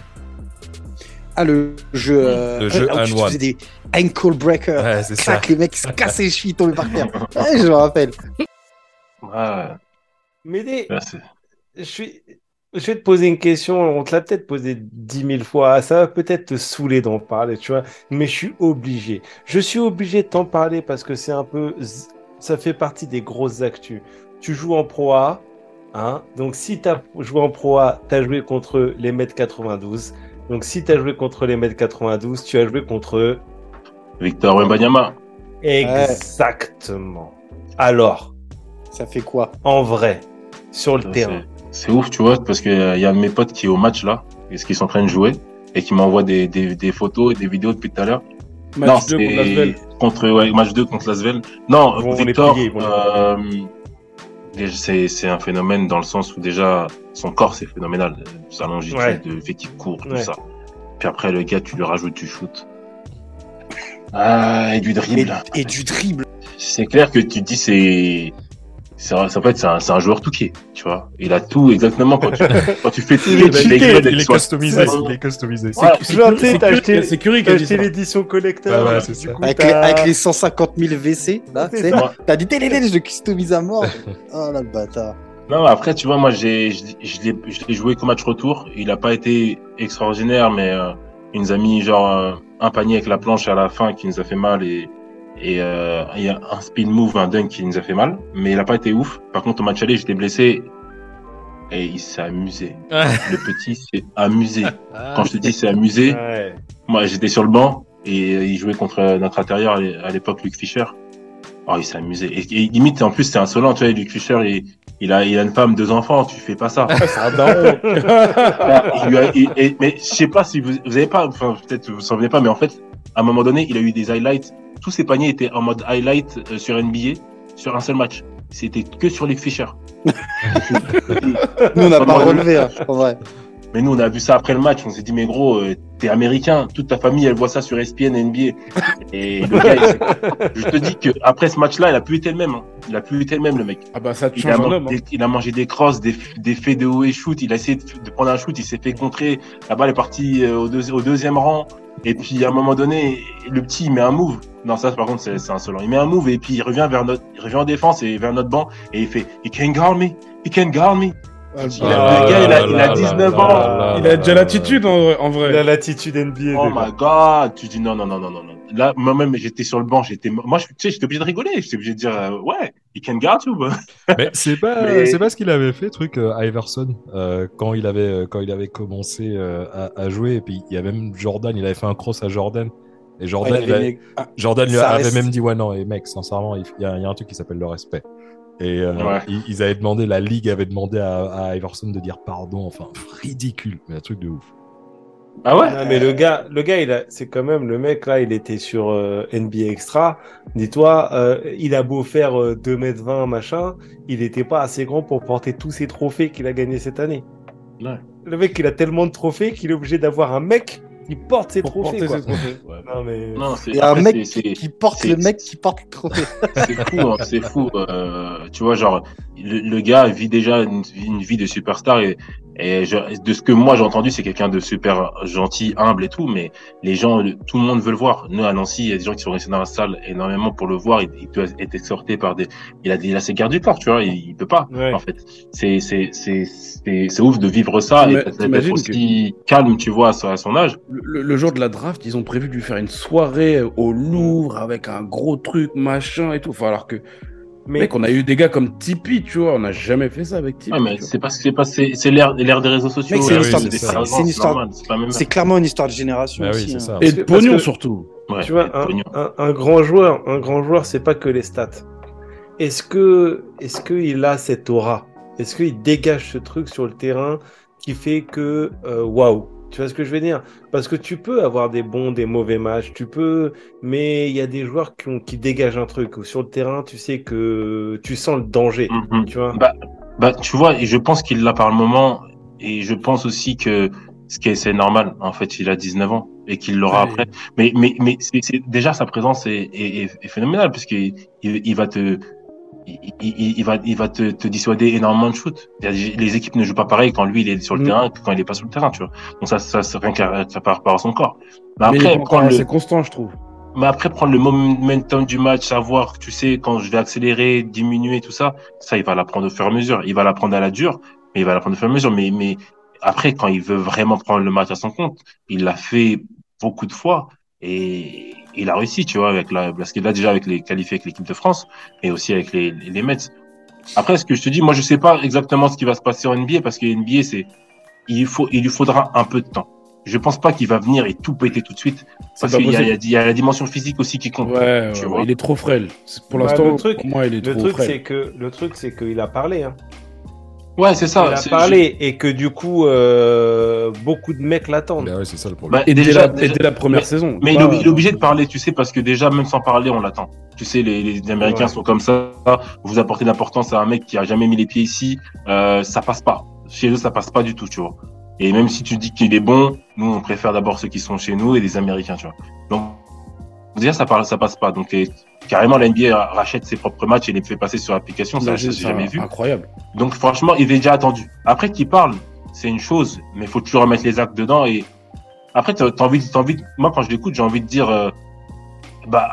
S3: Ah, le jeu. euh,
S1: Le jeu
S3: ah, où tu te
S1: N1.
S3: faisais des ankle breakers.
S1: Ouais, c'est ça.
S3: Clac, les mecs se cassaient les chevilles, ils tombaient par terre. Ouais, je me rappelle.
S5: Ouais,
S2: Mais des-
S5: c'est-
S2: je, suis- je vais te poser une question, on te l'a peut-être posé dix mille fois, ça va peut-être te saouler d'en parler, tu vois, mais je suis obligé. Je suis obligé de t'en parler parce que c'est un peu, ça fait partie des grosses actus. Tu joues en Pro A, hein, donc si tu as joué en Pro A, tu as joué contre les mètres 92. Donc si tu as joué contre les mètres 92, tu as joué contre eux.
S5: Victor Wembanyama.
S2: Exactement. Alors,
S3: Ça fait quoi?
S2: en vrai, sur le terrain.
S5: C'est ouf, tu vois, parce qu'il y a mes potes qui est au match là, et ce qu'ils sont en train de jouer, et qui m'envoie des, des, des photos et des vidéos depuis tout à l'heure. non,
S4: Match 2 contre
S5: c'est
S4: Lasvel.
S5: contre ouais, match 2 contre Lasvel. Non,
S2: les
S5: Victor,
S2: vont les
S5: euh, c'est c'est un phénomène dans le sens où déjà son corps c'est phénoménal, sa longitude,
S2: Ouais.
S5: le fait qu'il court, tout
S2: Ouais.
S5: ça. Puis après le gars, tu lui rajoutes du shoot. Ah, et du
S3: et,
S5: dribble.
S3: et du dribble.
S5: C'est clair que tu te dis c'est c'est peut être c'est un, c'est un joueur touqué, tu vois. Il a tout exactement quand tu quand tu fais tout
S2: Il est
S5: les
S2: cheaté,
S5: gars,
S1: il est customisé. Il est customisé.
S5: Voilà.
S2: T'as acheté,
S4: C'est qui
S2: acheté l'édition collector.
S1: Ouais, ouais, c'est
S2: du coup,
S3: Avec les, avec les 150 000 WC, là, tu
S2: C'est
S3: sais.
S2: ça.
S3: T'as dit, télé, je customise à mort. Oh là, le bâtard.
S5: Non, après, tu vois, moi, j'ai, je, l'ai, je l'ai joué qu'au match retour. Il a pas été extraordinaire, mais euh, il nous a mis genre euh, un panier avec la planche à la fin qui nous a fait mal et et euh, il y a un spin move, un dunk qui nous a fait mal, mais il a pas été ouf. Par contre, au match aller, j'étais blessé et il s'est amusé. Le petit s'est amusé. Quand je te dis c'est amusé,
S2: Ouais.
S5: moi, j'étais sur le banc et il jouait contre notre intérieur à l'é- à l'époque, Luc Fischer. Oh, il s'est amusé. Et, et limite, en plus, c'est insolent, tu vois, Luc Fischer, il, il a, il a une femme, deux enfants, tu fais pas ça. Il il- mais je sais pas si vous, vous avez pas, enfin, peut-être vous vous souvenez pas, mais en fait, à un moment donné, il a eu des highlights. Tous ses paniers étaient en mode highlight euh, sur NBA, sur un seul match. C'était que sur Luc Fischer.
S3: Nous, on n'a pas relevé, hein, en vrai.
S5: Mais nous, on a vu ça après le match. On s'est dit, mais gros, euh, t'es américain. Toute ta famille, elle voit ça sur ESPN, NBA. Et le gars, il s'est- je te dis que après ce match-là, il a plus été le même. hein. Il a plus été le même, le mec.
S4: Ah bah ça te
S5: Il a, man-
S4: homme. hein.
S5: il a mangé des crosses, des, des faits de haut et shoot. Il a essayé de, de prendre un shoot. Il s'est fait contrer. La balle est partie euh, au, deuxi- au deuxième rang. Et puis, à un moment donné, le petit, il met un move. Non, ça, par contre, c'est insolent. Il met un move et puis il revient vers notre, il revient en défense et vers notre banc et il fait, he can guard me. He can guard me.
S4: Ah,
S5: Il a- le gars, il a- il a 19 ans.
S4: Il a déjà l'attitude en, en
S2: Il
S4: vrai.
S2: a l'attitude NBA.
S5: Oh
S2: déjà.
S5: my god, tu dis non, non, non, non, non. Là, moi-même, j'étais sur le banc, j'étais, moi, je- tu sais, j'étais obligé de rigoler, j'étais obligé de dire, euh, ouais, il can guard you.
S1: Mais c'est pas,
S5: Mais-
S1: c'est pas ce qu'il avait fait, truc euh, Iverson, euh, quand il avait, quand il avait commencé euh, à, à jouer. Et puis il y avait même Jordan, il avait fait un cross à Jordan. Et Jordan,
S3: Ouais, il
S1: il
S3: avait ah,
S1: Jordan lui avait
S3: reste-
S1: même dit ouais non et mec sincèrement il il y, a il y a un truc qui s'appelle le respect et euh,
S5: Ouais.
S1: ils, ils avaient demandé la ligue avait demandé à, à Iverson de dire pardon enfin ridicule mais un truc de ouf
S5: Ah ouais?
S2: Non, mais le gars, le gars, il a, c'est quand même le mec là, il était sur euh, NBA Extra. Dis-toi, euh, il a beau faire euh, 2m20 machin, il n'était pas assez grand pour porter tous ces trophées qu'il a gagnés cette année.
S5: Ouais.
S2: Le mec, il a tellement de trophées qu'il est obligé d'avoir un mec qui porte ses
S4: Pour
S2: trophées. quoi.
S4: ses trophées. Ouais.
S2: Non mais
S5: Non, c'est
S3: Il y a un mec
S5: c'est-
S3: qui,
S5: c'est-
S3: qui porte
S5: c'est-
S3: le mec qui porte le trophée.
S5: c'est fou, hein, c'est fou. euh, tu vois, genre, le, le gars vit déjà une, une vie de superstar et, et je- de ce que moi j'ai entendu, c'est quelqu'un de super gentil, humble et tout, mais les gens, tout le monde veut le voir. Nous, à Nancy, il y a des gens qui sont restés dans la salle énormément pour le voir. Il, il peut être exhorté par des, il a, il a ses gardes du corps, tu vois, il, il peut pas,
S2: Ouais.
S5: en fait. C'est, c'est, c'est, c'est, c'est ouf de vivre ça et
S4: T'ima-
S5: d'être aussi calme, tu vois, à son, à son âge.
S4: Le jour de la draft, ils ont prévu de lui faire une soirée au Louvre avec un gros truc, machin et tout. Enfin, alors que,
S2: mais
S4: mec, on a eu des gars comme Tipeee, tu vois, on n'a jamais fait ça avec Tipeee.
S5: Ouais, mais c'est parce que c'est pas, c'est, c'est l'ère, l'ère des réseaux sociaux.
S3: Mec, c'est
S1: une histoire
S3: une histoire- clairement une histoire de génération
S1: bah oui
S3: aussi. hein.
S4: Et de pognon
S2: que-
S4: surtout.
S5: Ouais,
S2: tu vois, un grand joueur, un grand joueur, c'est pas que les stats. Est-ce que, est-ce qu'il a cette aura? Est-ce qu'il dégage ce truc sur le terrain qui fait que, euh, waouh? Tu vois ce que je veux dire? Parce que tu peux avoir des bons, des mauvais matchs, tu peux, mais il y a des joueurs qui, ont, qui dégagent un truc. Où sur le terrain, tu sais que tu sens le danger.
S5: Mhm.
S2: Tu vois?
S5: Bah, bah, tu vois, je pense qu'il l'a par le moment, et je pense aussi que ce qui est, c'est normal. En fait, il a 19 ans et qu'il l'aura après. Mais, mais, mais c'est, déjà sa présence est, est, est- est phénoménale parce qu'il il, il va te, il, il, il va, il va te, te dissuader énormément de shoot. Les équipes ne jouent pas pareil quand lui il est sur le
S4: Mhm.
S5: terrain que quand il est pas sur le terrain, tu vois. Donc ça, ça, c'est rien qu'à ça par rapport à son corps. Mais après, prendre le,
S4: assez constant, je trouve.
S5: mais après, prendre le momentum du match, savoir, tu sais, quand je vais accélérer, diminuer, tout ça, ça, il va l'apprendre au fur et à mesure. Il va l'apprendre à la dure, mais il va l'apprendre au fur et à mesure. Mais, mais après, quand il veut vraiment prendre le match à son compte, il l'a fait beaucoup de fois et il a réussi, tu vois, avec la, parce qu'il a déjà avec les qualifiés avec l'équipe de France et aussi avec les, les, les Mets. Après, ce que je te dis, moi, je sais pas exactement ce qui va se passer en NBA parce que NBA, c'est, il faut, il lui faudra un peu de temps. Je pense pas qu'il va venir et tout péter tout de suite parce qu'il y, a- il y, y a la dimension physique aussi qui compte.
S4: Ouais,
S5: tu
S4: ouais,
S5: vois.
S4: il est trop frêle. Pour
S2: Bah,
S4: l'instant,
S2: le truc-
S4: pour moi, il est
S2: Le
S4: trop
S2: truc,
S4: frêle.
S2: c'est que le truc, c'est qu'il a parlé. Hein.
S5: Ouais, c'est ça.
S2: il a parlé et que du coup, euh, beaucoup de mecs l'attendent.
S1: Bah ouais, c'est ça le problème
S5: Bah,
S4: Et dès,
S5: déjà,
S4: la,
S5: déjà-
S4: et dès la première
S5: mais-
S4: saison.
S5: Mais
S4: Pas-
S5: est, il est obligé de parler, tu sais, parce que déjà, même sans parler, on l'attend. Tu sais, les, les Américains
S2: Ouais.
S5: sont comme ça. Vous apportez d'importance à un mec qui a jamais mis les pieds ici, euh, ça passe pas. Chez eux, ça passe pas du tout, tu vois. Et même si tu dis qu'il est bon, nous, on préfère d'abord ceux qui sont chez nous et les Américains, tu vois. Donc, déjà, ça parle, ça passe pas. Donc, et, carrément, la NBA rachète ses propres matchs et les fait passer sur l'application. Ça, ça, j'ai jamais vu.
S4: Incroyable.
S5: Donc franchement, il est déjà attendu. Après qu'il parle, c'est une chose, mais il faut toujours remettre les actes dedans. Et après, t'as as envie, t'as envie. Moi, quand je l'écoute, j'ai envie de dire, euh, bah,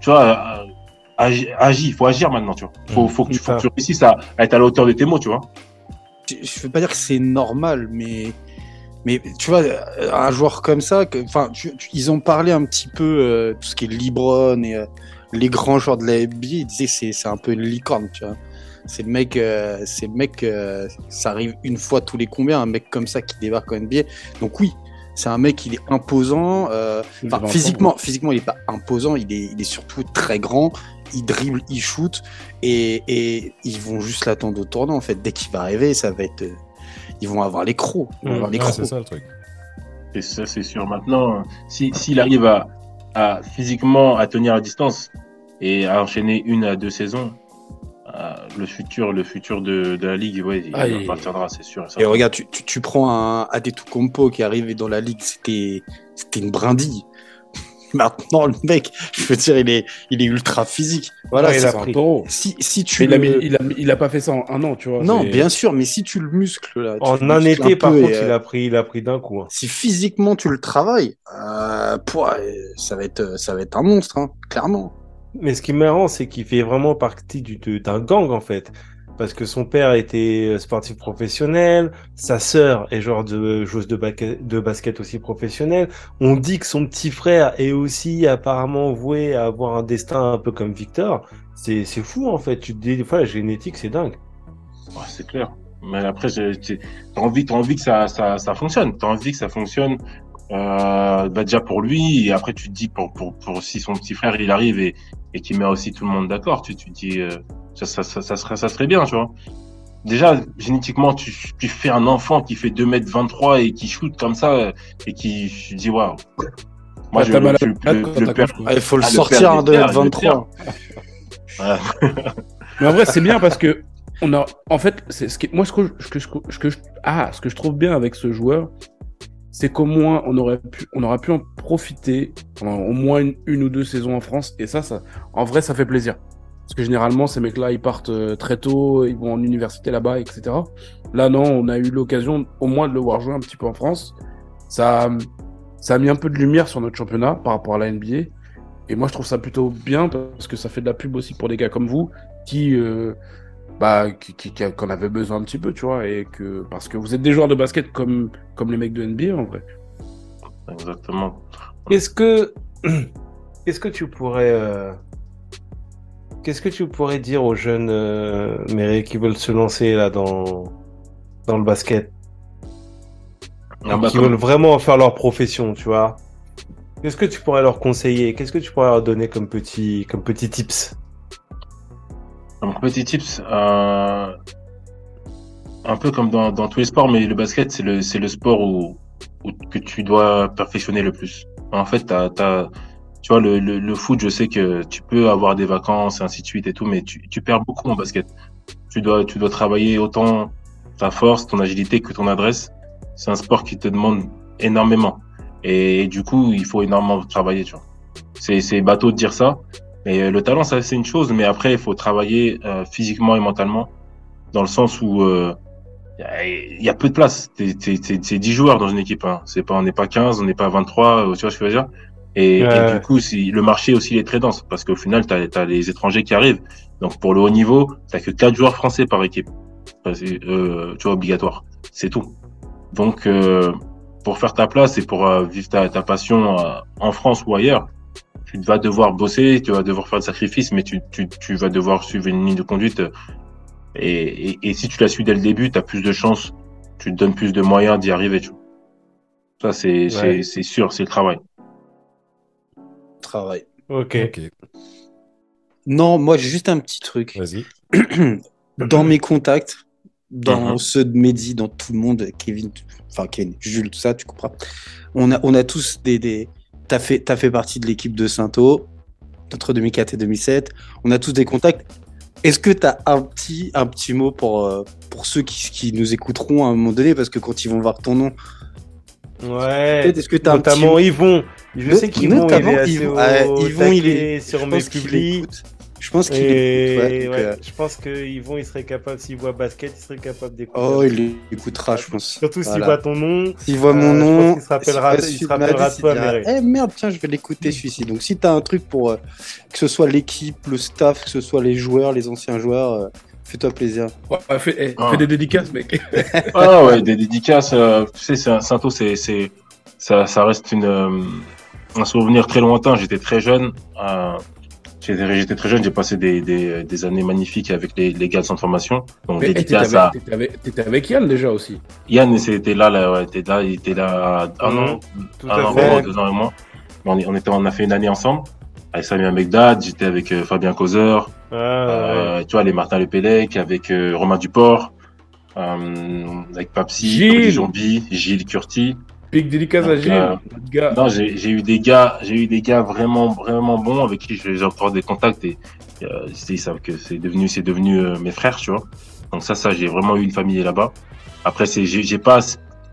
S5: tu vois, euh, agi- agis. Il faut agir maintenant, tu vois. Faut, faut que tu, faut que tu réussisses à, à être à la hauteur de tes mots, tu vois.
S3: je, je veux pas dire que c'est normal, mais mais tu vois, un joueur comme ça, que- enfin, tu- tu- ils ont parlé un petit peu euh, tout ce qui est LeBron et euh, les grands joueurs de la NBA. Ils disaient que c'est c'est un peu une licorne, tu vois. C'est le mec, euh, c'est le mec, euh, ça arrive une fois tous les combien, un mec comme ça qui débarque en NBA. Donc oui, c'est un mec, il est imposant. euh, physiquement, physiquement, il est pas imposant. Il est, il est surtout très grand. Il dribble, il shoot, et, et ils vont juste l'attendre au tournant. En fait, dès qu'il va arriver, ça va être, euh, ils vont avoir les crocs.
S2: Mmh,
S1: Ouais, c'est ça le truc
S5: Et ça, c'est sûr. Maintenant, si s'il arrive à, à physiquement à tenir la distance et à enchaîner une à deux saisons, euh, le futur, le futur de, de la ligue, ouais, il
S4: Ah,
S5: appartiendra, c'est sûr. et
S3: regarde, tu, tu, tu prends un Adetokounmpo qui est arrivé dans la ligue, c'était, c'était une brindille. Maintenant, le mec, je veux dire, il est, il est ultra physique. Voilà,
S2: Ouais, il
S3: c'est-
S2: a pris.
S3: si, tu
S4: il, a mis-
S3: le-
S4: il, a, il a pas fait ça en un an, tu vois.
S3: non, bien sûr, mais si tu le muscles là, tu
S2: En un été, par contre,
S3: et,
S2: il
S3: euh,
S2: a pris, il a pris d'un coup. hein.
S3: si physiquement tu le travailles, euh, pouah, euh, ça va être, ça va être un monstre, hein, clairement.
S2: Mais ce qui est marrant, c'est qu'il fait vraiment partie du- d'un gang, en fait. Parce que son père était euh, sportif professionnel, sa sœur est genre de joueuse de, basket aussi professionnelle. On dit que son petit frère est aussi apparemment voué à avoir un destin un peu comme Victor. C'est fou en fait. Des fois la génétique c'est dingue.
S5: C'est clair. Mais après, t'as envie, as envie que ça, ça, ça fonctionne. T'as envie que ça fonctionne. Euh, bah déjà pour lui et après tu te dis pour, pour, pour si son petit frère il arrive et, et qu'il met aussi tout le monde d'accord tu, tu te dis euh, ça, ça, ça, ça, serait ça serait bien tu vois. Déjà génétiquement tu, tu fais un enfant qui fait 2 mètres 23 et qui shoot comme ça et qui je dis waouh.
S3: Moi je, le, le, il faut le sortir en 2 mètres 23
S4: mais en vrai c'est bien parce que on a en fait c'est ce qui moi ce que, ce que, ce que je, ah ce que je trouve bien avec ce joueur c'est qu'au moins on aurait pu, on pu en profiter au moins une, ou deux saisons en France. Et ça, ça, en vrai, ça fait plaisir. Parce que généralement, ces mecs-là, ils partent euh, très tôt, ils vont en université là-bas, etc. Là, non, on a eu l'occasion au moins de le voir jouer un petit peu en France. Ça, ça a mis un peu de lumière sur notre championnat par rapport à la NBA. Et moi, je trouve ça plutôt bien parce que ça fait de la pub aussi pour des gars comme vous qui, euh, bah, qui, qu'on avait besoin un petit peu, tu vois, et que parce que vous êtes des joueurs de basket comme, comme les mecs de NBA en vrai.
S5: Exactement.
S2: Qu'est-ce que, qu'est-ce que tu pourrais, euh, qu'est-ce que tu pourrais dire aux jeunes euh, qui veulent se lancer là dans, dans le basket, ah bah, qui veulent vraiment faire leur profession, tu vois? Qu'est-ce que tu pourrais leur conseiller? Qu'est-ce que tu pourrais leur donner comme petit, comme petit tips?
S5: Un petit tips, euh, un peu comme dans, dans, tous les sports, mais le basket, c'est le, le sport où, où, que tu dois perfectionner le plus. En fait, t'as, t'as, tu vois, le, le, le, foot, je sais que tu peux avoir des vacances, et ainsi de suite et tout, mais tu, tu perds beaucoup en basket. Tu dois, tu dois travailler autant ta force, ton agilité que ton adresse. C'est un sport qui te demande énormément. Et, du coup, il faut énormément travailler, tu vois. C'est bateau de dire ça, mais euh, le talent, ça c'est une chose, mais après, il faut travailler euh, physiquement et mentalement, dans le sens où il euh, y, a peu de place. C'est 10 joueurs dans une équipe. Hein. C'est pas, on n'est pas 15, on n'est pas 23, tu vois ce que je veux dire? Et, du coup, si, le marché aussi il est très dense, parce qu'au final, tu as, les étrangers qui arrivent. Donc pour le haut niveau, tu que 4 joueurs français par équipe. Euh, tu vois, obligatoire. C'est tout. Donc, pour faire ta place et pour vivre ta, ta passion en France ou ailleurs, tu vas devoir bosser, tu vas devoir faire des sacrifices, mais tu, tu, tu vas devoir suivre une ligne de conduite. Et, et, et si tu la suis dès le début, tu as plus de chances, tu te donnes plus de moyens d'y arriver. Tu vois. Ça, c'est ouais. c'est sûr, c'est le travail.
S3: Travail.
S2: Ok. okay.
S3: Non, moi, j'ai juste un petit truc.
S1: Vas-y.
S3: dans mes contacts, dans -huh. ceux de Mehdi, dans tout le monde, Kevin, enfin Kevin, Jules, tout ça, tu comprends. On a, on a tous des, des, tu as fait, as fait partie de l'équipe de Sainto entre 2004 et 2007. On a tous des contacts. Est-ce que tu as un petit, un petit mot pour, euh, pour ceux qui, qui, nous écouteront à un moment donné? Parce que quand ils vont voir ton nom.
S2: Ouais.
S3: Est-ce que tu as
S2: notamment
S3: un petit...
S2: Yvon. Je sais il est
S3: Yvon, euh, Yvon il est
S2: sur mes publics.
S3: Je pense qu'il
S2: écoute. Ouais, ouais, euh... Je pense qu'Yvon, il serait capable, s'il voit basket, il serait capable d'écouter.
S3: Oh, il écoutera, je pense.
S2: Surtout s'il voilà. voit ton nom.
S3: S'il voit mon nom.
S2: il se rappellera, il se rappellera de toi.
S3: Eh merde, tiens, je vais l'écouter celui-ci. Donc, si tu as un truc pour euh, que ce soit l'équipe, le staff, que ce soit les joueurs, les anciens joueurs, euh, fais-toi plaisir.
S4: Ouais, fais, eh, ah. fais, des dédicaces, mec.
S5: ah ouais, des dédicaces. Euh, tu sais, Sainto, c'est, ça, ça reste une, un souvenir très lointain. J'étais très jeune. J'étais très jeune, j'ai passé des, des, des, années magnifiques avec les, les gars de centre formation. Donc,
S4: Mais dédicace à. T'étais avec, avec, Yann déjà aussi.
S5: Yann était là, là, ouais, était là, il était là un mmh, an, un an, fait. deux ans et moi. On, on, était, on a fait une année ensemble. Avec Samir Megdad, j'étais avec euh, Fabien Causeur,
S2: ah,
S5: euh, ouais. tu vois, les Martin Lepelec, avec euh, Romain Duport, euh, avec Papsi,
S4: Gilles.
S5: Jombi, Gilles Curti.
S4: À Gilles.
S5: Euh, non, j'ai eu des gars, j'ai eu des gars vraiment, vraiment bons avec qui j'ai encore des contacts et euh, ils savent que c'est devenu, c'est devenu euh, mes frères, tu vois. Donc ça, ça, j'ai vraiment eu une famille là-bas. Après, c'est, j'ai pas,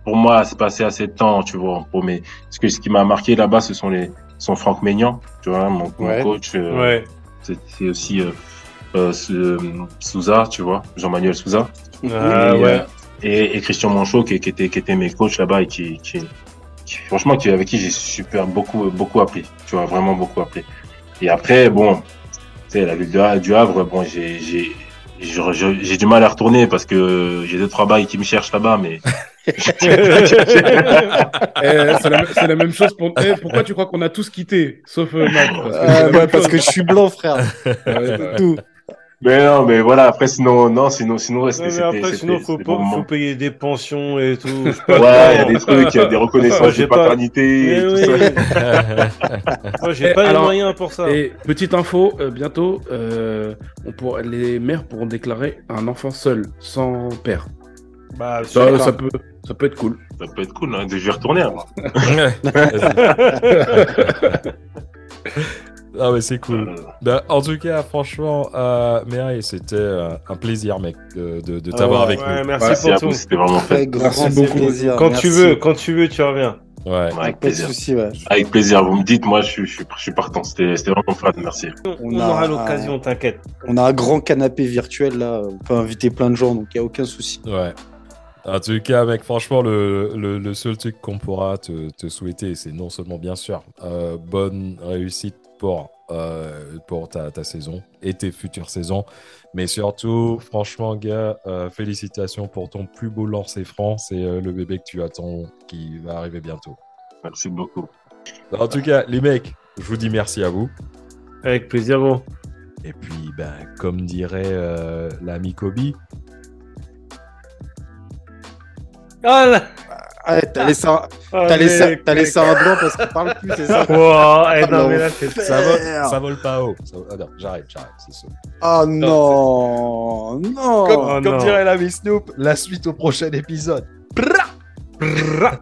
S5: pour moi, c'est passé assez de temps, tu vois. Pour mes, ce que ce qui m'a marqué là-bas, ce sont les, sont Franck Maignan, tu vois, mon,
S2: ouais.
S5: mon coach. Euh,
S2: ouais.
S5: C'est aussi euh, Souza, tu vois, Jean-Manuel Souza.
S2: Ah,
S5: et,
S2: ouais
S5: et, et, Christian Manchot qui, qui, était, qui était mes coachs là-bas et qui, qui, qui, franchement qui, avec qui j'ai super beaucoup beaucoup appris tu vois vraiment beaucoup appris et après bon tu sais la ville de, du Havre bon j'ai j'ai j'ai du mal à retourner parce que j'ai deux trois bails qui me cherchent là-bas, mais
S4: Eh, c'est la, même chose pour. Eh, pourquoi tu crois qu'on a tous quitté Sauf euh, Matt? Parce que
S3: Euh, ouais, parce que je suis blanc, frère. Tout.
S5: Mais non, mais voilà. Après, sinon, non, sinon, sinon, ouais,
S2: mais après,
S5: c'était-
S2: sinon,
S5: c'était-
S2: faut, pas, faut payer des pensions et tout.
S5: Ouais, il y a des trucs, il y a des reconnaissances
S2: j'ai
S5: de
S2: pas-
S5: paternité. et tout
S2: oui.
S5: ça.
S2: Moi, j'ai
S4: Eh,
S2: pas les
S4: alors-
S2: moyens pour ça.
S4: Et petite info, euh, bientôt, euh, on pourra, les mères pourront déclarer un enfant seul, sans père.
S2: Bah,
S4: Ça, peut, ça peut être cool.
S5: Ça peut être cool, hein. Je vais retourner. hein.
S1: ah mais c'est cool.
S5: Euh,
S1: Bah, en tout cas, franchement, euh, c'était euh, un plaisir, mec, de, de- de t'avoir
S3: ouais.
S1: avec
S2: Ouais,
S1: nous.
S2: merci
S5: Merci
S2: pour
S5: à
S2: tout.
S5: vous, c'était vraiment fait.
S3: Très grand
S4: Merci beaucoup.
S3: plaisir.
S2: Quand
S3: Merci.
S2: tu veux, quand tu veux, tu reviens.
S1: Ouais.
S5: Avec
S3: Pas de
S5: plaisir.
S3: soucis, ouais.
S5: Avec plaisir. Vous me dites, moi, je suis, je suis, je suis partant. C'était c'était vraiment fun. Merci.
S2: On,
S3: On
S2: on
S3: a-
S2: aura l'occasion, t'inquiète.
S3: On a un grand canapé virtuel là. On peut inviter plein de gens, donc il n'y a aucun souci.
S1: Ouais. En tout cas, mec, franchement, le, le, le seul truc qu'on pourra te, te souhaiter, c'est non seulement, bien sûr, euh, bonne réussite pour, euh, pour ta, ta saison et tes futures saisons, mais surtout, franchement, gars, euh, félicitations pour ton plus beau lancer franc. C'est euh, le bébé que tu attends qui va arriver bientôt.
S5: Merci beaucoup.
S1: En tout cas, les mecs, je vous dis merci à vous.
S2: Avec plaisir, bon.
S1: Et puis, ben, comme dirait euh, l'ami Kobe,
S2: là
S3: Ah, t'as laissé, un...
S2: Ah,
S3: t'as laissé...
S2: mec,
S3: t'as
S2: mec.
S3: laissé un blanc parce qu'il parle plus, c'est ça
S2: Wow, eh, non, mais là, c'est
S1: ça vole, ça vole pas haut. Ça- ah non, j'arrête, j'arrête, c'est ça.
S3: Oh non, non.
S1: Comme,
S2: Oh
S1: comme
S2: non.
S1: dirait l'ami Snoop, la suite au prochain épisode.
S2: Brrra.